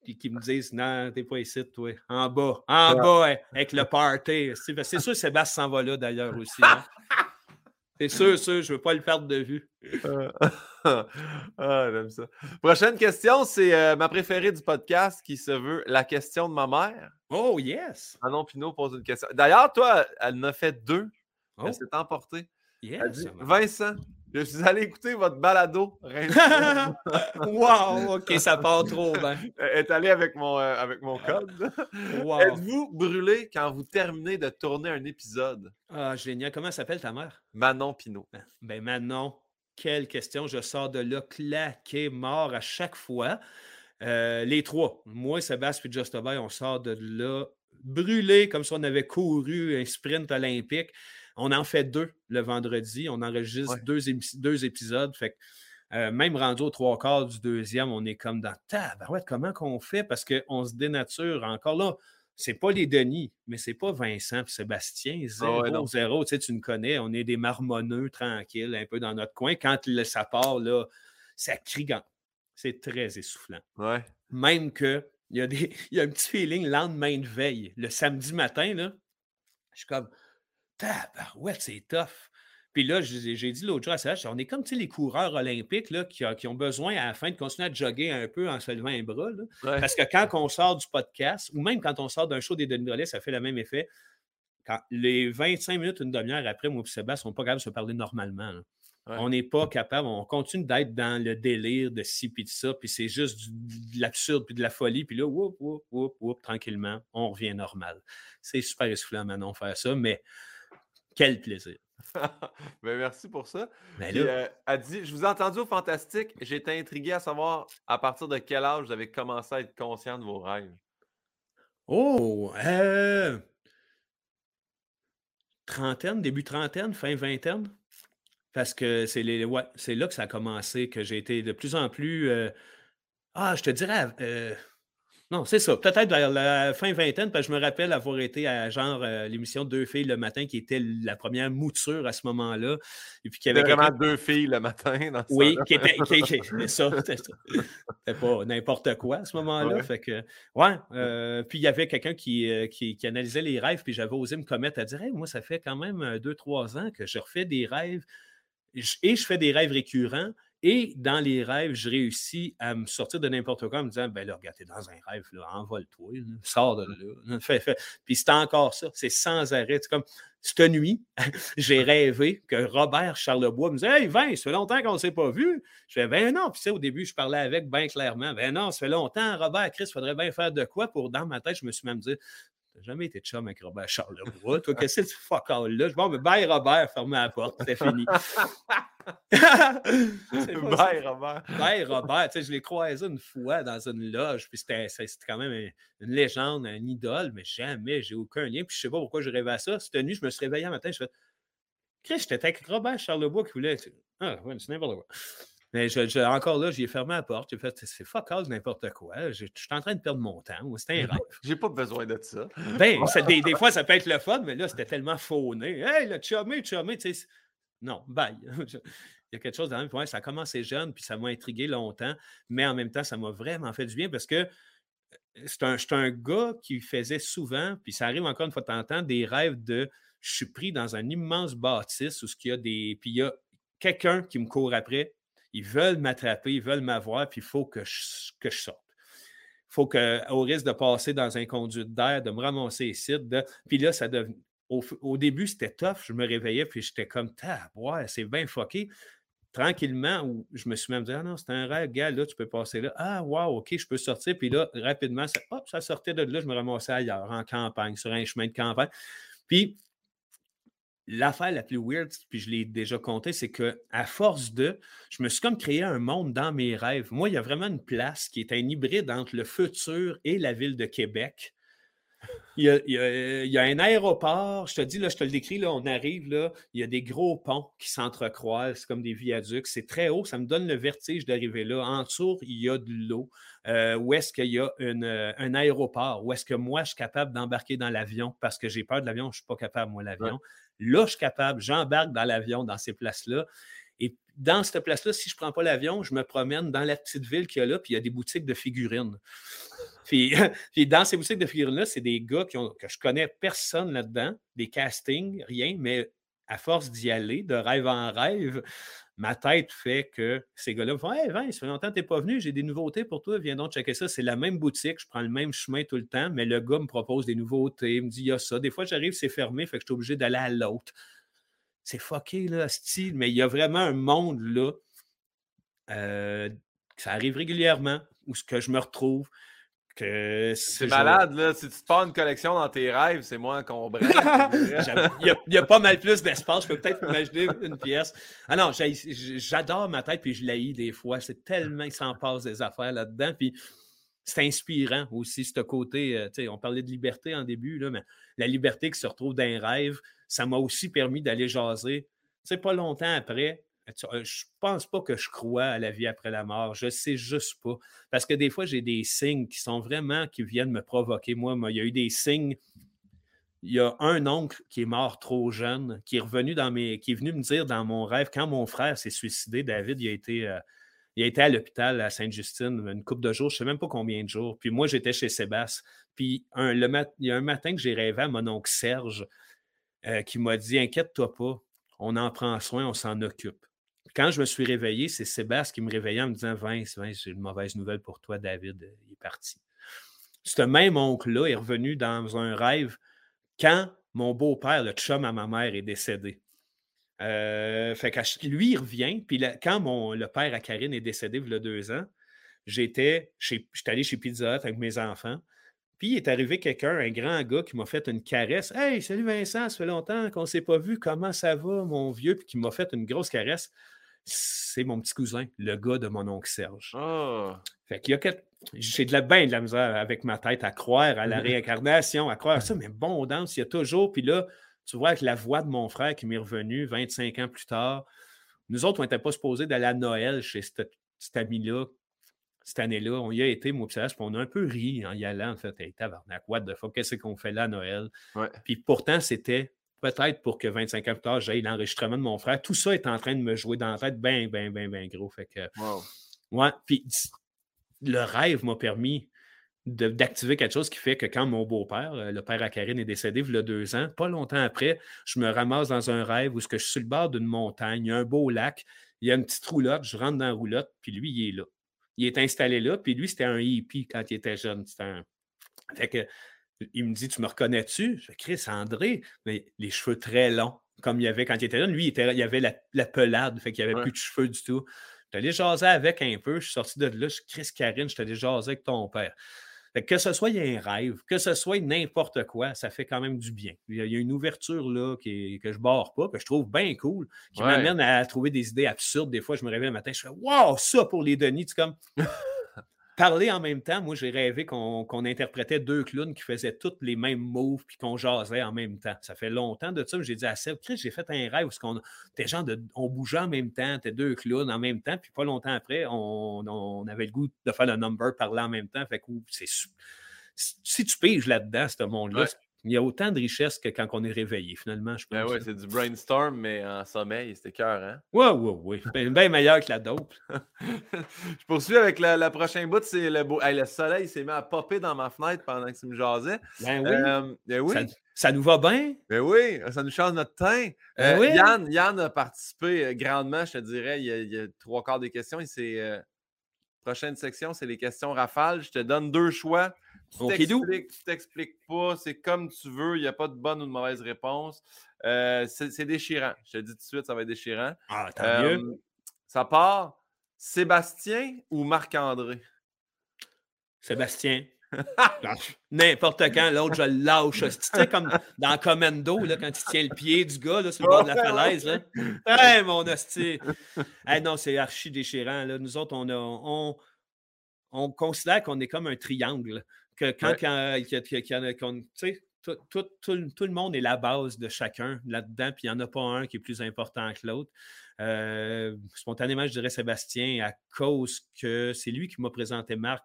Speaker 2: Puis qu'ils me disent Non, t'es pas ici, toi. En bas. En bas, avec le party. C'est sûr que Sébastien s'en va là d'ailleurs aussi. Hein. C'est sûr, sûr, je ne veux pas le perdre de vue.
Speaker 1: Ah, j'aime ça. Prochaine question, c'est euh, ma préférée du podcast qui se veut la question de ma mère.
Speaker 2: Oh, yes!
Speaker 1: Manon Pinot pose une question. D'ailleurs, toi, elle en a fait deux. Elle oh. s'est emportée.
Speaker 2: Yes,
Speaker 1: Vincent, je suis allé écouter votre balado.
Speaker 2: wow, ok, ça part trop bien.
Speaker 1: Est allée avec mon, euh, avec mon code. Êtes-vous brûlé quand vous terminez de tourner un épisode?
Speaker 2: Ah, génial. Comment s'appelle ta mère?
Speaker 1: Manon Pinot.
Speaker 2: Ben, ben, Manon, quelle question? Je sors de là claqué, mort à chaque fois. Euh, les trois, moi, Sébastien et Just on sort de là brûlé comme si on avait couru un sprint olympique. On en fait deux le vendredi. On enregistre deux, deux, épisodes. Fait euh, même rendu aux trois quarts du deuxième, on est comme dans tabarouette, comment qu'on fait? Parce qu'on se dénature encore là. C'est pas les Denis, mais c'est pas Vincent et Sébastien. Ah zéro, Tu, sais, tu nous connais, on est des marmonneux, tranquilles, un peu dans notre coin. Quand ça part, là, ça crie. C'est très essoufflant.
Speaker 1: Ouais.
Speaker 2: Même que il y, a des, il y a un petit feeling lendemain de veille. Le samedi matin, là, je suis comme ouais, c'est tough. Puis là, j'ai dit l'autre jour à Serge, on est comme les coureurs olympiques là, qui, ont besoin à la fin de continuer à jogger un peu en se levant un bras. Parce que quand on sort du podcast, ou même quand on sort d'un show des Denis Drolet, ça fait le même effet. Quand les 25 minutes, une demi-heure après, moi et Sébastien, on n'est pas capables de se parler normalement. On n'est pas capable, on continue d'être dans le délire de ci puis de ça, puis c'est juste de l'absurde puis de la folie, puis là, whoop, whoop, whoop, whoop, tranquillement, on revient normal. C'est super essoufflant maintenant faire ça, mais quel plaisir.
Speaker 1: ben, merci pour ça. Ben euh, dit Je vous ai entendu au Fantastique. J'étais intrigué à savoir à partir de quel âge vous avez commencé à être conscient de vos rêves.
Speaker 2: Oh, euh... trentaine, début trentaine, fin vingtaine. Parce que c'est les, ouais, c'est là que ça a commencé, que j'ai été de plus en plus. Euh, ah, je te dirais, euh, Non, c'est ça. Peut-être vers la fin vingtaine, parce que je me rappelle avoir été à genre euh, l'émission Deux filles le matin, qui était la première mouture à ce moment-là.
Speaker 1: Et puis qui avait vraiment deux filles le matin dans ce
Speaker 2: Oui, qui était, ça. C'était pas n'importe quoi à ce moment-là. Fait que, ouais. Euh, puis il y avait quelqu'un qui, euh, qui, qui, analysait les rêves, puis j'avais osé me commettre à dire moi, ça fait quand même deux, trois ans que je refais des rêves et je fais des rêves récurrents. Et dans les rêves, je réussis à me sortir de n'importe quoi en me disant Ben là, regarde, t'es dans un rêve, envole-toi, sors de là. Fais, fais. Puis c'est encore ça, c'est sans arrêt. C'est comme cette nuit, j'ai rêvé que Robert Charlebois me disait Hey, Vince, ça fait longtemps qu'on ne s'est pas vu. Je fais Ben non. Puis au début, je parlais avec bien clairement Ben non, ça fait longtemps, Robert, Chris, il faudrait bien faire de quoi pour dans ma tête, je me suis même dit jamais été chum avec Robert Charlebois. Toi, qu'est-ce que c'est fuck all là? Bon, mais bye Robert, fermez la porte, c'était fini.
Speaker 1: bye Robert.
Speaker 2: Bye Robert. Tu sais, je l'ai croisé une fois dans une loge, puis c'était quand même une, légende, un idole, mais jamais, j'ai aucun lien. Puis je sais pas pourquoi je rêvais à ça. Cette nuit, je me suis réveillé un matin, je fais Chris, j'étais avec Robert Charlebois qui voulait. Ah, ouais, c'est n'importe quoi. Mais je, encore là, j'ai fermé la porte. J'ai fait, c'est fuck all n'importe quoi. Je, suis en train de perdre mon temps. C'était un rêve.
Speaker 1: J'ai pas besoin de ça.
Speaker 2: Ben, des, des, fois, ça peut être le fun, mais là, c'était tellement fauné. Hey, le chumé, chumé, tu sais. Non, bye. Il y a quelque chose dans le même. ça a commencé jeune, puis ça m'a intrigué longtemps, mais en même temps, ça m'a vraiment fait du bien parce que euh, c'est un, un, gars qui faisait souvent, puis ça arrive encore une fois de temps en temps, des rêves de je suis pris dans un immense bâtisse où il y a des. Puis il y a quelqu'un qui me court après, ils veulent m'attraper, ils veulent m'avoir, puis il faut que je, sorte. Il faut que, au risque de passer dans un conduit d'air, de me ramasser ici, de... puis là, ça. Au, début, c'était tough. Je me réveillais, puis j'étais comme, ouais, c'est bien fucké. Tranquillement, je me suis même dit, ah non, c'est un rêve, gars, là, tu peux passer là. Ah, wow, OK, je peux sortir. Puis là, rapidement, ça, hop, ça sortait de là, je me ramassais ailleurs, en campagne, sur un chemin de campagne. Puis, l'affaire la plus weird, puis je l'ai déjà compté, c'est que à force de, je me suis comme créé un monde dans mes rêves. Moi, il y a vraiment une place qui est un hybride entre le futur et la ville de Québec. Il y, a, un aéroport, je te dis, là, je te le décris, là, on arrive, là, il y a des gros ponts qui s'entrecroisent, comme des viaducs. C'est très haut, ça me donne le vertige d'arriver là. En dessous, il y a de l'eau. Euh, où est-ce qu'il y a euh, un aéroport? Où est-ce que moi, je suis capable d'embarquer dans l'avion parce que j'ai peur de l'avion, je ne suis pas capable, moi, l'avion. Là, je suis capable, j'embarque dans l'avion dans ces places-là. Et dans cette place-là, si je ne prends pas l'avion, je me promène dans la petite ville qu'il y a là, puis il y a des boutiques de figurines. Puis, dans ces boutiques de figurines-là, c'est des gars qui ont, que je connais personne là-dedans, des castings, rien, mais à force d'y aller, de rêve en rêve, ma tête fait que ces gars-là me font Hey Vince, ça fait longtemps que tu n'es pas venu, j'ai des nouveautés pour toi, viens donc checker ça. C'est la même boutique, je prends le même chemin tout le temps, mais le gars me propose des nouveautés, il me dit Il y a ça. Des fois, j'arrive, c'est fermé, fait que je suis obligé d'aller à l'autre. C'est fucké, là, style, mais il y a vraiment un monde là. Euh, ça arrive régulièrement où ce que je me retrouve
Speaker 1: c'est malade, là. Si tu te pars une collection dans tes rêves, c'est moins encombrant.
Speaker 2: il, y a, pas mal plus d'espace. Je peux peut-être imaginer une pièce. Ah non, j'adore ma tête, puis je l'haïs des fois. C'est tellement qu'il s'en passe des affaires là-dedans. Puis c'est inspirant aussi, ce côté. Euh, sais, on parlait de liberté en début, là, mais la liberté qui se retrouve dans un rêve, ça m'a aussi permis d'aller jaser. C'est pas longtemps après, je pense pas que je crois à la vie après la mort. Je sais juste pas. Parce que des fois, j'ai des signes qui sont vraiment, qui viennent me provoquer. Moi, il y a eu des signes. Il y a un oncle qui est mort trop jeune, qui est revenu dans mes. qui est venu me dire dans mon rêve, quand mon frère s'est suicidé, David, il a été. Euh, il à l'hôpital à Sainte-Justine une couple de jours, je ne sais même pas combien de jours. Puis moi, j'étais chez Sébastien. Puis un, le il y a un matin que j'ai rêvé à mon oncle Serge euh, qui m'a dit Inquiète-toi pas, on en prend soin, on s'en occupe. Quand je me suis réveillé, c'est Sébastien qui me réveillait en me disant Vince, Vince, j'ai une mauvaise nouvelle pour toi, David, euh, il est parti. Ce même oncle-là est revenu dans un rêve quand mon beau-père, le chum à ma mère, est décédé. Euh, fait que lui, il revient. Puis quand mon, le père à Karine est décédé il y a deux ans, j'étais j'étais allé chez Pizza Hut avec mes enfants. Puis il est arrivé quelqu'un, un grand gars, qui m'a fait une caresse. Hey, salut Vincent, ça fait longtemps qu'on ne s'est pas vu. Comment ça va, mon vieux? Puis qui m'a fait une grosse caresse c'est mon petit cousin, le gars de mon oncle Serge.
Speaker 1: Ah!
Speaker 2: Fait qu'il y a J'ai de la bain de la misère avec ma tête à croire à la réincarnation, à croire à ça, mais bon, danse, il y a toujours. Puis là, tu vois, avec la voix de mon frère qui m'est revenu 25 ans plus tard, nous autres, on n'était pas supposés d'aller à Noël chez cet, ami-là. cette année-là. On y a été, moi, puis on a un peu ri en y allant. En fait, hey, tabarnak, what the fuck, qu'est-ce qu'on fait là à Noël? Puis pourtant, c'était peut-être pour que 25 ans plus tard, j'aille l'enregistrement de mon frère. Tout ça est en train de me jouer dans la tête bien, bien, bien, bien gros. Fait que, ouais, puis le rêve m'a permis d'activer quelque chose qui fait que quand mon beau-père, euh, le père à Karine, est décédé il y a deux ans, pas longtemps après, je me ramasse dans un rêve où je suis sur le bord d'une montagne, il y a un beau lac, il y a une petite roulotte, je rentre dans la roulotte, puis lui, il est là. Il est installé là, puis lui, c'était un hippie quand il était jeune. C'était un... Fait que, il me dit, tu me reconnais-tu? Je fais, Chris, André, mais les cheveux très longs, comme il y avait quand il était jeune. Lui, il, était, il avait la, pelade, fait qu'il n'y avait plus de cheveux du tout. Je allé jaser avec un peu, je suis sorti de là, je suis Chris Karine, je allé jaser avec ton père. Que ce soit un rêve, que ce soit n'importe quoi, ça fait quand même du bien. Il y a une ouverture là qui que je barre pas, que je trouve bien cool, qui m'amène à trouver des idées absurdes. Des fois, je me réveille le matin, je fais Wow, ça pour les Denis, tu comme parler en même temps. Moi, j'ai rêvé qu'on interprétait deux clowns qui faisaient tous les mêmes moves puis qu'on jasait en même temps. Ça fait longtemps de ça. J'ai dit à Seb, j'ai fait un rêve où on, gens de, on bougeait en même temps, t'es deux clowns en même temps. Puis pas longtemps après, on, avait le goût de faire le number parler en même temps. Fait que c'est si tu piges là-dedans, ce monde-là, il y a autant de richesse que quand on est réveillé, finalement, je
Speaker 1: ben oui, c'est du brainstorm, mais en sommeil, c'était cœur, hein?
Speaker 2: Oui, oui, oui. Bien, meilleur que la dope.
Speaker 1: je poursuis avec la, prochaine bout, c'est le beau. le soleil s'est mis à popper dans ma fenêtre pendant que tu me jasais.
Speaker 2: Ben oui. Euh, ben oui. Ça, nous va bien?
Speaker 1: Ben oui, ça nous change notre teint. Ben euh, Yann, Yann a participé euh, grandement, je te dirais. Il y a, trois quarts des questions. Et prochaine section, c'est les questions rafales. Je te donne deux choix. Tu t'expliques pas, c'est comme tu veux, il n'y a pas de bonne ou de mauvaise réponse. Euh, c'est déchirant. Je te dis tout de suite, ça va être déchirant.
Speaker 2: Ah, tant mieux. Euh,
Speaker 1: ça part Sébastien ou Marc-André?
Speaker 2: Sébastien. N'importe quand, l'autre, je le lâche. Tu sais, comme dans Commando, là, quand tu tiens le pied du gars là, sur le bord de la falaise. Là? Hey, mon hostie! Hey, non, c'est archi déchirant. Là. Nous autres, on, a, on, on considère qu'on est comme un triangle que quand, tout, le monde est la base de chacun là-dedans, puis il n'y en a pas un qui est plus important que l'autre. Euh, spontanément, je dirais Sébastien, à cause que c'est lui qui m'a présenté Marc.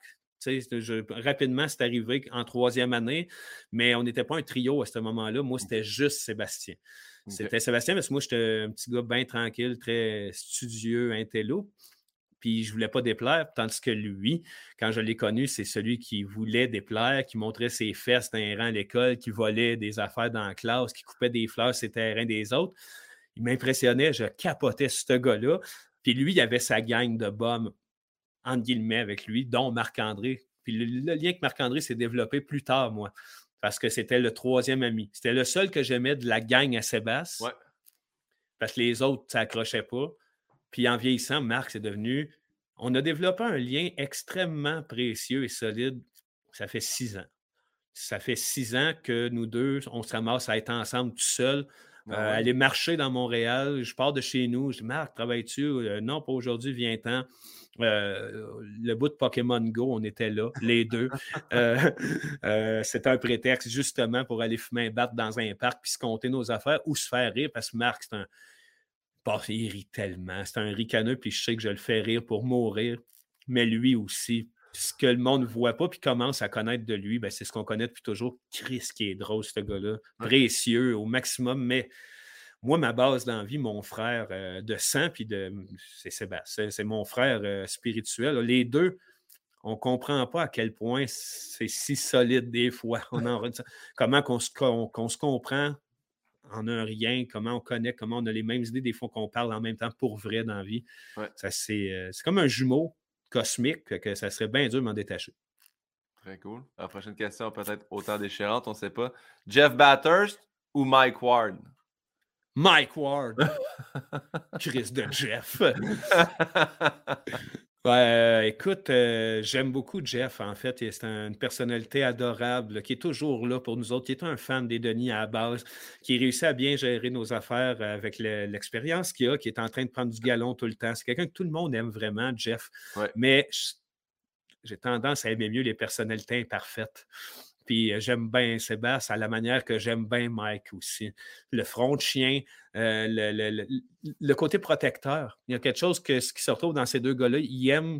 Speaker 2: rapidement, c'est arrivé en troisième année, mais on n'était pas un trio à ce moment-là. Moi, c'était juste Sébastien. C'était Sébastien, parce que moi, j'étais un petit gars bien tranquille, très studieux, intello puis je voulais pas déplaire, tandis que lui, quand je l'ai connu, c'est celui qui voulait déplaire, qui montrait ses fesses dans un rang à l'école, qui volait des affaires dans la classe, qui coupait des fleurs sur terrains des autres. Il m'impressionnait, je capotais ce gars-là. Puis lui, il avait sa gang de bombes, entre guillemets, avec lui, dont Marc-André. Puis le, lien que Marc-André s'est développé plus tard, moi, parce que c'était le troisième ami. C'était le seul que j'aimais de la gang à Sébastien. Ouais. Parce que les autres, ça n'accrochait pas. Puis en vieillissant, Marc, c'est devenu. On a développé un lien extrêmement précieux et solide. Ça fait six ans. Ça fait six ans que nous deux, on se ramasse à être ensemble tout seul. Ah euh, aller marcher dans Montréal. Je pars de chez nous. Je dis, Marc, travailles-tu? Euh, non, pas aujourd'hui, viens-t'en. Euh, le bout de Pokémon Go, on était là, les deux. C'était un prétexte justement pour aller fumer un battre dans un parc puis se compter nos affaires ou se faire rire parce que Marc, c'est un, il rit tellement. C'est un ricaneux, puis je sais que je le fais rire pour mourir. Mais lui aussi, ce que le monde ne voit pas, puis commence à connaître de lui, ben, c'est ce qu'on connaît depuis toujours. Chris qui est drôle, ce gars-là. Précieux au maximum. Mais moi, ma base d'envie, mon frère euh, de sang, puis de. C'est Sébastien, c'est mon frère euh, spirituel. Les deux, on ne comprend pas à quel point c'est si solide des fois. On en, comment qu'on se, se comprend en un rien, comment on connaît, comment on a les mêmes idées, des fois qu'on parle en même temps pour vrai dans la vie. Euh, c'est, comme un jumeau cosmique, que ça serait bien dur de m'en détacher.
Speaker 1: Très cool. La prochaine question, peut-être autant déchirante, on ne sait pas. Jeff Bathurst ou Mike Ward?
Speaker 2: Mike Ward. Chris de Jeff. Euh, écoute, euh, j'aime beaucoup Jeff, en fait. C'est une personnalité adorable qui est toujours là pour nous autres, qui est un fan des Denis à la base, qui réussit à bien gérer nos affaires avec l'expérience qu'il a, qui est en train de prendre du galon tout le temps. C'est quelqu'un que tout le monde aime vraiment, Jeff. Mais j'ai tendance à aimer mieux les personnalités imparfaites. Puis euh, j'aime bien Sébastien à la manière que j'aime bien Mike aussi. Le front de chien, euh, le, côté protecteur. Il y a quelque chose que, qui se retrouve dans ces deux gars-là. Ils aiment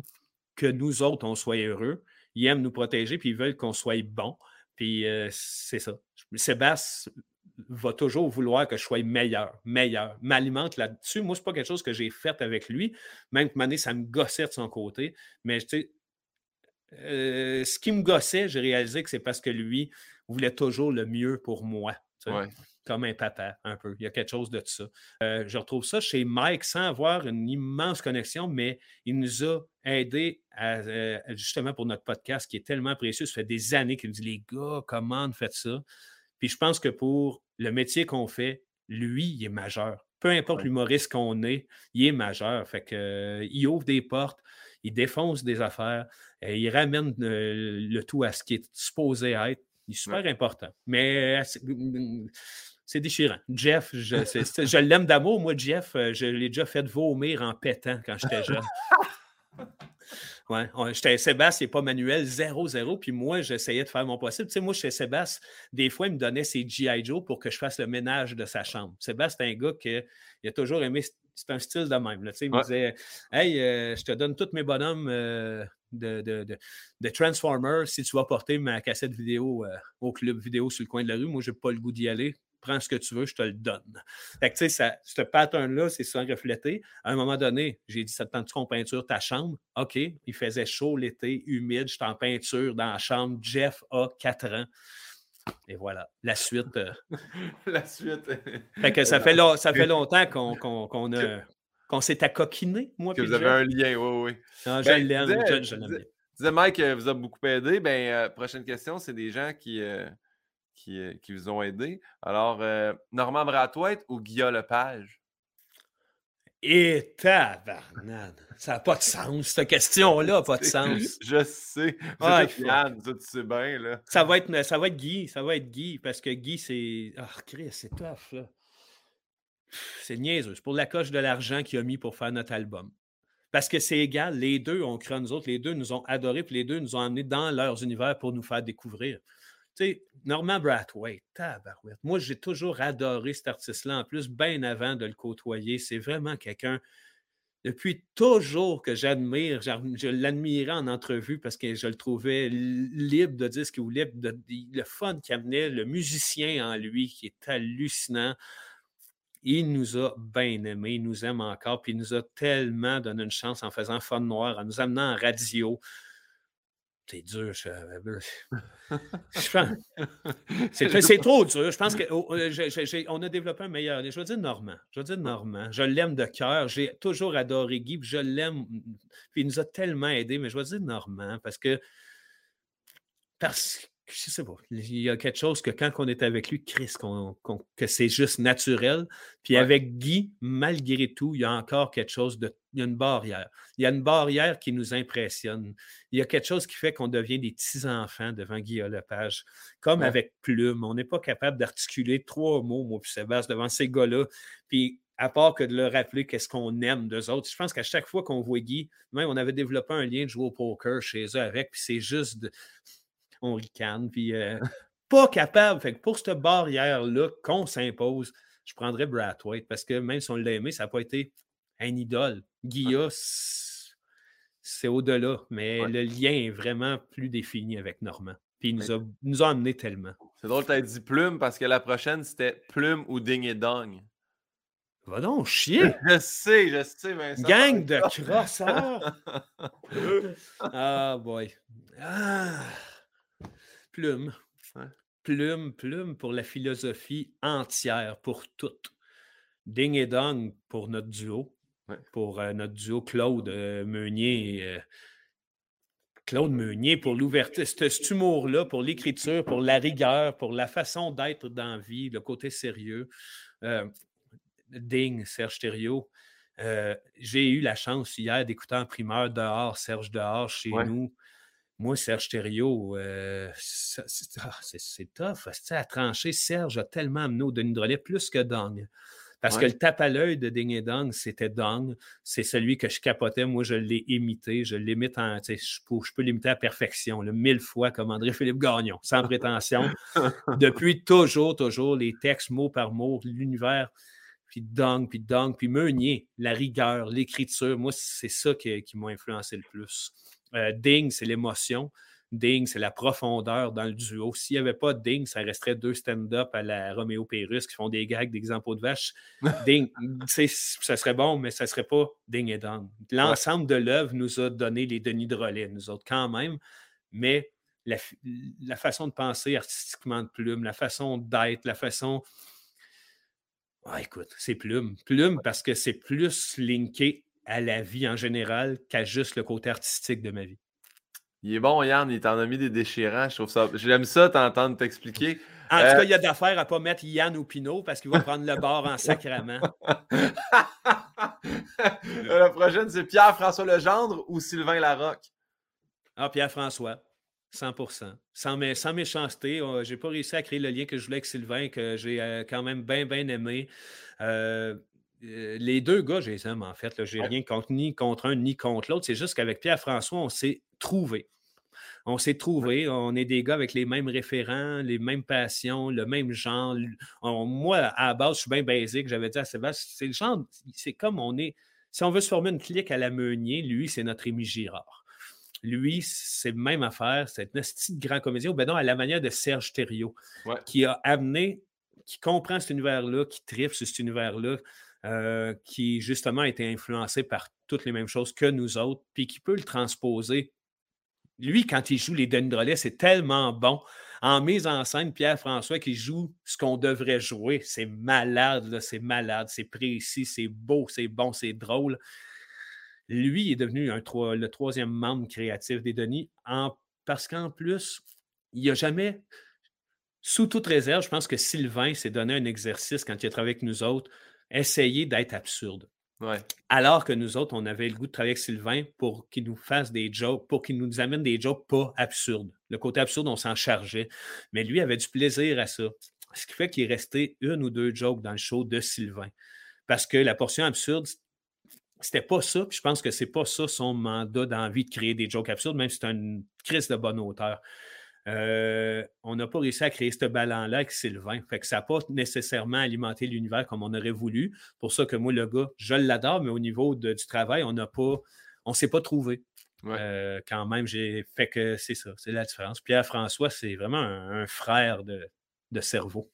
Speaker 2: que nous autres, on soit heureux. Ils aiment nous protéger, puis ils veulent qu'on soit bon. Puis euh, c'est ça. Sébastien va toujours vouloir que je sois meilleur, meilleur. M'alimente là-dessus. Moi, ce n'est pas quelque chose que j'ai fait avec lui. Même que ça me gossait de son côté. Mais tu sais, euh, ce qui me gossait, j'ai réalisé que c'est parce que lui voulait toujours le mieux pour moi. Comme un papa, un peu. Il y a quelque chose de ça. Euh, je retrouve ça chez Mike sans avoir une immense connexion, mais il nous a aidé euh, justement pour notre podcast qui est tellement précieux. Ça fait des années qu'il nous dit Les gars, comment faites ça? Puis je pense que pour le métier qu'on fait, lui, il est majeur. Peu importe l'humoriste qu'on est, il est majeur. Fait que, il ouvre des portes il défonce des affaires, il ramène euh, le tout à ce qui est supposé être. Il est super important. Mais euh, c'est déchirant. Jeff, je, l'aime d'amour. Moi, Jeff, je l'ai déjà fait vomir en pétant quand j'étais jeune. Ouais, j'étais Sébastien, et pas Manuel, 0-0. Puis moi, j'essayais de faire mon possible. Tu sais, moi, chez Sébastien, des fois, il me donnait ses G.I. Joe pour que je fasse le ménage de sa chambre. Sébastien, c'est un gars qui a toujours aimé c'est un style de même. Là, il me disait Hey, euh, je te donne tous mes bonhommes euh, de, de, de, Transformers si tu vas porter ma cassette vidéo euh, au club vidéo sur le coin de la rue. Moi, je n'ai pas le goût d'y aller. Prends ce que tu veux, je te le donne. Fait que, tu sais, ce pattern-là, c'est ça reflété. À un moment donné, j'ai dit Ça te tente qu'on peinture ta chambre? OK. Il faisait chaud l'été, humide, j'étais en peinture dans la chambre. Jeff a 4 ans. Et voilà, la suite. Euh,
Speaker 1: la suite.
Speaker 2: fait que ça fait, ça fait longtemps qu'on qu'on s'est accoquiné, moi.
Speaker 1: Que vous avez un lien, oui, oui.
Speaker 2: je ben, l'aime, je, l'aime bien.
Speaker 1: Disais Mike vous a beaucoup aidé. Ben, euh, prochaine question, c'est des gens qui, euh, qui, qui, vous ont aidé. Alors, Normand Brathwaite ou Guillaume Lepage?
Speaker 2: Et tabarnane, ça n'a pas de sens, cette question-là n'a pas de sens.
Speaker 1: Je sais. Ah, Yann, ça, tu sais bien, là.
Speaker 2: Ça va, être, ça va être Guy, ça va être Guy, parce que Guy, c'est... Ah, oh, Chris, c'est tough, là. C'est niaiseux. C'est pour la coche de l'argent qu'il a mis pour faire notre album. Parce que c'est égal, les deux ont cru nous autres, les deux nous ont adorés, puis les deux nous ont amenés dans leurs univers pour nous faire découvrir. Tu sais, Norman Brathwaite, tabarouette. Moi, j'ai toujours adoré cet artiste-là, en plus, bien avant de le côtoyer. C'est vraiment quelqu'un, depuis toujours que j'admire, je l'admirais en entrevue parce que je le trouvais libre de dire ce qu'il voulait, le fun qu'il amenait, le musicien en lui qui est hallucinant. Il nous a bien aimés, il nous aime encore, puis il nous a tellement donné une chance en faisant Fun Noir, en nous amenant en radio. C'est dur. Je, c'est trop dur. Je pense qu'on oh, euh, a développé un meilleur. Je veux dire Normand. Je veux dire Normand. Je l'aime de cœur. J'ai toujours adoré Guy. je l'aime. Puis il nous a tellement aidés. Mais je veux dire Normand parce que. Parce je sais pas, il y a quelque chose que quand on est avec lui, Chris, que c'est juste naturel. Puis avec Guy, malgré tout, il y a encore quelque chose de. Il y a une barrière. Il y a une barrière qui nous impressionne. Il y a quelque chose qui fait qu'on devient des petits-enfants devant Guy Lepage. Comme avec Plume. On n'est pas capable d'articuler trois mots, moi puis Sébastien, devant ces gars-là. Puis à part que de leur rappeler qu'est-ce qu'on aime d'eux autres. Je pense qu'à chaque fois qu'on voit Guy, même on avait développé un lien de jouer au poker chez eux avec, puis c'est juste de on ricane, puis euh, pas capable. Fait que pour cette barrière-là qu'on s'impose, je prendrais White parce que même si on l'a aimé, ça n'a pas été un idole. Guilla, c'est au-delà, mais le lien est vraiment plus défini avec Normand. Puis il nous a, nous a amené tellement.
Speaker 1: C'est drôle, as dit Plume parce que la prochaine, c'était Plume ou Ding et Dong.
Speaker 2: Va donc chier!
Speaker 1: Je sais, je sais, Vincent.
Speaker 2: Gang de crosseurs! ah, boy. Ah! Plume. Plume, plume pour la philosophie entière, pour tout. Ding et Dong pour notre duo. Pour euh, notre duo Claude euh, Meunier. Euh, Claude Meunier pour l'ouverture, cet humour-là, pour l'écriture, pour la rigueur, pour la façon d'être dans la vie, le côté sérieux. Ding, Serge Thériault. J'ai eu la chance hier d'écouter en primeur dehors, Serge dehors chez nous. Moi, Serge Thériault, euh, ah, c'est tough. À trancher, Serge a tellement amené au Denis Drolet plus que Dong. Parce que le tape à l'œil de Ding et Dong, c'était Dong. C'est celui que je capotais. Moi, je l'ai imité. Je l'imite en. Je peux, je peux l'imiter à perfection, mille fois comme André-Philippe Gagnon, sans prétention. Depuis toujours, toujours, les textes mot par mot, l'univers, puis Dong, puis Dong, puis Meunier, la rigueur, l'écriture. Moi, c'est ça qui, qui m'a influencé le plus. Ding, c'est l'émotion. Ding, c'est la profondeur dans le duo. S'il n'y avait pas Ding, ça resterait deux stand-up à la Roméo Pérus qui font des gags d'exemples de vache. Ding, ça serait bon, mais ça ne serait pas Ding et Dong. L'ensemble de l'œuvre nous a donné les Denis de relais, nous autres, quand même, mais la, façon de penser artistiquement de Plume, la façon d'être, la façon. Ah, écoute, c'est Plume. Plume parce que c'est plus linké à la vie en général qu'à juste le côté artistique de ma vie.
Speaker 1: Il est bon, Yann, il t'en a mis des déchirants. Je trouve ça. J'aime ça t'entendre t'expliquer.
Speaker 2: En tout cas, euh, il y a d'affaires à ne pas mettre Yann ou Pinot parce qu'il va prendre le bord en sacrament.
Speaker 1: La prochaine, c'est Pierre-François Legendre ou Sylvain Larocque?
Speaker 2: Ah, Pierre-François. 100 sans, sans méchanceté. Je n'ai pas réussi à créer le lien que je voulais avec Sylvain, que j'ai euh, quand même bien, bien aimé. Euh, les deux gars, je les aime en fait. Je n'ai rien contre, ni contre un ni contre l'autre. C'est juste qu'avec Pierre-François, on s'est trouvé on s'est trouvé, on est des gars avec les mêmes référents, les mêmes passions, le même genre. moi, à la base, je suis bien basique. J'avais dit à Sébastien, c'est le genre, c'est comme on est. Si on veut se former une clique à la Meunier, lui, c'est notre Émy Girard. Lui, c'est même affaire, c'est un petit grand comédien, ben non, à la manière de Serge Thériault, qui a amené, qui comprend cet univers-là, qui tripe sur cet univers-là, euh, qui justement a été influencé par toutes les mêmes choses que nous autres, puis qui peut le transposer lui, quand il joue les Denis c'est tellement bon. En mise en scène, Pierre-François qui joue ce qu'on devrait jouer, c'est malade, c'est malade, c'est précis, c'est beau, c'est bon, c'est drôle. Lui est devenu le troisième membre créatif des Denis parce qu'en plus, il n'y a jamais, sous toute réserve, je pense que Sylvain s'est donné un exercice quand il a travaillé avec nous autres, essayer d'être absurde. Alors que nous autres, on avait le goût de travailler avec Sylvain pour qu'il nous fasse des jokes, pour qu'il nous amène des jokes pas absurdes. Le côté absurde, on s'en chargeait. Mais lui avait du plaisir à ça. Ce qui fait qu'il est resté une ou deux jokes dans le show de Sylvain. Parce que la portion absurde, c'était pas ça. Puis je pense que c'est pas ça son mandat d'envie de créer des jokes absurdes, même si c'est une crise de bonne hauteur. Euh, on n'a pas réussi à créer ce ballon-là avec Sylvain. Fait que ça n'a pas nécessairement alimenté l'univers comme on aurait voulu. Pour ça que moi, le gars, je l'adore, mais au niveau du travail, on n'a pas, on s'est pas trouvé. Euh, quand même, j'ai fait que c'est ça, c'est la différence. Pierre-François, c'est vraiment un, frère de, cerveau.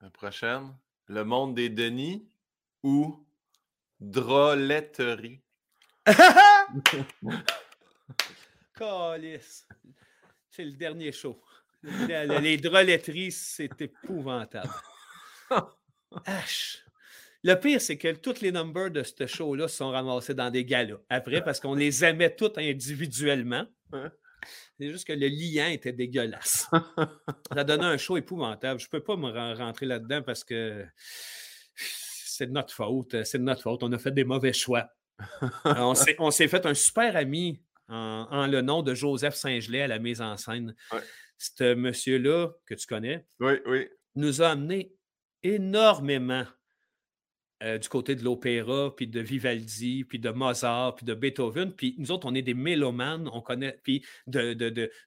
Speaker 1: La prochaine, le monde des Denis ou drôletterie?
Speaker 2: Calice. C'est le dernier show. Les drôletteries, c'est épouvantable. Le pire, c'est que tous les numbers de ce show-là sont ramassés dans des galas. Après, parce qu'on les aimait tous individuellement. C'est juste que le lien était dégueulasse. Ça donnait un show épouvantable. Je ne peux pas me rentrer là-dedans parce que c'est de notre faute. C'est de notre faute. On a fait des mauvais choix. on s'est fait un super ami en, le nom de Joseph Saint-Gelais à la mise en scène. Ce monsieur-là, que tu connais, nous a amené énormément euh, du côté de l'opéra, puis de Vivaldi, puis de Mozart, puis de Beethoven. Puis nous autres, on est des mélomanes, on connaît, puis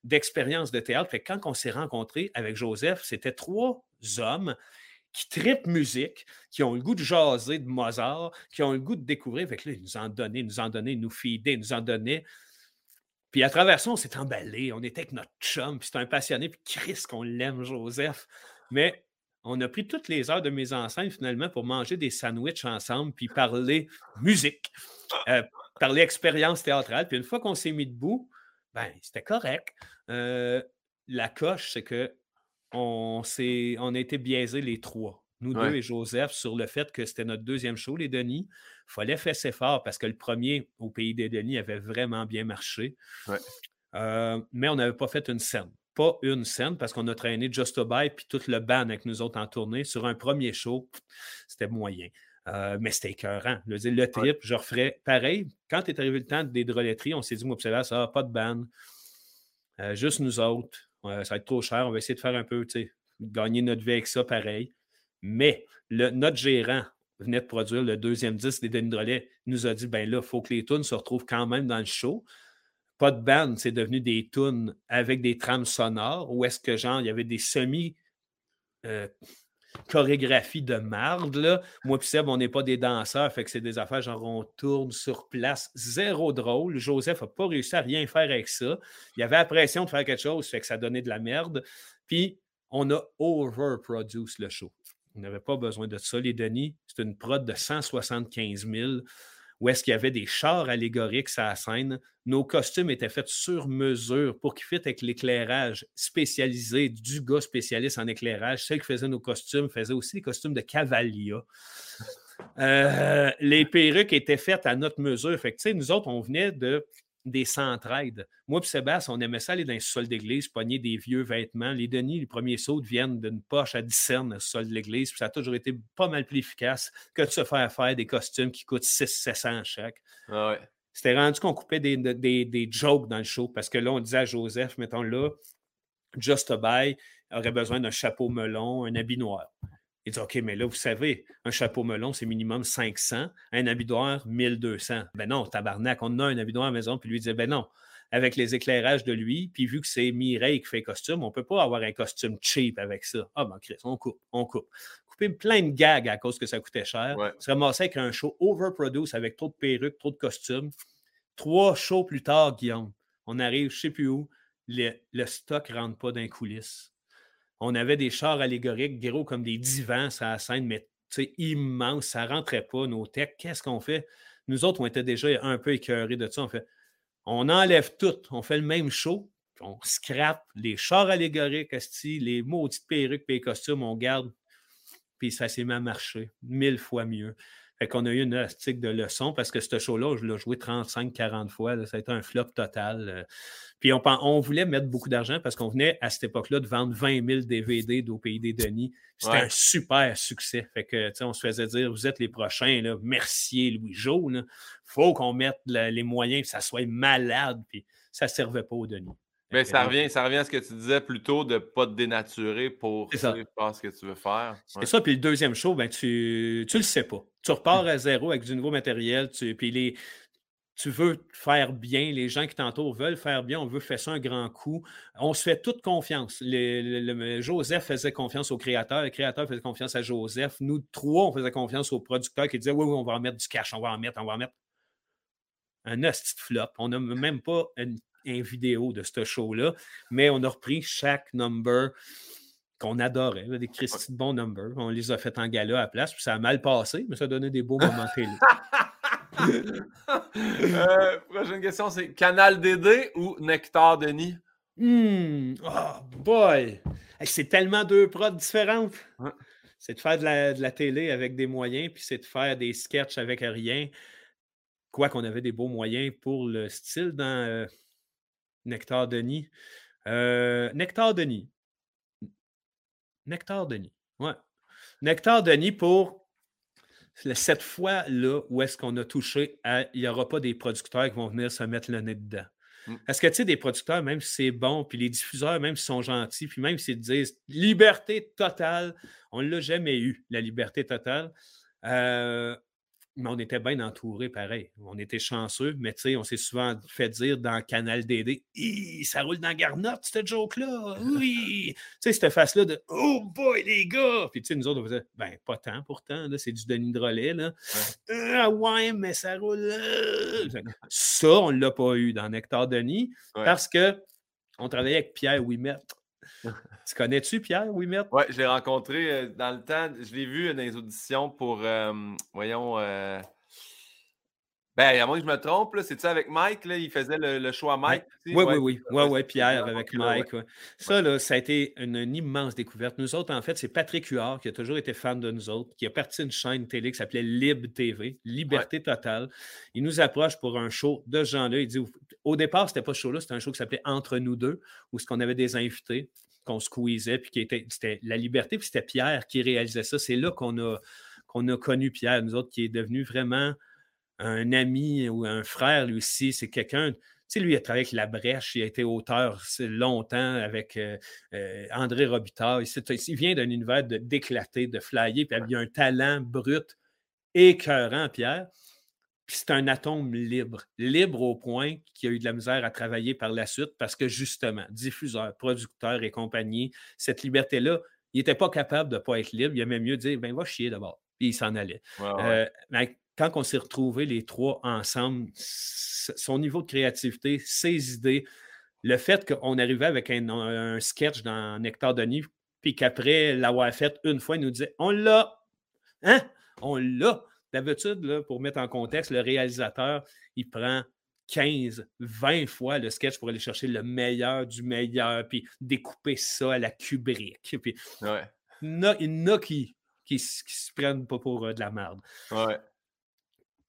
Speaker 2: d'expérience de, de, théâtre. Fait quand on s'est rencontrés avec Joseph, c'était trois hommes qui tripent musique, qui ont le goût de jaser de Mozart, qui ont le goût de découvrir. Fait que là, ils nous en donnaient, nous en donnaient, nous fidaient, nous en donnaient. Puis à travers ça, on s'est emballé. On était avec notre chum, puis c'est un passionné, puis Chris qu'on l'aime, Joseph. Mais on a pris toutes les heures de mise en scène finalement pour manger des sandwichs ensemble, puis parler musique, euh, parler expérience théâtrale. Puis une fois qu'on s'est mis debout, ben c'était correct. Euh, la coche, c'est que on, on a été biaisés les trois nous deux et Joseph, sur le fait que c'était notre deuxième show, les Denis. Il fallait faire ses fort parce que le premier au pays des Denis avait vraiment bien marché. Euh, mais on n'avait pas fait une scène. Pas une scène parce qu'on a traîné Just a Buy puis tout le band avec nous autres en tournée. Sur un premier show, c'était moyen. Euh, mais c'était écœurant. Le, le trip, je referais pareil. Quand est arrivé le temps des drôleries, on s'est dit, moi, ça va, pas de band. Euh, juste nous autres. ça va être trop cher. On va essayer de faire un peu, tu sais, gagner notre vie avec ça pareil. Mais notre gérant venait de produire le deuxième disque des Denis Drolet, nous a dit ben là, il faut que les tunes se retrouvent quand même dans le show. Pas de band, c'est devenu des tunes avec des trames sonores, ou est-ce que genre, il y avait des semi. Euh, chorégraphie de marde. Là? Moi puis Seb, on n'est pas des danseurs, fait que c'est des affaires genre on tourne sur place, zéro drôle. Joseph n'a pas réussi à rien faire avec ça. Il avait la pression de faire quelque chose, fait que ça donnait de la merde. Puis on a overproduce le show. On n'avait pas besoin de ça, les Denis. C'est une prod de 175 000 où est-ce qu'il y avait des chars allégoriques à la scène. Nos costumes étaient faits sur mesure pour qu'ils fitent avec l'éclairage spécialisé du gars spécialiste en éclairage. Celle qui faisait nos costumes faisait aussi des costumes de Cavalia. Euh, les perruques étaient faites à notre mesure. Fait que, nous autres, on venait de des centraides. Moi et Sébastien, on aimait ça aller dans le sol d'église, pogner des vieux vêtements. Les Denis, les premiers sauts viennent d'une poche à 10 cents le sol de l'église. Ça a toujours été pas mal plus efficace que de se faire faire des costumes qui coûtent 600-700 chaque.
Speaker 1: Ah
Speaker 2: C'était rendu qu'on coupait des, des, des, jokes dans le show parce que là, on disait à Joseph, mettons là, Just a Buy aurait besoin d'un chapeau melon, un habit noir. Il dit OK, mais là, vous savez, un chapeau melon, c'est minimum 500, un habit noir, 1200. Ben non, tabarnak, on a un habit noir à la maison. Puis lui, disait Ben non, avec les éclairages de lui, puis vu que c'est Mireille qui fait costume, on ne peut pas avoir un costume cheap avec ça. Ah ben Chris, on coupe, on coupe. Couper plein de gags à cause que ça coûtait cher. Ouais. Se ramasser avec un show overproduce avec trop de perruques, trop de costumes. Trois shows plus tard, Guillaume, on arrive, je ne sais plus où, le, le stock ne rentre pas dans les coulisses. On avait des chars allégoriques gros comme des divans sur la scène, mais immense, ça rentrait pas, nos techs. Qu'est-ce qu'on fait? Nous autres, on était déjà un peu écœurés de ça. On fait, on enlève tout, on fait le même show, on scrape les chars allégoriques, les maudites perruques et les costumes, on garde, puis ça s'est mis à marcher mille fois mieux. Fait qu'on a eu une astique de leçon parce que ce show-là, je l'ai joué 35-40 fois. ça a été un flop total. Euh. Puis on, on voulait mettre beaucoup d'argent parce qu'on venait à cette époque-là de vendre 20 000 DVD d'Au Pays des Denis. C'était un super succès. Fait que, on se faisait dire, vous êtes les prochains, là, Mercier, Louis-Jo. Il faut qu'on mette les moyens, que ça soit malade. Puis ça ne servait pas aux Denis.
Speaker 1: Mais ça revient, ça revient à ce que tu disais plutôt de ne pas te dénaturer pour faire ce que tu veux faire.
Speaker 2: C'est ça. Puis le deuxième show, ben, tu ne le sais pas. Tu repars à zéro avec du nouveau matériel. Tu, puis les, tu veux faire bien, les gens qui t'entourent veulent faire bien, on veut faire ça un grand coup. On se fait toute confiance. Le, Joseph faisait confiance au créateur, le créateur faisait confiance à Joseph. Nous trois, on faisait confiance au producteur qui disait Oui, oui, on va en mettre du cash, on va en mettre, on va en mettre. Un hostie flop. On n'a même pas une une vidéo de ce show-là, mais on a repris chaque number qu'on adorait, des Christy de bons numbers. On les a fait en gala à la place, puis ça a mal passé, mais ça a donné des beaux moments télé.
Speaker 1: euh, prochaine question, c'est Canal DD ou Nectar Denis?
Speaker 2: Hum, oh boy! C'est tellement deux prods différentes. C'est de faire de la, de la, télé avec des moyens, puis c'est de faire des sketchs avec rien. Quoi qu'on avait des beaux moyens pour le style dans euh, Nectar Denis. Euh, Nectar Denis. Nectar Denis. Ouais. Nectar Denis pour cette fois-là où est-ce qu'on a touché à il n'y aura pas des producteurs qui vont venir se mettre le nez dedans. Mm. Est-ce que tu sais, des producteurs, même si c'est bon, puis les diffuseurs, même s'ils sont gentils, puis même s'ils disent liberté totale, on ne l'a jamais eu, la liberté totale. Euh, mais on était bien entouré pareil. On était chanceux, mais tu sais, on s'est souvent fait dire dans Canal DD ça roule dans Garnotte, cette joke-là. Oui. tu sais, cette face-là de Oh boy, les gars. Puis tu sais, nous autres, on faisait Ben, pas tant pourtant, là, c'est du Denis Drolet, là. Ah ouais, mais ça roule. Ça, on ne l'a pas eu dans Nectar Denis parce que on travaillait avec Pierre Ouimet. tu connais-tu Pierre Ouimet?
Speaker 1: Oui, je l'ai rencontré euh, dans le temps. Je l'ai vu dans les auditions pour, euh, voyons, euh, ben, à moins que je me trompe, c'est ça avec Mike, là, il faisait le, choix Mike.
Speaker 2: Oui, oui, oui, oui, oui, Pierre avec Mike. Ça, là, ça a été une, immense découverte. Nous autres, en fait, c'est Patrick Huard qui a toujours été fan de nous autres, qui a parti une chaîne télé qui s'appelait Lib TV, Liberté totale. Il nous approche pour un show de ce genre-là. Il dit, au départ, c'était pas ce show-là, c'était un show qui s'appelait Entre nous deux, où ce qu'on avait des invités qu'on squeezait, puis qui était, c'était la liberté, puis c'était Pierre qui réalisait ça. C'est là qu'on a, qu'on a connu Pierre, nous autres, qui est devenu vraiment un ami ou un frère, lui aussi. C'est quelqu'un. Tu sais, lui, il a travaillé avec La Brèche, il a été auteur longtemps avec euh, euh, André Robitaille. Il, vient d'un univers d'éclater, de, de flyer, puis il a un talent brut, écœurant, Pierre. Puis c'est un atome libre, libre au point qu'il a eu de la misère à travailler par la suite parce que justement, diffuseur, producteur et compagnie, cette liberté-là, il n'était pas capable de ne pas être libre. Il aimait mieux dire ben va chier d'abord. Puis il s'en allait. Euh, quand on s'est retrouvés les trois ensemble, son niveau de créativité, ses idées, le fait qu'on arrivait avec un, sketch dans Nectar Denis, puis qu'après l'avoir fait une fois, il nous disait On l'a! Hein? On l'a! D'habitude, pour mettre en contexte, le réalisateur, il prend 15, 20 fois le sketch pour aller chercher le meilleur du meilleur, puis découper ça à la Kubrick. Puis, il y en a, qui, qui, se prennent pas pour euh, de la merde.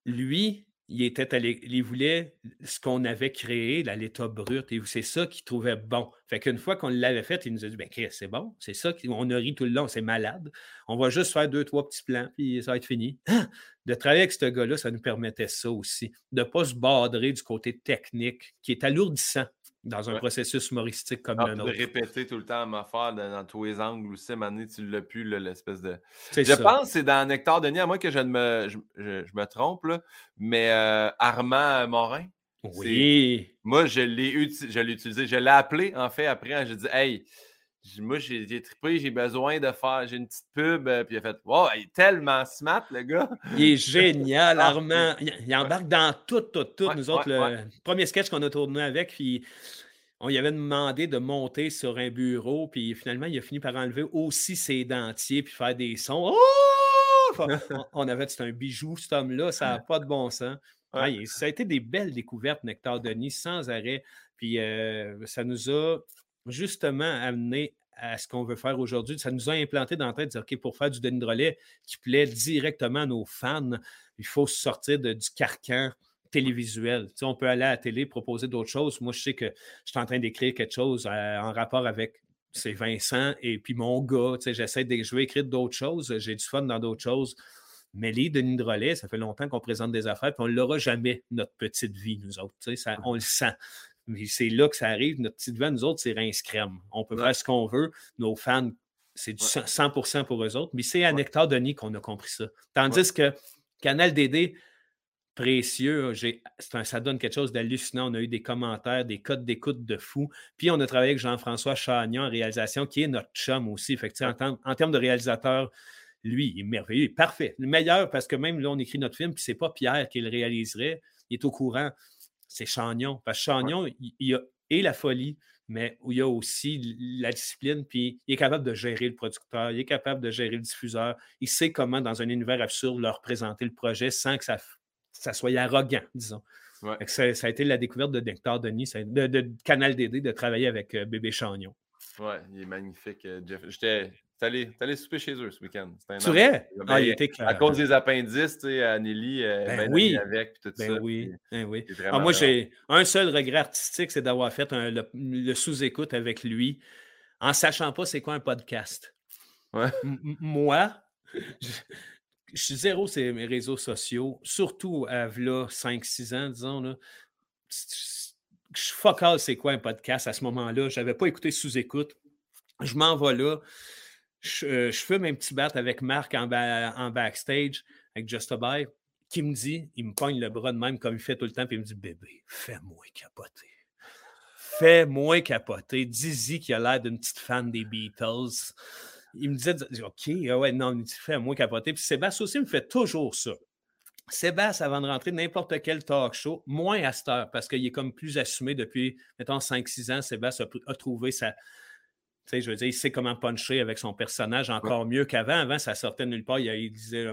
Speaker 2: Lui, il voulait ce qu'on avait créé, l'état brut, et c'est ça qu'il trouvait bon. Fait qu'une fois qu'on l'avait fait, il nous a dit ben c'est bon, c'est ça qu'on a ri tout le long, c'est malade. On va juste faire deux, trois petits plans, puis ça va être fini. De travailler avec ce gars-là, ça nous permettait ça aussi, de ne pas se badrer du côté technique qui est alourdissant dans un processus humoristique comme le nôtre.
Speaker 1: De répéter tout le temps ma affaire dans, tous les angles aussi, à tu l'as pu, l'espèce de. Je pense que c'est dans Nectar Denis, à moins que je ne me, je, me trompe, mais euh, Armand Morin.
Speaker 2: Oui.
Speaker 1: Moi, je l'ai utilisé. Je l'ai appelé, en fait, après. J'ai dit, hey, moi, j'ai trippé, j'ai besoin de faire, j'ai une petite pub. Euh, puis il a fait, wow, il est tellement smart, le gars.
Speaker 2: Il est génial, ah, Armand. Il, embarque dans tout, tout, tout. Nous autres, le premier sketch qu'on a tourné avec, puis on lui avait demandé de monter sur un bureau, puis finalement, il a fini par enlever aussi ses dentiers, puis faire des sons. Oh! on avait, c'est un bijou, cet homme-là, ça n'a pas de bon sens. ça a été des belles découvertes, Nectar Denis, sans arrêt. Puis euh, ça nous a justement amené à ce qu'on veut faire aujourd'hui. Ça nous a implanté dans la tête de dire, OK, pour faire du Denis Drolet qui plaît directement à nos fans, il faut sortir de, du carcan télévisuel. Tu on peut aller à la télé, proposer d'autres choses. Moi, je sais que je suis en train d'écrire quelque chose euh, en rapport avec c'est Vincent et puis mon gars. Tu j'essaie de jouer, écrire d'autres choses. J'ai du fun dans d'autres choses. Mais les Denis Drolet, ça fait longtemps qu'on présente des affaires, puis on ne l'aura jamais, notre petite vie, nous autres. Ça, on le sent. Mais c'est là que ça arrive. Notre petite vie, nous autres, c'est rince crème. On peut faire ce qu'on veut. Nos fans, c'est du 100% pour eux autres. Mais c'est à Nectar Denis qu'on a compris ça. Tandis que Canal DD, précieux. Ça donne quelque chose d'hallucinant. On a eu des commentaires, des codes d'écoute de fou. Puis on a travaillé avec Jean-François Chagnon en réalisation, qui est notre chum aussi. Fait en, en, termes de réalisateur, lui, il est merveilleux, parfait. Le meilleur, parce que même là, on écrit notre film, puis c'est pas Pierre qui le réaliserait. Il est au courant c'est Chagnon. Parce que Chagnon, il, y a et la folie, mais il y a aussi la discipline, puis il est capable de gérer le producteur, il est capable de gérer le diffuseur. Il sait comment, dans un univers absurde, leur présenter le projet sans que ça, ça soit arrogant, disons. Ça, a été la découverte de Nectar Denis, de, Canal DD, de travailler avec euh, Bébé Chagnon.
Speaker 1: Ouais, il est magnifique, euh, Jeff. J'étais allé, allé, souper chez eux ce week-end.
Speaker 2: C'est vrai?
Speaker 1: Ah, il était À cause des appendices, tu sais, Anneli, euh,
Speaker 2: ben, oui.
Speaker 1: avec, tout
Speaker 2: ben Oui, ben oui. Ah, moi, j'ai un seul regret artistique, c'est d'avoir fait le, sous-écoute avec lui en sachant pas c'est quoi un podcast.
Speaker 1: Ouais.
Speaker 2: Moi, je, suis zéro sur mes réseaux sociaux, surtout à 5-6 ans, disons. Là. Je fuck c'est quoi un podcast à ce moment-là. Je n'avais pas écouté sous-écoute. Je m'en vais là. Euh, je, fais mes petits battes avec Marc en, backstage, avec Just a Buy, qui me dit, il me pogne le bras de même comme il fait tout le temps, puis il me dit Bébé, fais-moi capoter. Fais-moi capoter. Dizzy qui a l'air d'une petite fan des Beatles. Il me disait OK, ah ouais, non, fais-moi capoter. Puis Sébastien aussi me fait toujours ça. Sébastien, avant de rentrer n'importe quel talk show, moins à cette heure, parce qu'il est comme plus assumé depuis, mettons, 5-6 ans, Sébastien a trouvé sa, sais, je veux dire, il sait comment puncher avec son personnage encore mieux qu'avant. Avant, ça sortait de nulle part. Il, disait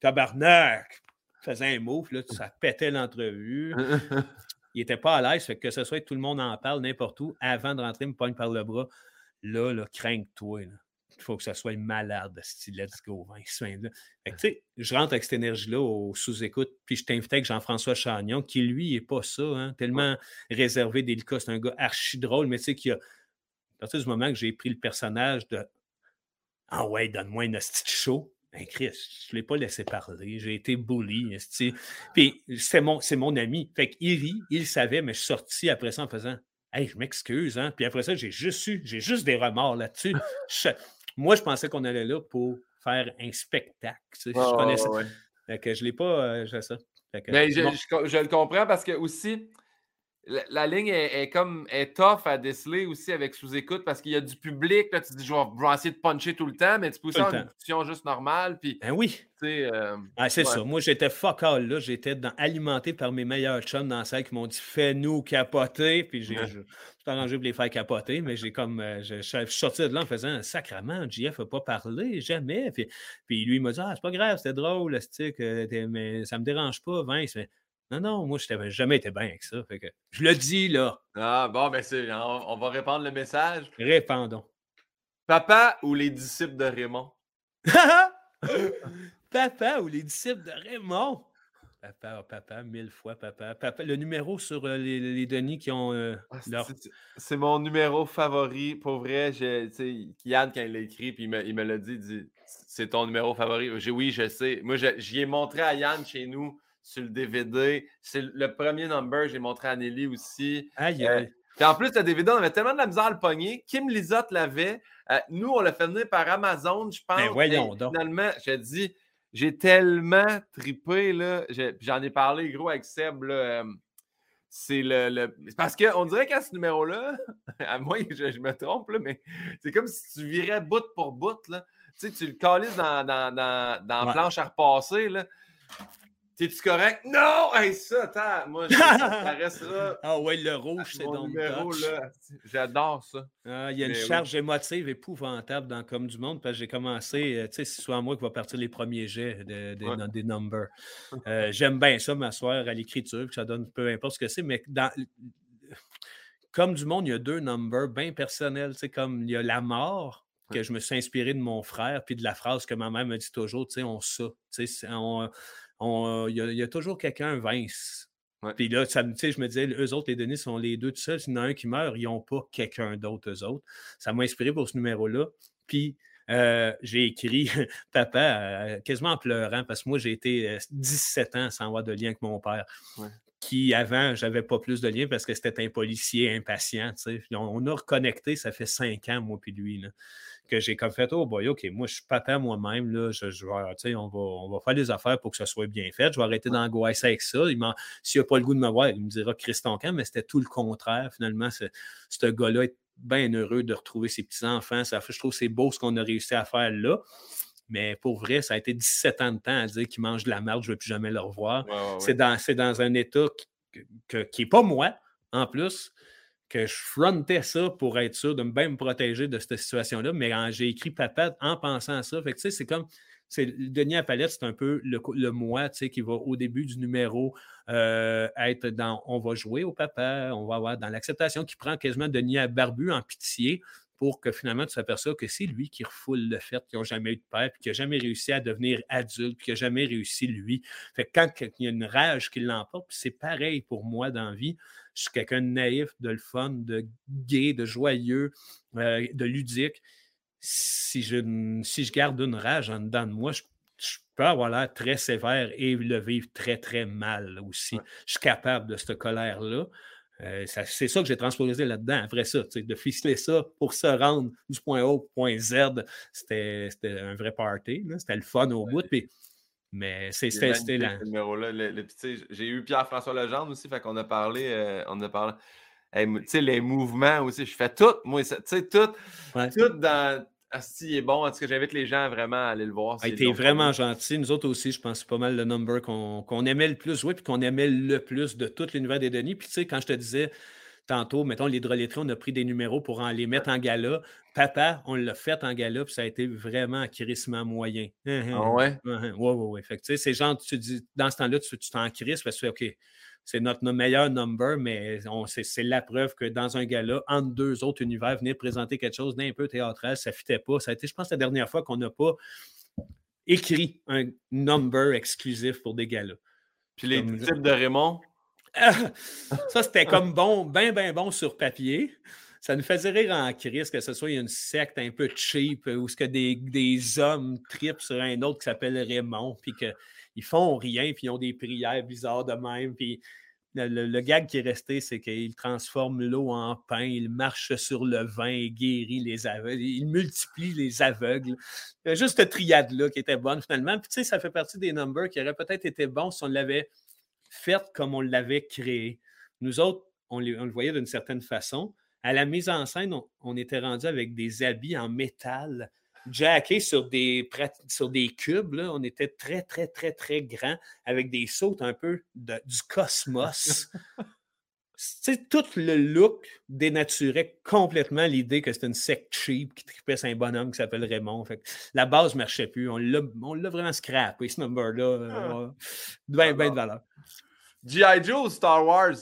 Speaker 2: tabarnak! Il faisait un move, là, ça pétait l'entrevue. il n'était pas à l'aise, fait que ce soit tout le monde en parle n'importe où, avant de rentrer, il me pogne par le bras. Là, là, crains-toi. Il faut que ça soit malade, style let's go. je rentre avec cette énergie-là au sous-écoute, puis je t'invite avec Jean-François Chagnon, qui lui n'est pas ça, hein, tellement réservé, délicat. C'est un gars archi drôle, mais tu sais, qui a à partir du moment que j'ai pris le personnage de Ah ouais, donne-moi une hostie chaud, ben Chris, je ne l'ai pas laissé parler. J'ai été bully. Puis c'est mon, mon ami. Fait qu'il rit, il savait, mais je suis sorti après ça en faisant Hey, je m'excuse. Hein? Puis après ça, j'ai juste eu, j'ai juste des remords là-dessus. moi, je pensais qu'on allait là pour faire un spectacle. je connaissais. Fait que je ne l'ai pas. Euh, ça.
Speaker 1: mais je, je, le comprends parce que aussi la, ligne est, comme est tough à déceler aussi avec sous-écoute parce qu'il y a du public. Là, tu dis, je vais, essayer de puncher tout le temps, mais tu peux aussi avoir une discussion juste normale. Puis,
Speaker 2: ben oui.
Speaker 1: Euh,
Speaker 2: ah, c'est ça. Moi, j'étais fuck all là. J'étais alimenté par mes meilleurs chums dans la salle qui m'ont dit fais-nous capoter. Puis j'ai arrangé pour les faire capoter, mais j'ai comme. Euh, je, suis sorti de là en faisant un sacrement. JF n'a pas parlé, jamais. Puis, puis lui, il m'a dit Ah, c'est pas grave, c'était drôle, mais ça me dérange pas, Vince. Non, non, moi, je n'avais jamais été bien avec ça. Fait que je le dis, là.
Speaker 1: Ah, bon, ben, c'est, on, va répandre le message.
Speaker 2: Répandons.
Speaker 1: Papa ou les disciples de Raymond?
Speaker 2: papa ou les disciples de Raymond? Papa, papa, mille fois papa. Papa, le numéro sur euh, les, les, Denis qui ont euh, ah,
Speaker 1: C'est mon numéro favori. Pour vrai, Yann, quand il l'a écrit, puis il me, il me l'a dit, il dit c'est ton numéro favori. J'ai oui, je sais. Moi, j'y ai montré à Yann chez nous sur le DVD. C'est le premier number, j'ai montré à Nelly aussi.
Speaker 2: Aïe, euh,
Speaker 1: en plus, le DVD, on avait tellement de la misère à le pogner. Kim Lizotte l'avait. Euh, nous, on l'a fait venir par Amazon, je pense.
Speaker 2: Ben voyons donc.
Speaker 1: Finalement, j'ai dit, j'ai tellement tripé, là. J'en ai parlé, gros, avec Seb, euh, c'est le, Parce qu'on dirait qu'à ce numéro-là, à moi, je, me trompe, là, mais c'est comme si tu virais bout pour bout. Là. Tu sais, tu le calises dans, dans, dans, dans la planche à repasser. Là. T'es-tu correct? Non! Hey, ça, attends, moi, ça restera.
Speaker 2: Ah ouais, le rouge, c'est donc numéro, là.
Speaker 1: J'adore ça.
Speaker 2: Ah, il y a une charge émotive épouvantable dans Comme du Monde, parce que j'ai commencé, euh, tu sais, c'est soit moi qui va partir les premiers jets de, des numbers. Euh, j'aime bien ça, m'asseoir à l'écriture, que ça donne peu importe ce que c'est, mais dans Comme du Monde, il y a deux numbers bien personnels, tu sais, comme il y a la mort, que je me suis inspiré de mon frère, puis de la phrase que ma mère me dit toujours, tu sais, on ça. Tu sais, on, il y, a toujours quelqu'un, Vince. Puis là, ça, je me disais, eux autres, les Denis sont les deux tout seuls. S'il y en a un qui meurt, ils n'ont pas quelqu'un d'autre, eux autres. Ça m'a inspiré pour ce numéro-là. Puis euh, j'ai écrit Papa euh, quasiment en pleurant parce que moi, j'ai été 17 euh, ans sans avoir de lien avec mon père. Qui avant, j'avais pas plus de lien parce que c'était un policier impatient. On, on, a reconnecté, ça fait cinq ans, moi puis lui. Là que j'ai comme fait, oh boy, OK, moi, je suis papa moi-même, là, je, je vais, on va, on va faire des affaires pour que ça soit bien fait. Je vais arrêter d'angoisser avec ça. S'il n'a pas le goût de me voir, il me dira Christon quand, mais c'était tout le contraire. Finalement, ce gars-là est bien heureux de retrouver ses petits-enfants. Je trouve que c'est beau ce qu'on a réussi à faire là. Mais pour vrai, ça a été 17 ans de temps à dire qu'il mange de la merde, je ne veux plus jamais le revoir. C'est dans, dans, un état qui n'est pas moi, en plus que je frontais ça pour être sûr de bien me protéger de cette situation-là. Mais j'ai écrit papa en pensant à ça. Fait que, tu sais, c'est comme. Denis à palette, c'est un peu le, le moi, tu sais, qui va au début du numéro euh, être dans on va jouer au papa, on va avoir dans l'acceptation, qui prend quasiment Denis à barbu en pitié pour que finalement tu t'aperçois que c'est lui qui refoule le fait qu'ils n'ont jamais eu de père, puis qu'il n'a jamais réussi à devenir adulte, puis qu'il n'a jamais réussi lui. Fait que quand il y a une rage qui l'emporte, c'est pareil pour moi dans la vie je suis quelqu'un de naïf, de le fun, de gay, de joyeux, euh, de ludique. Si je, si je garde une rage en dedans de moi, je, peux avoir l'air très sévère et le vivre très, très mal aussi. Je suis capable de cette colère-là. Euh, c'est ça que j'ai transposé là-dedans. Après ça, de ficeler ça pour se rendre du point A au point Z, c'était un vrai party. C'était le fun au bout. Puis mais c'était là.
Speaker 1: numéro-là. J'ai eu Pierre-François Legendre aussi, fait qu'on a parlé. Euh, on a parlé. les mouvements aussi, je fais tout, moi, tu sais, tout, tout dans. Asti est bon. En tout cas, j'invite les gens vraiment à aller le voir.
Speaker 2: Il était vraiment gentil. Nous autres aussi, je pense c'est pas mal le number qu'on aimait le plus, oui, puis qu'on aimait le plus de tout l'univers des Denis. Puis tu sais, quand je te disais, tantôt, mettons, l'hydrolétrie, on a pris des numéros pour en les mettre en gala. Papa, on l'a fait en gala, puis ça a été vraiment crissement moyen.
Speaker 1: Hein, hein, ah ouais?
Speaker 2: Oui, oui, oui. Fait que, tu sais, c'est genre, tu dis, dans ce temps-là, tu t'en crisses, parce que OK, c'est notre, meilleur number, mais c'est la preuve que dans un gala, entre deux autres univers, venir présenter quelque chose d'un peu théâtral, ça ne fitait pas. Ça a été, je pense, la dernière fois qu'on n'a pas écrit un number exclusif pour des galas.
Speaker 1: Puis les types de Raymond?
Speaker 2: ça, c'était comme bon, bien, bien bon sur papier. Ça nous faisait rire en crise que ce soit une secte un peu cheap où ce que des, des hommes tripent sur un autre qui s'appelle Raymond, puis qu'ils font rien, puis ils ont des prières bizarres de même. Le, gag qui est resté, c'est qu'il transforme l'eau en pain, il marche sur le vin et guérit les aveugles, il multiplie les aveugles. Il a juste cette triade-là qui était bonne finalement. Tu sais, ça fait partie des numbers qui auraient peut-être été bons si on l'avait fait comme on l'avait créé. Nous autres, on, le voyait d'une certaine façon. À la mise en scène, on, était rendu avec des habits en métal, jackés sur des, sur des cubes. On était très, très, très, très grand, avec des sautes un peu du cosmos. tout le look dénaturait complètement l'idée que c'était une secte cheap qui tripait sur un bonhomme qui s'appelle Raymond. Fait la base ne marchait plus. On l'a vraiment scrappé, ce number-là. Euh, bien, de valeur.
Speaker 1: G.I. Joe ou Star Wars?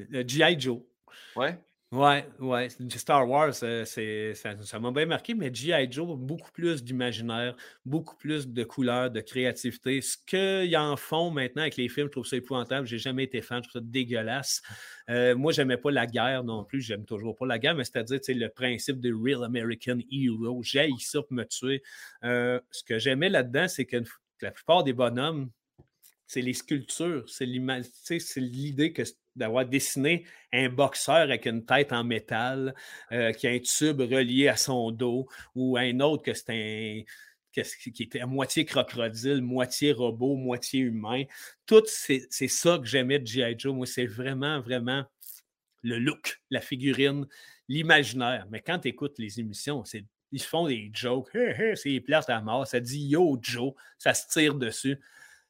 Speaker 2: Euh, G.I. Joe.
Speaker 1: Ouais.
Speaker 2: Ouais, ouais. Star Wars, euh, ça, m'a bien marqué, mais G.I. Joe, beaucoup plus d'imaginaire, beaucoup plus de couleurs, de créativité. Ce qu'ils en font maintenant avec les films, je trouve ça épouvantable. J'ai jamais été fan, je trouve ça dégueulasse. Euh, moi, j'aimais pas la guerre non plus, j'aime toujours pas la guerre, mais c'est-à-dire le principe de Real American Hero. J'ai ça pour me tuer. Euh, ce que j'aimais là-dedans, c'est que la plupart des bonhommes, c'est les sculptures, c'est l'idée que d'avoir dessiné un boxeur avec une tête en métal, euh, qui a un tube relié à son dos, ou un autre que c'est un qui était à moitié crocodile, moitié robot, moitié humain. Tout, c'est ça que j'aimais de G.I. Joe. Moi, c'est vraiment, vraiment le look, la figurine, l'imaginaire. Mais quand tu écoutes les émissions, ils font des jokes. c'est place à mort. Ça dit Yo Joe. Ça se tire dessus.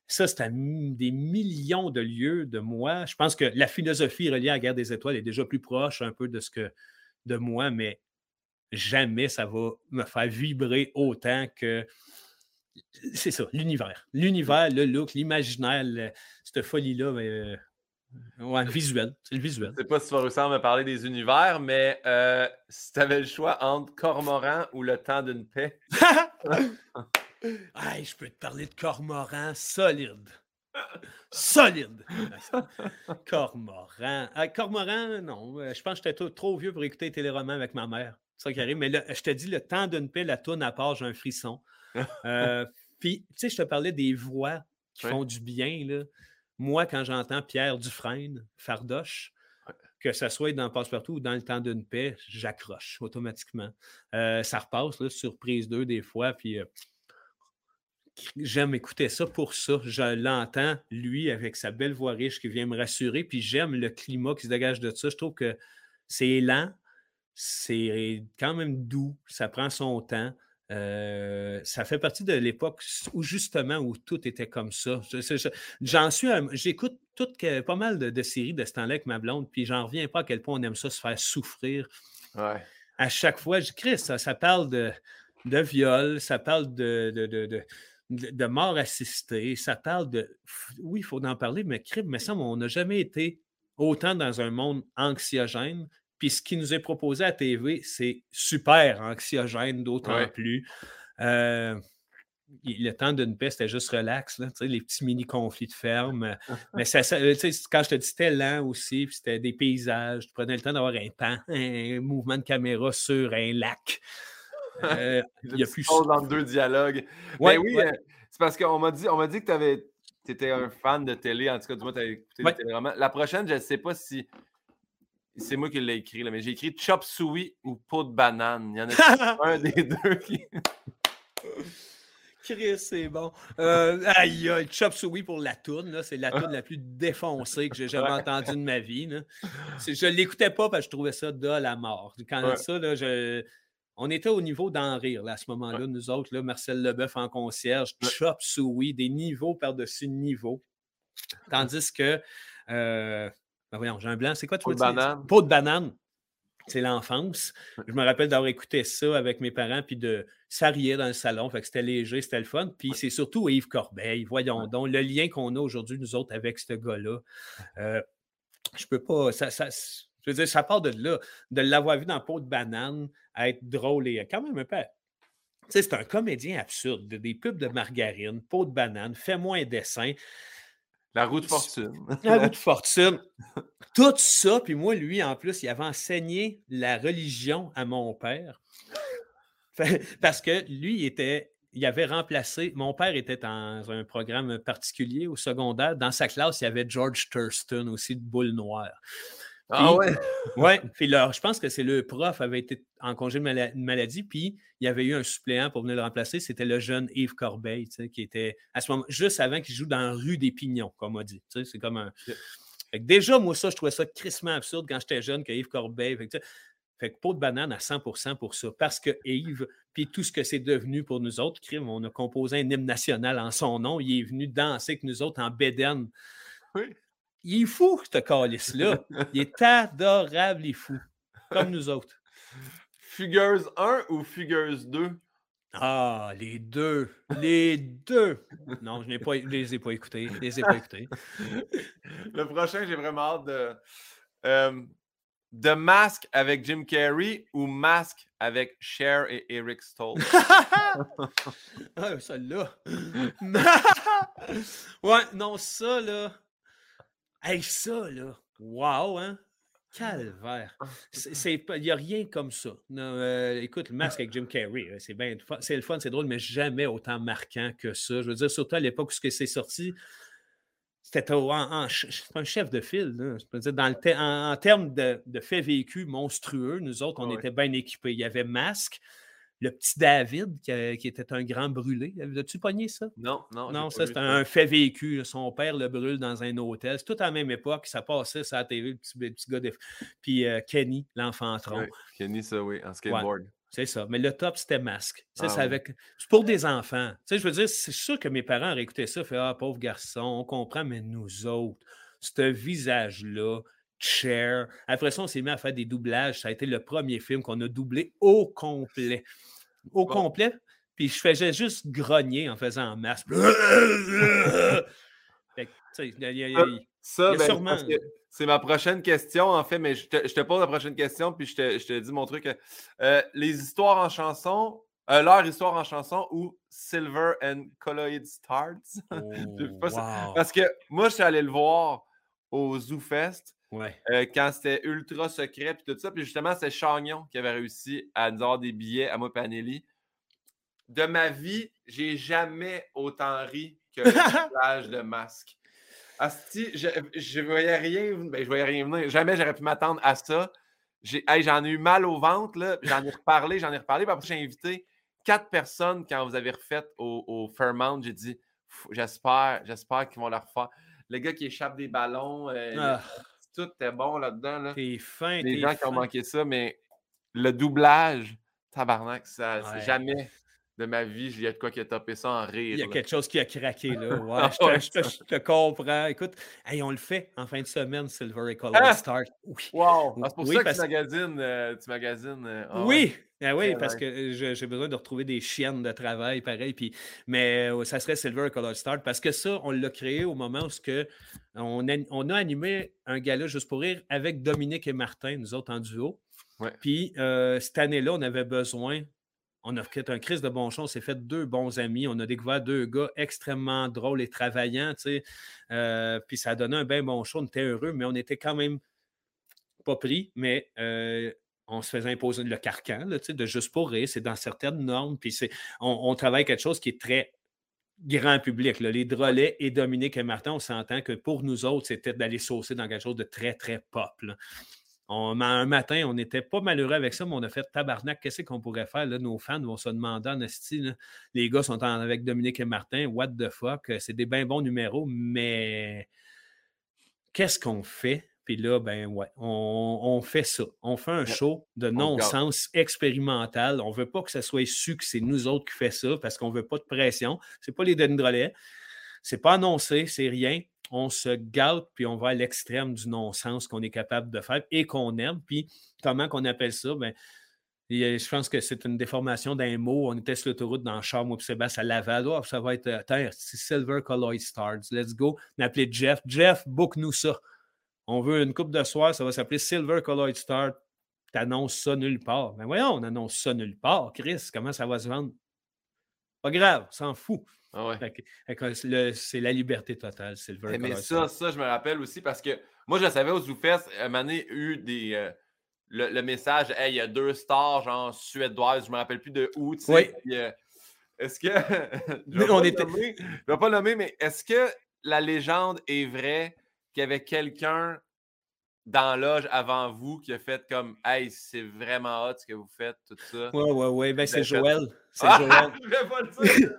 Speaker 2: Ça, c'est à des millions de lieux de moi. Je pense que la philosophie reliée à la guerre des étoiles est déjà plus proche un peu de ce que de moi, mais jamais ça va me faire vibrer autant que. C'est ça, l'univers. L'univers, le look, l'imaginaire, cette folie-là, mais. Euh, ouais, visuel. C'est le visuel.
Speaker 1: Je sais pas si tu vas réussir à me parler des univers, mais euh, si tu avais le choix entre Cormoran ou Le Temps d'une paix.
Speaker 2: Hey, je peux te parler de cormoran solide. Solide. Cormoran. Ah, cormoran, non. Euh, je pense que j'étais trop, vieux pour écouter les téléromans avec ma mère. C'est ça qui arrive. Mais là, je te dis, le temps d'une paix, la tourne à part, j'ai un frisson. Euh, puis, tu sais, je te parlais des voix qui font du bien. Là. Moi, quand j'entends Pierre Dufresne, Fardoche, que ce soit dans Passe-Partout ou dans le temps d'une paix, j'accroche automatiquement. Euh, ça repasse, là, surprise 2 des fois, puis j'aime écouter ça pour ça. Je l'entends, lui, avec sa belle voix riche qui vient me rassurer, puis j'aime le climat qui se dégage de ça. Je trouve que c'est lent, c'est quand même doux, ça prend son temps. Euh, ça fait partie de l'époque où justement où tout était comme ça. J'en suis, j'écoute pas mal de, séries de ce temps-là avec ma blonde, puis j'en reviens pas à quel point on aime ça se faire souffrir. À chaque fois, je Chris, ça, ça parle de, de viol, ça parle de, de de, mort assistée. Ça parle de. Oui, il faut en parler, mais crime, mais ça, on n'a jamais été autant dans un monde anxiogène. Puis ce qui nous est proposé à TV, c'est super anxiogène, d'autant plus. Euh, le temps d'une paix, c'était juste relax, là, les petits mini-conflits de ferme. Mais ça, quand je te dis c'était lent aussi, puis c'était des paysages, tu prenais le temps d'avoir un pan, un mouvement de caméra sur un lac.
Speaker 1: Euh, il y a plus dans deux dialogues. Ben oui, euh, c'est parce qu'on m'a dit, on m'a dit que tu étais un fan de télé. En tout cas, du moins, tu avais écouté ouais. téléromans. La prochaine, je ne sais pas si c'est moi qui l'ai écrit, là, mais j'ai écrit Chop Suey ou Peau de banane. Il y en a un des deux qui.
Speaker 2: Chris, c'est bon. Euh, aïe, aïe, Chop Suey pour la toune. C'est la toune la plus défoncée que j'ai jamais entendue de ma vie. Là. Je ne l'écoutais pas parce que je trouvais ça de la mort. Quand ça, là, je on était au niveau d'en rire là, à ce moment-là, nous autres, là, Marcel Leboeuf en concierge, Chop Suey, des niveaux par-dessus niveaux. Tandis que, euh, ben voyons, j'ai un blanc, c'est quoi tu
Speaker 1: veux dire?
Speaker 2: Peau de banane. C'est l'enfance. Je me rappelle d'avoir écouté ça avec mes parents, puis de s'arrier dans le salon. Fait que c'était léger, c'était le fun. Puis c'est surtout Yves Corbeil. Voyons donc, le lien qu'on a aujourd'hui, nous autres, avec ce gars-là. Euh, je peux pas. Ça, ça, je veux dire, ça part de là. De l'avoir vu dans Peau de banane, être drôle et quand même un peu. Tu sais, c'est un comédien absurde. Des pubs de margarine, peau de banane, fais-moi un dessin.
Speaker 1: La roue de fortune.
Speaker 2: La roue de fortune. Tout ça, puis moi, lui, en plus, il avait enseigné la religion à mon père. Parce que lui, il était. Il avait remplacé. Mon père était dans un programme particulier au secondaire. Dans sa classe, il y avait George Thurston aussi de Boule Noire.
Speaker 1: Ah ouais?
Speaker 2: ouais. Puis je pense que c'est le prof avait été en congé de maladie, puis il y avait eu un suppléant pour venir le remplacer. C'était le jeune Yves Corbeil, qui était à ce moment, juste avant qu'il joue dans Rue des Pignons, comme on dit. C'est comme un. déjà, moi, ça, je trouvais ça crissement absurde quand j'étais jeune, que Yves Corbeil. Fait que, fait que peau de banane à 100% pour ça. Parce que Yves, puis tout ce que c'est devenu pour nous autres, crime, on a composé un hymne national en son nom. Il est venu danser avec nous autres en Béden.
Speaker 1: Oui.
Speaker 2: Il est fou, ce calice-là. il est adorable, il est fou. Comme nous autres.
Speaker 1: Fugueuse 1 ou Fugueuse 2?
Speaker 2: Ah, les deux. Les deux. Non, je ne pas, les ai pas écoutés. Je les ai pas écoutés.
Speaker 1: Le prochain, j'ai vraiment hâte de. Euh, The Mask avec Jim Carrey ou Mask avec Cher et Eric Stoll?
Speaker 2: ah, celle-là. ouais, non, ça, là. Hey, ça, là. Wow, hein? Calvaire. Il n'y a rien comme ça. Euh, écoute, le masque avec Jim Carrey, c'est bien c'est le fun, c'est drôle, mais jamais autant marquant que ça. Je veux dire, surtout à l'époque où c'est sorti, c'était un chef de file. dans le en, termes de, de faits vécus monstrueux, nous autres, on était bien équipés. Il y avait Masque, le petit David qui, était un grand brûlé. As-tu pogné ça?
Speaker 1: Non, non.
Speaker 2: Non, ça, c'est un fait vécu. Son père le brûle dans un hôtel. C'est tout à la même époque. Ça passait sur la TV, le petit, gars. De... Puis euh, Kenny, l'enfant tronc.
Speaker 1: Kenny, ça, oui, en skateboard.
Speaker 2: c'est ça. Mais le top, c'était masque. Ah c'est pour des enfants. Tu sais, je veux dire, c'est sûr que mes parents auraient écouté ça, fait Ah, pauvre garçon, on comprend, mais nous autres, ce visage-là, Cher. Après ça, on s'est mis à faire des doublages. Ça a été le premier film qu'on a doublé au complet. Au complet. Puis je faisais juste grogner en faisant un masque.
Speaker 1: ça, c'est ma prochaine question, en fait, mais je te, pose la prochaine question, puis je te, dis mon truc. Euh, les histoires en chanson, euh, leur histoire en chanson ou Silver and Colloid Stars.
Speaker 2: Oh,
Speaker 1: parce que moi, je suis allé le voir au Zoo Fest.
Speaker 2: Ouais.
Speaker 1: Euh, quand c'était ultra secret puis tout ça. Puis justement, c'est Chagnon qui avait réussi à nous avoir des billets à moi Panelli. De ma vie, j'ai jamais autant ri que le plage de masque. Asti, je, je voyais rien, ben, je voyais rien venir. Jamais j'aurais pu m'attendre à ça. j'en ai eu mal au ventre, là. J'en ai reparlé, j'en ai reparlé. Puis après, j'ai invité quatre personnes quand vous avez refait au, au Fairmount. J'ai dit, j'espère, j'espère qu'ils vont le refaire. Le gars qui échappe des ballons, euh, ah tout était bon là-dedans. Là.
Speaker 2: T'es fin,
Speaker 1: Les gens qui ont manqué ça, mais le doublage, tabarnak, ça, c'est jamais de ma vie, il y a de quoi qui a topé ça en rire.
Speaker 2: Il y a quelque chose qui a craqué là. Je, te, comprends. Écoute, hey, on le fait en fin de semaine, Silver et Color ah! Start.
Speaker 1: Oui. Wow. Ah, c'est pour ça que tu magasines. Euh, tu magasines euh,
Speaker 2: ah oui. Ah oui, parce que euh, j'ai besoin de retrouver des chiennes de travail, pareil. Puis, mais ça serait Silver Color Start parce que ça, on l'a créé au moment où que on, a, on a animé un gala juste pour rire avec Dominique et Martin, nous autres en duo.
Speaker 1: Ouais.
Speaker 2: Puis cette année-là, on avait besoin on a fait un crise de bon on s'est fait deux bons amis. On a découvert deux gars extrêmement drôles et travaillants, euh, puis ça a donné un bien bon show. On était heureux, mais on était quand même pas pris, mais euh, on se faisait imposer le carcan, de juste pour rire. C'est dans certaines normes. Puis on, travaille quelque chose qui est très grand public. Les Drolets et Dominique et Martin, on s'entend que pour nous autres, c'était d'aller saucer dans quelque chose de très, très pop un matin, on n'était pas malheureux avec ça, mais on a fait tabarnak. Qu'est-ce qu'on pourrait faire? Là, nos fans vont se demander en style. Les gars sont avec Dominique et Martin. What the fuck? C'est des bien bons numéros, mais qu'est-ce qu'on fait? Puis là, ben ouais, on, fait ça. On fait un show de non-sens expérimental. On ne veut pas que ça soit su que c'est nous autres qui fait ça parce qu'on ne veut pas de pression. Ce n'est pas les Ce C'est pas annoncé, c'est rien on se gâte, puis on va à l'extrême du non-sens qu'on est capable de faire et qu'on aime. Puis comment qu'on appelle ça? Ben, je pense que c'est une déformation d'un mot. On était sur l'autoroute dans Charles, moi Sébastien à Laval. Oh, ça va être euh, Silver Colloid Stars. Let's go. On Jeff. Jeff, book-nous ça. On veut une coupe de soir, ça va s'appeler Silver Colloid Stars. T'annonces ça nulle part. Mais ben voyons, on annonce ça nulle part. Chris, comment ça va se vendre? Pas grave, s'en fout.
Speaker 1: Ah
Speaker 2: c'est la liberté totale, c'est
Speaker 1: le Mais ça, ça, je me rappelle aussi parce que moi, je le savais au ZooFest, donné, eu des, euh, le, message Hey, il y a deux stars, genre suédoises, je me rappelle plus de où, tu sais. Euh, est-ce que. je ne vais, vais, pas nommer, mais est-ce que la légende est vraie qu'il y avait quelqu'un dans l'âge avant vous qui a fait comme Hey, c'est vraiment hot ce que vous faites, tout ça.
Speaker 2: Ouais, ouais, ouais. Ben, c'est Joël. C'est ah, Joël.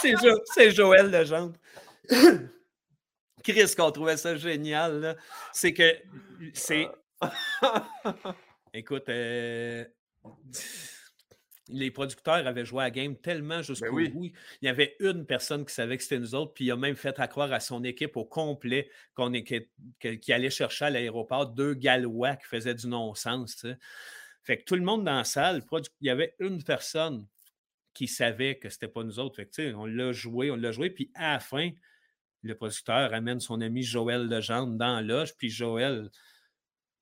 Speaker 2: c'est, jo c'est Joël Legendre. Chris qu'on trouvait ça génial. C'est que c'est. Écoute, euh, les producteurs avaient joué à la game tellement jusqu'au
Speaker 1: Ben oui.
Speaker 2: bout. Il y avait une personne qui savait que c'était nous autres, puis il a même fait à croire à son équipe au complet qu'on qu'il allait chercher à l'aéroport deux Gallois qui faisaient du non-sens. tu sais. Fait que tout le monde dans la salle, il y avait une personne qui savait que c'était pas nous autres. Fait que, tu sais, on l'a joué, on l'a joué, puis à la fin, le producteur amène son ami Joël Legendre dans la loge, puis Joël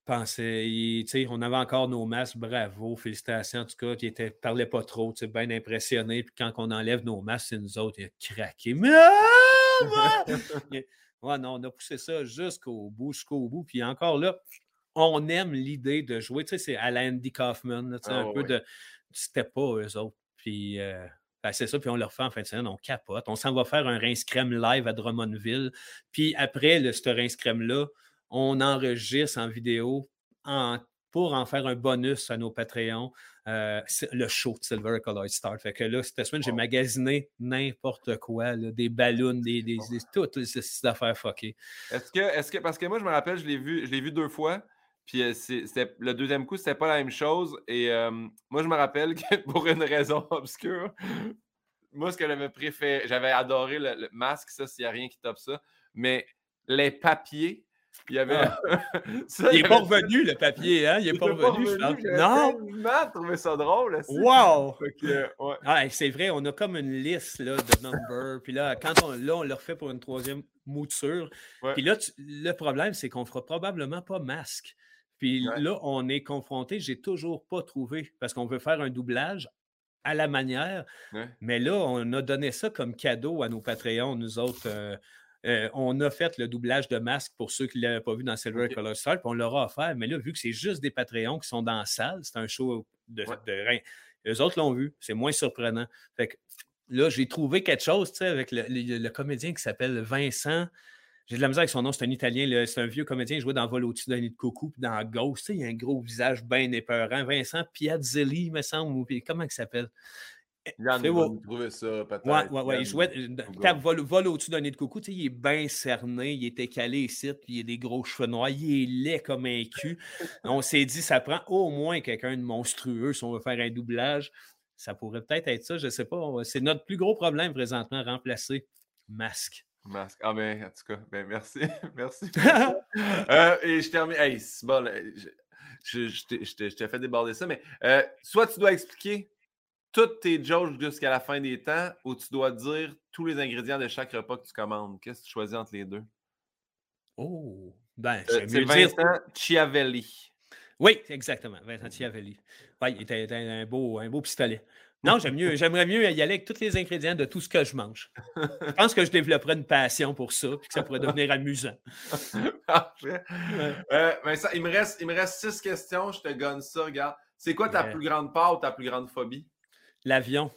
Speaker 2: pensait, on avait encore nos masques, bravo, félicitations en tout cas, il était, parlait pas trop, tu bien impressionné, puis quand on enlève nos masques, c'est nous autres, il a craqué. Mais ah, ouais! Non, on a poussé ça jusqu'au bout, jusqu'au bout, puis encore là, on aime l'idée de jouer, tu sais, c'est à la Andy Kaufman, là,
Speaker 1: Ah
Speaker 2: un
Speaker 1: ouais,
Speaker 2: peu de, c'était pas eux autres, puis... euh, ben, c'est ça, puis on le refait en fin de semaine, on capote. On s'en va faire un rince crème live à Drummondville. Puis après, le, ce rince crème-là, on enregistre en vidéo en- pour en faire un bonus à nos Patreons, euh, le show de Silver Color Star. Fait que là, cette semaine, j'ai
Speaker 1: Wow.
Speaker 2: magasiné n'importe quoi, là, des ballons, des, des, des- toutes ces affaires fuckées.
Speaker 1: Est-ce que, est-ce que, parce que moi, je me rappelle, je l'ai vu, je l'ai vu deux fois. Puis euh, le deuxième coup, c'était pas la même chose. Et euh, moi, je me rappelle que pour une raison obscure, moi, ce que j'avais préféré, j'avais adoré le, le masque, ça, s'il n'y a rien qui top ça. Mais les papiers, il y avait.
Speaker 2: Ah.
Speaker 1: ça,
Speaker 2: Il n'est pas revenu, le papier, hein? Il n'est pas revenu, je pense. Non!
Speaker 1: tellement trouvé ça drôle. aussi.
Speaker 2: Wow!
Speaker 1: Ouais.
Speaker 2: Ah, c'est vrai, on a comme une liste là, de numbers. Puis là, quand on, là, on le refait pour une troisième mouture.
Speaker 1: Ouais.
Speaker 2: Puis là, tu- le problème, c'est qu'on fera probablement pas masque. Puis
Speaker 1: Ouais.
Speaker 2: là, on est confronté, j'ai toujours pas trouvé, parce qu'on veut faire un doublage à la manière.
Speaker 1: Ouais.
Speaker 2: Mais là, on a donné ça comme cadeau à nos Patreons, nous autres. euh, euh, on a fait le doublage de masque pour ceux qui ne l'avaient pas vu dans Silver. Color Star, puis on leur a offert. Mais là, vu que c'est juste des Patreons qui sont dans la salle, c'est un show de,
Speaker 1: Ouais.
Speaker 2: de rein. Eux autres l'ont vu, c'est moins surprenant. Fait que là, j'ai trouvé quelque chose, tu sais, avec le, le- le comédien qui s'appelle Vincent. J'ai de la misère avec son nom, c'est un Italien, c'est un vieux comédien, il jouait dans Vol au-dessus d'un nid de coucou, puis dans Ghost, tu sais, il a un gros visage bien épeurant. Vincent Piazzelli, me semble, ou comment il s'appelle?
Speaker 1: Yann
Speaker 2: C'est
Speaker 1: va trouver ça, peut-être.
Speaker 2: Ouais, ouais, ouais. Il
Speaker 1: Yann,
Speaker 2: jouait. euh. Tape vol, vol au-dessus d'un nid de coucou. Tu sais, il est bien cerné, il était calé ici, puis il a des gros cheveux noirs, il est laid comme un cul. On s'est dit, ça prend au moins quelqu'un de monstrueux si on veut faire un doublage. Ça pourrait peut-être être ça, je ne sais pas. C'est notre plus gros problème présentement, remplacer masque.
Speaker 1: Masque. Ah, ben, en tout cas, ben, merci. merci. Euh, et je termine. Hey, c'est bon, là, je, je, je t'ai fait déborder ça, mais euh, soit tu dois expliquer toutes tes jokes jusqu'à la fin des temps, ou tu dois dire tous les ingrédients de chaque repas que tu commandes? Qu'est-ce que tu choisis entre les deux?
Speaker 2: Oh, ben,
Speaker 1: Euh, c'est
Speaker 2: mieux dire.
Speaker 1: Vincent Chiavelli.
Speaker 2: Oui, exactement. Vincent Chiavelli. Oui, il était, était un, beau, un beau pistolet. Non, j'aime mieux, j'aimerais mieux y aller avec tous les ingrédients de tout ce que je mange. Je pense que je développerais une passion pour ça, puis que ça pourrait devenir amusant.
Speaker 1: Euh, Vincent, il me, reste, il me reste six questions. Je te gonne ça. Regarde. C'est quoi ta
Speaker 2: Ouais.
Speaker 1: plus grande peur ou ta plus grande phobie?
Speaker 2: L'avion.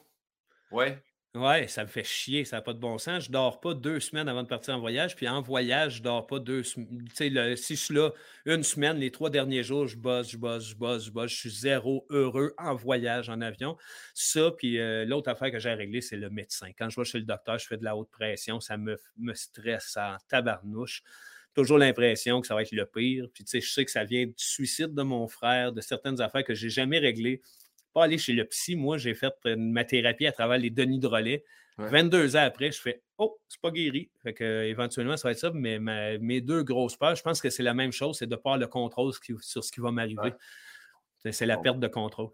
Speaker 1: Ouais.
Speaker 2: Ouais, ça me fait chier, ça n'a pas de bon sens. Je dors pas deux semaines avant de partir en voyage, puis en voyage, je dors pas deux semaines. Tu sais, le- si je suis là une semaine, les trois derniers jours, je bosse, je bosse, je bosse, je bosse. Je suis zéro heureux en voyage en avion. Ça, puis euh, l'autre affaire que j'ai à régler, c'est le médecin. Quand je vais chez le docteur, je fais de la haute pression, ça me, me stresse en tabarnouche. Toujours l'impression que ça va être le pire. Puis, tu sais, je sais que ça vient du suicide de mon frère, de certaines affaires que j'ai jamais réglées pas aller chez le psy. Moi, j'ai fait euh, ma thérapie à travers les Denis de relais.
Speaker 1: Ouais.
Speaker 2: 22 ans après, je fais Oh, c'est pas guéri. Fait que, euh, éventuellement, ça va être ça. Mais ma- mes deux grosses peurs, je pense que c'est la même chose, c'est de avoir le contrôle sur ce qui va m'arriver.
Speaker 1: Ouais.
Speaker 2: C'est- la perte de contrôle.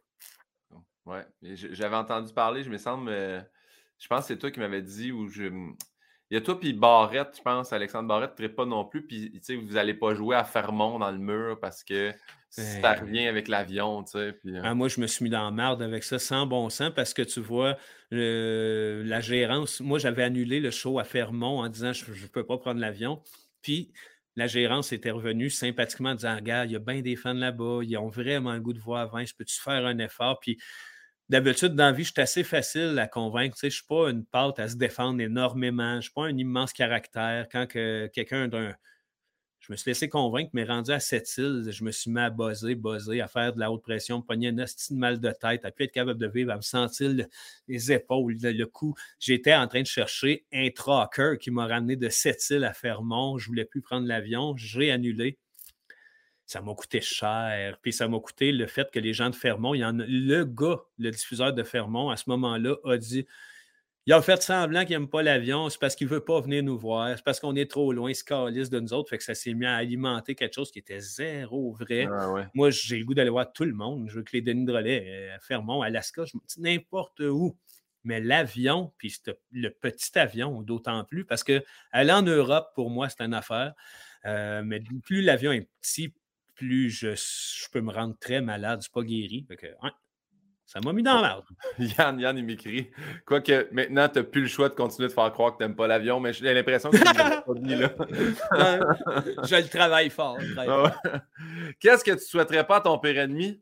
Speaker 1: Je- J'avais entendu parler, je me semble, euh, je pense que c'est toi qui m'avais dit où je. Il y a toi puis Barrette, je pense, Alexandre Barrette, ne pas non plus, puis tu sais, vous n'allez pas jouer à Fermont dans le mur parce que ça revient avec l'avion, tu sais. Puis, euh,
Speaker 2: Ah, moi, je me suis mis dans la merde avec ça sans bon sens parce que tu vois, le- la gérance, moi, j'avais annulé le show à Fermont en disant je ne peux pas prendre l'avion. Puis la gérance était revenue sympathiquement en disant Regarde, il y a bien des fans là-bas, ils ont vraiment le goût de voir Vince, peux-tu faire un effort? Puis d'habitude, dans la vie, je suis assez facile à convaincre. Tu sais, je ne suis pas une pâte à se défendre énormément, je ne suis pas un immense caractère. Quand que quelqu'un d'un Je me suis laissé convaincre, mais rendu à cette île, je me suis mis à buzzer, buzzer, à faire de la haute pression, me pogner un de mal de tête, à plus être capable de vivre, à me sentir les épaules, le, cou. J'étais en train de chercher un tracker qui m'a ramené de cette île à Fermont. Je ne voulais plus prendre l'avion. J'ai annulé. Ça m'a coûté cher. Puis ça m'a coûté le fait que les gens de Fermont, il y en a, le gars, le diffuseur de Fermont, à ce moment-là, a dit il a fait semblant qu'il n'aime pas l'avion, c'est parce qu'il ne veut pas venir nous voir, c'est parce qu'on est trop loin, il se calisse de nous autres, fait que ça s'est mis à alimenter quelque chose qui était zéro vrai.
Speaker 1: Ah
Speaker 2: Moi, j'ai le goût d'aller voir tout le monde. Je veux que les Denis de relais à Fermont, Alaska, je n'importe où. Mais l'avion, puis le petit avion, d'autant plus, parce que aller en Europe, pour moi, c'est une affaire. Euh, mais plus l'avion est petit, plus je, peux me rendre très malade, c'est pas guéri. Fait que, ça m'a mis dans l'ordre.
Speaker 1: Yann, Yann, il m'écrit. Quoique maintenant, tu n'as plus le choix de continuer de faire croire que tu n'aimes pas l'avion, mais j'ai l'impression que tu pas là.
Speaker 2: je le travaille fort.
Speaker 1: Ah Qu'est-ce que tu souhaiterais pas à ton père ennemi?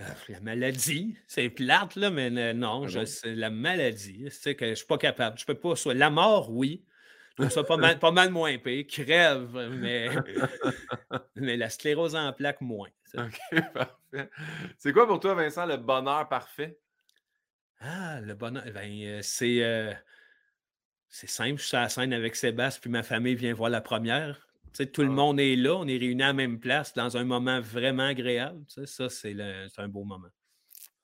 Speaker 2: Ah, la maladie, c'est plate, là, mais non, ah c'est la maladie. C'est que je ne suis pas capable. Je peux pas. Soit la mort, oui. Je ça pas mal, pas mal moins pire. Crève, mais, mais la sclérose en plaques, moins.
Speaker 1: OK, parfait. C'est quoi pour toi, Vincent, le bonheur parfait?
Speaker 2: Ah, le bonheur, ben, euh, c'est, euh, c'est simple. Je suis à la scène avec Sébastien, puis ma famille vient voir la première. Tout le ah. monde est là, on est réunis à la même place dans un moment vraiment agréable. Ça, c'est, un beau moment.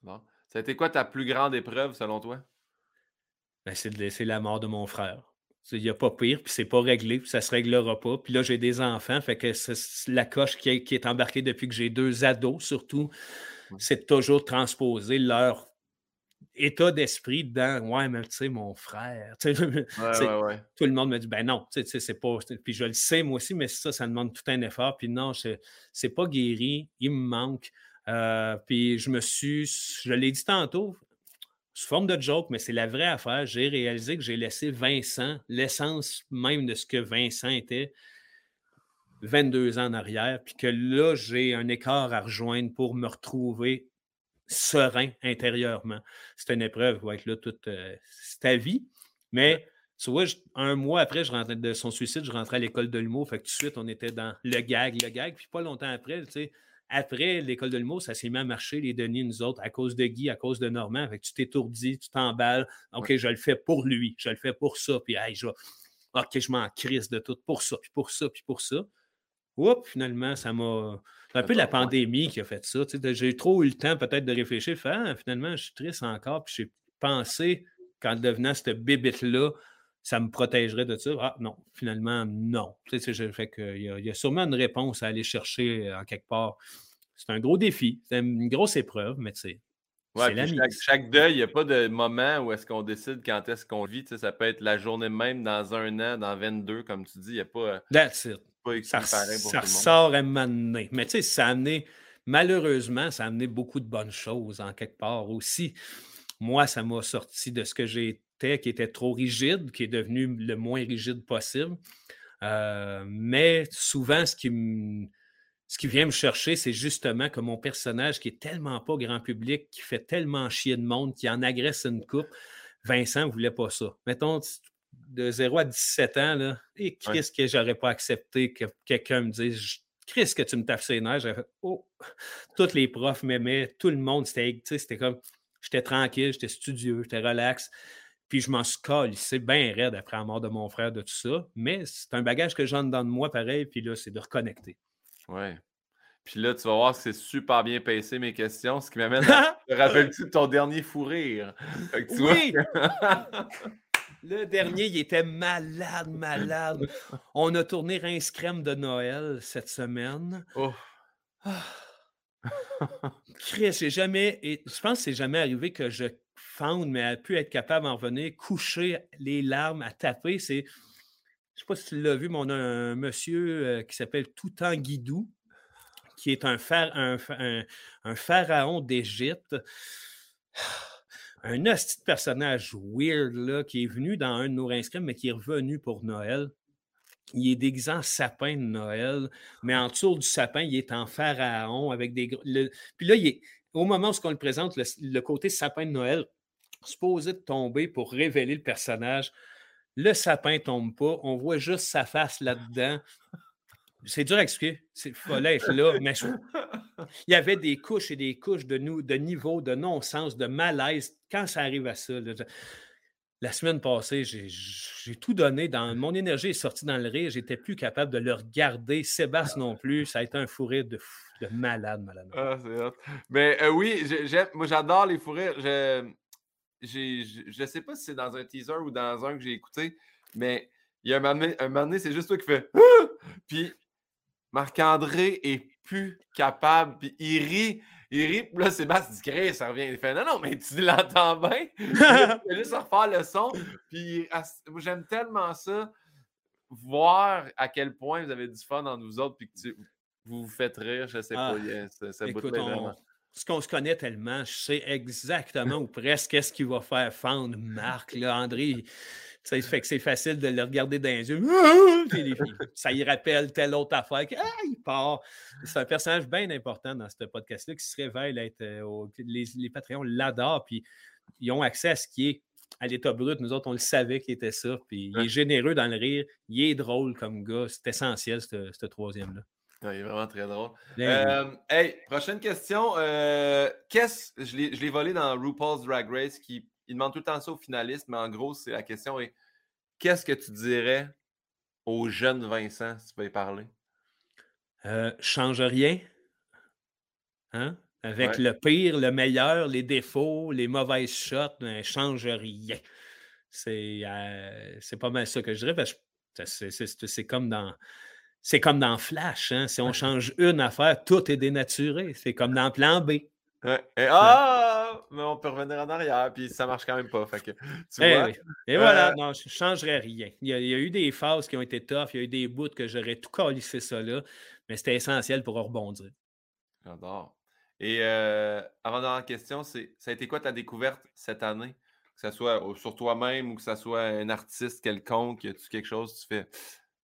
Speaker 1: Bon. Ça a été quoi ta plus grande épreuve selon toi?
Speaker 2: Ben, c'est, c'est la mort de mon frère. Il n'y a pas pire, puis c'est pas réglé, puis ça se réglera pas. Puis là, j'ai des enfants, fait que c'est la coche qui est, embarquée depuis que j'ai deux ados, surtout, c'est toujours transposer leur état d'esprit dans Ouais, mais tu sais, mon frère. Tout le monde me dit Ben non, tu sais, c'est pas. Puis je le sais, moi aussi, mais ça, ça demande tout un effort. Puis non, c'est pas guéri, il me manque. Euh, puis je me suis, je l'ai dit tantôt, sous forme de joke, mais c'est la vraie affaire. J'ai réalisé que j'ai laissé Vincent, l'essence même de ce que Vincent était, 22 ans en arrière, puis que là, j'ai un écart à rejoindre pour me retrouver serein intérieurement. C'est une épreuve, va être là toute euh, ta vie. Mais tu vois, un mois après je rentrais de son suicide, je rentrais à l'école de l'humour. Fait que tout de suite, on était dans le gag, le gag. Puis pas longtemps après, tu sais, après l'école de l'humour, ça s'est mis à marcher, les Denis, nous autres, à cause de Guy, à cause de Normand. Fait tu t'étourdis, tu t'emballes. OK, je le fais pour lui, je le fais pour ça. Puis, hey, je OK, je m'en crise de tout pour ça, puis pour ça, puis pour ça. Oups, finalement, ça m'a. C'est un peu la pandémie qui a fait ça. J'ai trop eu le temps peut-être de réfléchir. ah, finalement, je suis triste encore. Puis j'ai pensé qu'en devenant cette bébite-là, ça me protégerait de ça. Ah non, finalement, non. Tu sais, fait il, y a, il y a sûrement une réponse à aller chercher euh, en quelque part. C'est un gros défi, c'est une grosse épreuve, mais tu sais.
Speaker 1: Ouais, chaque, chaque, deuil, il n'y a pas de moment où est-ce qu'on décide quand est-ce qu'on vit. Tu sais, ça peut être la journée même, dans un an, dans 22, comme tu dis. Il n'y a pas. Euh,
Speaker 2: That's it. ça, ça ressort à un Mais tu sais, ça a amené, malheureusement, ça a amené beaucoup de bonnes choses en quelque part aussi. Moi, ça m'a sorti de ce que j'ai qui était trop rigide, qui est devenu le moins rigide possible. Euh, mais souvent, ce qui, ce qui vient me chercher, c'est justement que mon personnage, qui est tellement pas grand public, qui fait tellement chier de monde, qui en agresse une coupe, Vincent ne voulait pas ça. Mettons, de 0 à 17 ans, là, et qu'est-ce que j'aurais pas accepté que quelqu'un me dise Chris, que tu me tapes ses nerfs? J'avais fait Oh, tous les profs m'aimaient, tout le monde, c'était comme j'étais tranquille, j'étais studieux, j'étais relax. Puis je m'en suis c'est bien raide après la mort de mon frère, de tout ça. Mais c'est un bagage que j'en dans de moi pareil, puis là, c'est de reconnecter.
Speaker 1: Ouais. Puis là, tu vas voir que c'est super bien passé mes questions, ce qui m'amène à te rappelles-tu de ton dernier fou rire?
Speaker 2: oui! Le dernier, il était malade, malade. On a tourné Rince Crème de Noël cette semaine. Oh. Ah. Chris, j'ai jamais. je pense que c'est jamais arrivé que je mais elle a pu être capable d'en revenir, coucher les larmes, à taper. Je ne sais pas si tu l'as vu, mais on a un monsieur euh, qui s'appelle Toutan Guidou, qui est un, un, pharaon d'Égypte. Un hostie personnage weird là, qui est venu dans un de nos inscrits, mais qui est revenu pour Noël. Il est déguisé en sapin de Noël, mais en dessous du sapin, il est en pharaon avec des. Puis là, il est... au moment où on le présente, le, côté sapin de Noël, supposé de tomber pour révéler le personnage. Le sapin tombe pas. On voit juste sa face là-dedans. C'est dur à expliquer. Il fallait être là. Mais il y avait des couches et des couches de, nous, de niveau, de non-sens, de malaise. Quand ça arrive à ça, la semaine passée, j'ai tout donné. Dans... Mon énergie est sortie dans le rire. J'étais plus capable de le regarder. Sébastien non plus. Ça a été un fou rire de, malade, malade.
Speaker 1: Ah, Mais euh, oui, moi j'adore les fous rires. Je ne sais pas si c'est dans un teaser ou dans un que j'ai écouté, mais il y a un moment donné, c'est juste toi qui fais «Ah!» Puis Marc-André est plus capable, puis il rit. Il rit, puis là, Sébastien dit Chris, ça revient. Il fait Non, non, mais tu l'entends bien. il juste refaire le son. Puis j'aime tellement ça, voir à quel point vous avez du fun dans nous autres, puis que vous vous faites rire. Je sais pas.
Speaker 2: Ah, ça, écoute, on, ce qu'on se connaît tellement, je sais exactement ou presque qu'est-ce qui va faire fendre Marc. Là, André, ça fait que c'est facile de le regarder dans les yeux. ça y rappelle telle autre affaire. Ah, il part. C'est un personnage bien important dans ce podcast-là qui se révèle être. Les, les Patreons l'adorent, puis ils ont accès à ce qui est à l'état brut. Nous autres, on le savait qu'il était ça. Puis il est généreux dans le rire. Il est drôle comme gars. C'est essentiel, ce troisième-là.
Speaker 1: il est vraiment très drôle. Euh, hey, prochaine question. Euh, qu'est-ce, je l'ai volé dans RuPaul's Drag Race qui il demande tout le temps ça aux finalistes, mais en gros, c'est la question est qu'est-ce que tu dirais au jeune Vincent si tu peux y parler?
Speaker 2: Euh, change rien. Hein? Avec le pire, le meilleur, les défauts, les mauvaises shots, ne change rien. C'est pas mal ça que je dirais. C'est comme dans. C'est comme dans Flash. Hein? Si on change une affaire, tout est dénaturé. C'est comme dans Plan B.
Speaker 1: Et, ah, mais on peut revenir en arrière, puis ça marche quand même pas. Fait que, tu
Speaker 2: eh vois, Et voilà, euh non, je ne changerais rien. Il y, a, eu des phases qui ont été tough, il y a eu des bouts que j'aurais tout calissé ça là, mais c'était essentiel pour rebondir.
Speaker 1: J'adore. Et euh, avant d'avoir la question, ça a été quoi ta découverte cette année? Que ce soit sur toi-même ou que ce soit un artiste quelconque, tu quelque chose, tu fais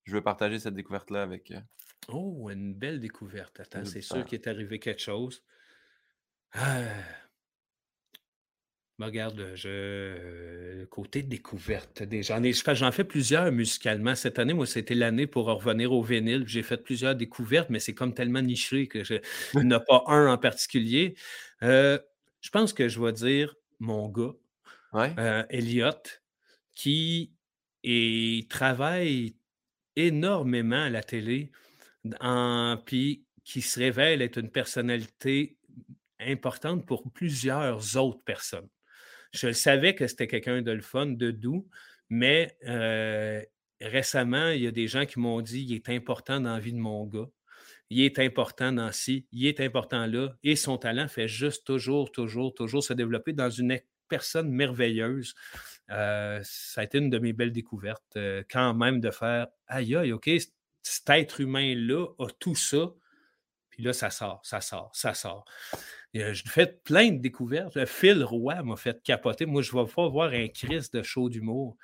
Speaker 1: je veux partager cette découverte-là avec. Euh
Speaker 2: oh, une belle découverte. Attends, c'est sûr qu'il est arrivé quelque chose. Ah. regarde, je côté découverte, j'en ai, j'en fais plusieurs musicalement. Cette année, moi, c'était l'année pour revenir au vinyle. J'ai fait plusieurs découvertes, mais c'est comme tellement niché que je n'ai pas un en particulier. Euh, je pense que je vais dire mon gars, euh, Elliot, qui travaille énormément à la télé, puis qui se révèle être une personnalité importante pour plusieurs autres personnes. Je savais que c'était quelqu'un de le fun, de doux, mais euh, récemment, il y a des gens qui m'ont dit il est important dans la vie de mon gars. Il est important dans ci, il est important là, et son talent fait juste toujours, toujours, toujours se développer dans une personne merveilleuse. Euh, ça a été une de mes belles découvertes, euh, quand même, de faire aïe, aïe, OK, cet être humain-là a tout ça, puis là, ça sort, ça sort, ça sort. Je fais plein de découvertes. Phil Roy m'a fait capoter. Moi, je ne vais pas voir un Christ de show d'humour.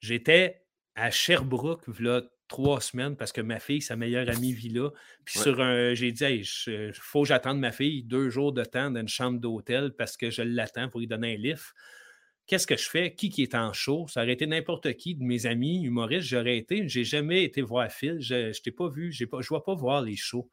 Speaker 2: J'étais à Sherbrooke, là, trois semaines, parce que ma fille, sa meilleure amie, vit là. Puis sur un. J'ai dit, il faut que j'attende ma fille deux jours de temps dans une chambre d'hôtel parce que je l'attends pour lui donner un lift. Qu'est-ce que je fais? Qui qui est en show? Ça aurait été n'importe qui de mes amis humoristes, j'aurais été. J'ai jamais été voir Phil. Je ne t'ai pas vu. je ne vois pas voir les shows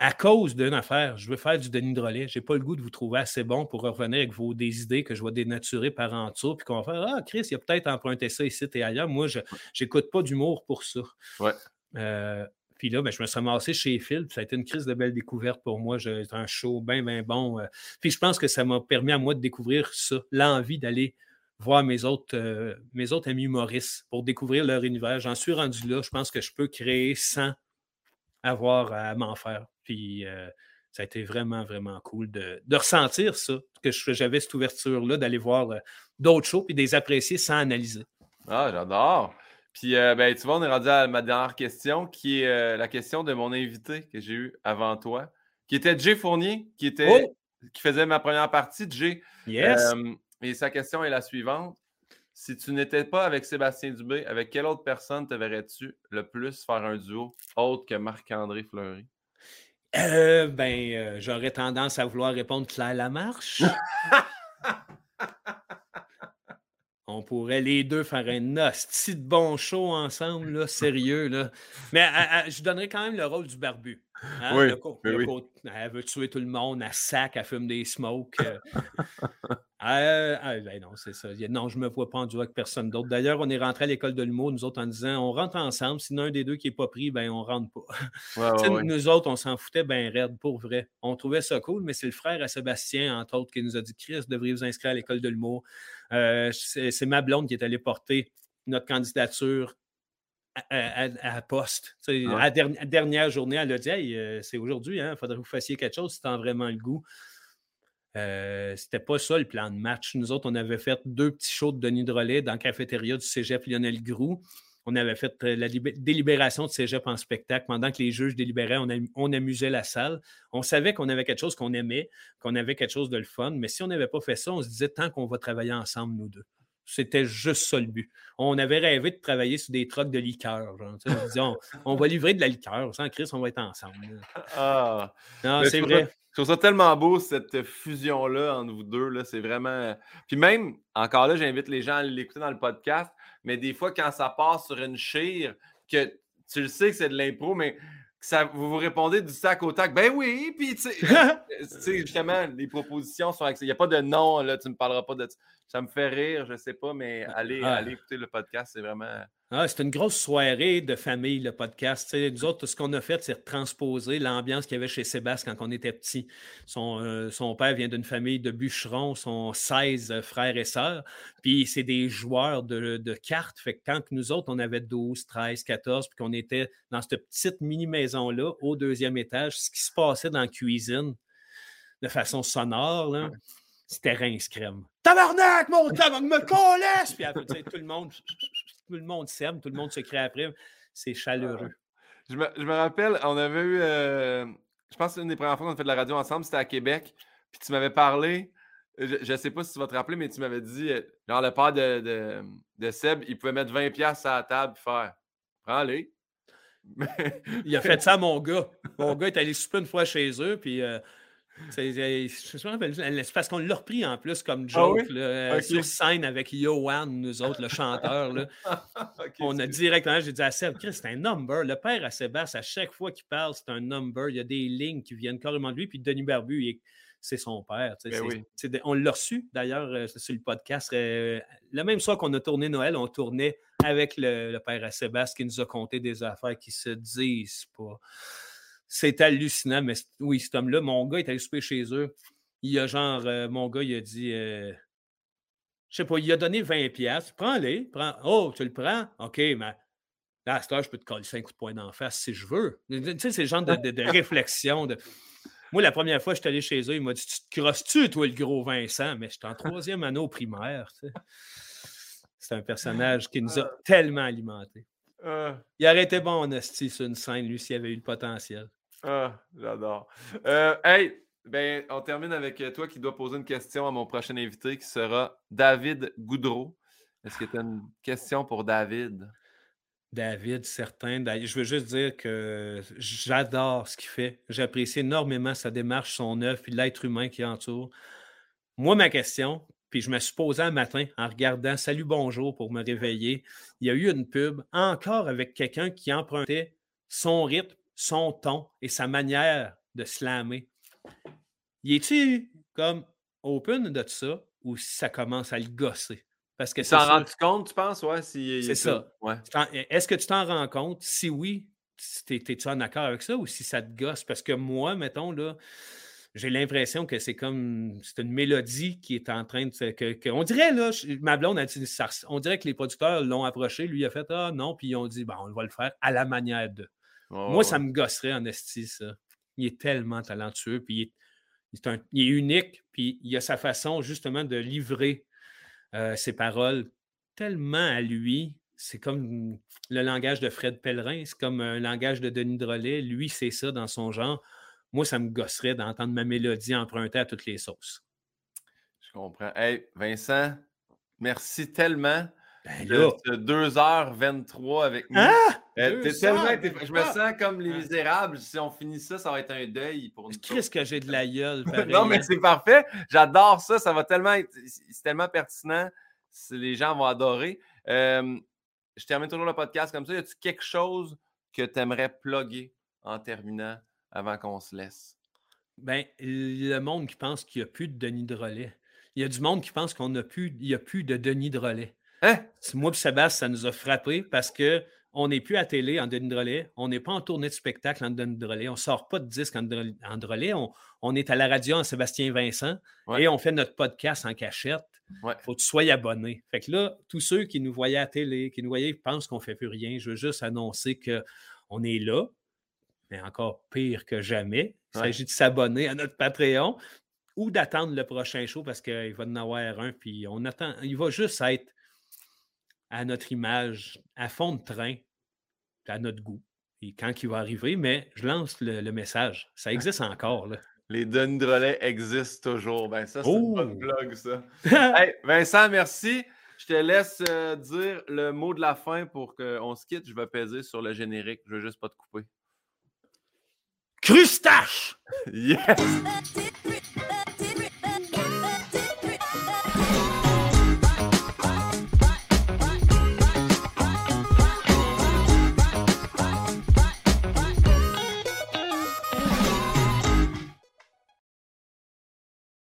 Speaker 2: à cause d'une affaire, je veux faire du Denis Drolet. Je n'ai pas le goût de vous trouver assez bon pour revenir avec vos, des idées que je vais dénaturer par en dessous, puis qu'on va faire Ah, Chris, il a peut-être emprunté ça ici et ailleurs. Moi, je n'écoute pas d'humour pour ça.
Speaker 1: Ouais.
Speaker 2: Euh, puis là, ben, je me suis ramassé chez Phil, puis ça a été une crise de belle découverte pour moi. J'ai un show bien, bien bon. Euh. Puis je pense que ça m'a permis à moi de découvrir ça, l'envie d'aller voir mes autres, euh, mes autres amis Maurice pour découvrir leur univers. J'en suis rendu là. Je pense que je peux créer sans avoir à m'en faire. Puis euh, ça a été vraiment, vraiment cool de, ressentir ça, que j'avais cette ouverture-là, d'aller voir d'autres shows puis de les apprécier sans analyser.
Speaker 1: Ah, j'adore. Puis, euh, ben, tu vois, on est rendu à ma dernière question, qui est la question de mon invité que j'ai eu avant toi, qui était Jay Fournier, qui, était, oh! qui faisait ma première partie. Jay.
Speaker 2: Yes.
Speaker 1: et sa question est la suivante. Si tu n'étais pas avec Sébastien Dubé, avec quelle autre personne te verrais-tu le plus faire un duo autre que Marc-André Fleury?
Speaker 2: Euh, ben, euh, j'aurais tendance à vouloir répondre Claire Lamarche. On pourrait les deux faire un hostie de bon show ensemble, là, sérieux. Mais je donnerais quand même le rôle du barbu. Hein, oui, elle veut tuer tout le monde, elle sac, elle fume des smokes. Euh. Euh, ah, ben non, c'est ça. Non, je ne me vois pas en duo avec personne d'autre. D'ailleurs, on est rentré à l'école de l'humour, nous autres, en disant on rentre ensemble. Si un des deux qui n'est pas pris, ben on rentre pas. Nous autres, on s'en foutait ben raide, pour vrai. On trouvait ça cool, mais c'est le frère à Sébastien, entre autres, qui nous a dit Chris, devriez vous inscrire à l'école de l'humour. Euh, c'est ma blonde qui est allée porter notre candidature à, poste. À la dernière journée, elle a dit euh, c'est aujourd'hui, il hein, faudrait que vous fassiez quelque chose si tu as vraiment le goût. Euh, c'était pas ça le plan de match. Nous autres, on avait fait deux petits shows de Denis Drolet dans la cafétéria du cégep Lionel Groux. On avait fait euh, la délibération de cégep en spectacle. Pendant que les juges délibéraient, on, on amusait la salle. On savait qu'on avait quelque chose qu'on aimait, qu'on avait quelque chose de le fun. Mais si on n'avait pas fait ça, on se disait tant qu'on va travailler ensemble, nous deux. C'était juste ça le but. On avait rêvé de travailler sur des trocs de liqueur. on, va livrer de la liqueur. Sans Chris, on va être ensemble.
Speaker 1: Ah, c'est vrai. Je trouve ça tellement beau, cette fusion-là entre vous deux. C'est vraiment. Puis même, encore là, j'invite les gens à l'écouter dans le podcast, mais des fois, quand ça passe sur une chire, que tu le sais que c'est de l'impro, mais ça, vous vous répondez du sac au tac. Ben oui, puis tu sais, justement, les propositions sont Il n'y a pas de non, là, tu ne me parleras pas de ça me fait rire, je ne sais pas, mais allez, allez écouter le podcast, c'est vraiment.
Speaker 2: Ah, c'est une grosse soirée de famille, le podcast. nous autres, ce qu'on a fait, c'est transposer l'ambiance qu'il y avait chez Sébastien quand on était petit. Son, euh, son père vient d'une famille de bûcherons, sont 16 frères et sœurs, puis c'est des joueurs de, de, cartes. Fait que quand nous autres, on avait 12, 13, 14, puis qu'on était dans cette petite mini-maison-là, au deuxième étage, ce qui se passait dans la cuisine de façon sonore, là, c'était rince crème. Tabarnak, mon tabarnak, me collasse! Puis après, tout le monde, tout le monde s'aime, tout le monde se crée après. C'est chaleureux.
Speaker 1: Je me, je me, rappelle, on avait eu, euh, je pense que c'est une des premières fois qu'on a fait de la radio ensemble, c'était à Québec. Puis tu m'avais parlé, je ne sais pas si tu vas te rappeler, mais tu m'avais dit, euh, genre le père de, de, de, Seb, il pouvait mettre 20$ à la table et faire Prends-les.
Speaker 2: il a fait ça à mon gars. Mon gars est allé souper une fois chez eux, puis euh, c'est parce qu'on l'a repris en plus comme ah joke euh, sur scène avec Johan, nous autres, le chanteur. Là. on a directement, j'ai dit à Seb, c'est un number. Le père à Sébastien, à chaque fois qu'il parle, c'est un number. Il y a des lignes qui viennent carrément de lui. Puis Denis Barbu, c'est son père. Ben on l'a reçu d'ailleurs euh, sur le podcast. Euh, la même soir qu'on a tourné Noël, on tournait avec le, le père à Sébastien qui nous a conté des affaires qui se disent pas. C'est hallucinant, mais oui, cet homme-là, mon gars est allé souper chez eux. Il a genre, euh, mon gars, il a dit, euh, je sais pas, il a donné 20 pièces. Prends-les. Prends. Oh, tu le prends? OK, mais là, à cette heure, je peux te coller 5 coups de poing d'en face si je veux. Tu sais, c'est le genre de, réflexion. De... Moi, la première fois je suis allé chez eux, il m'a dit Tu te crosses-tu, toi, le gros Vincent? Mais j'étais en troisième anneau primaire. C'est un personnage qui nous a ah. tellement alimentés. Ah. Il aurait été bon en sur une scène, lui, s'il avait eu le potentiel.
Speaker 1: Ah, j'adore. Euh, hey, ben, on termine avec euh, toi qui dois poser une question à mon prochain invité qui sera David Goudreau. Est-ce que tu as une question pour David?
Speaker 2: David, certain. Je veux juste dire que j'adore ce qu'il fait. J'apprécie énormément sa démarche, son œuvre, puis l'être humain qui entoure. Moi, ma question, puis je me suis posé un matin en regardant Salut Bonjour pour me réveiller. Il y a eu une pub encore avec quelqu'un qui empruntait son rythme son ton et sa manière de slammer. Y est-tu comme open de ça ou si ça commence à le gosser?
Speaker 1: Parce que s'en rends compte, tu penses? Ouais, si,
Speaker 2: c'est ça. Est-ce que tu t'en rends compte? Si oui, es-tu en accord avec ça ou si ça te gosse? Parce que moi, mettons, là, j'ai l'impression que c'est comme c'est une mélodie qui est en train de que, on dirait là ma blonde a dit on dirait que les producteurs l'ont approché lui a fait ah non puis ils ont dit bon on va le faire à la manière de moi, ça me gosserait en esti, ça. Il est tellement talentueux, puis il est, unique, puis il a sa façon justement de livrer euh, ses paroles tellement à lui. C'est comme le langage de Fred Pellerin, c'est comme un langage de Denis Drolet. Lui, c'est ça dans son genre. Moi, ça me gosserait d'entendre ma mélodie empruntée à toutes les sauces.
Speaker 1: Je comprends. Hey, Vincent, merci tellement. Ben 2h23 avec nous. Ah! Euh, je me sens comme les misérables. Si on finit ça, ça va être un deuil pour nous.
Speaker 2: Qu'est-ce que j'ai de la gueule?
Speaker 1: non, mais c'est parfait. J'adore ça. Ça va tellement être. C'est tellement pertinent. les gens vont adorer. je termine toujours le podcast comme ça. Y a-t-il quelque chose que tu aimerais plugger en terminant avant qu'on se laisse?
Speaker 2: Ben, le monde qui pense qu'il n'y a plus de Denis de relais. Il y a du monde qui pense qu'on n'a plus, il n'y a plus de Denis de relais. Hein? Moi et Sébastien, ça nous a frappé parce que on n'est plus à télé en relais, on n'est pas en tournée de spectacle en relais, on ne sort pas de disque en, en relais, on, est à la radio en Sébastien Vincent et on fait notre podcast en cachette. Il faut que tu sois abonné. Fait que là, tous ceux qui nous voyaient à télé, qui nous voyaient, pensent qu'on ne fait plus rien. Je veux juste annoncer qu'on est là, mais encore pire que jamais. Il s'agit de s'abonner à notre Patreon ou d'attendre le prochain show parce qu'il va en avoir un, puis on attend. Il va juste être à notre image, à fond de train, à notre goût. Et quand il va arriver, mais je lance le, message. Ça existe encore. Là.
Speaker 1: Les Denis Drolet existent toujours. Ben, ça, c'est une bonne oh! blog, ça. Vincent, merci. Je te laisse euh, dire le mot de la fin pour qu'on se quitte. Je vais peser sur le générique. Je ne veux juste pas te couper.
Speaker 2: Crustache!
Speaker 1: yes!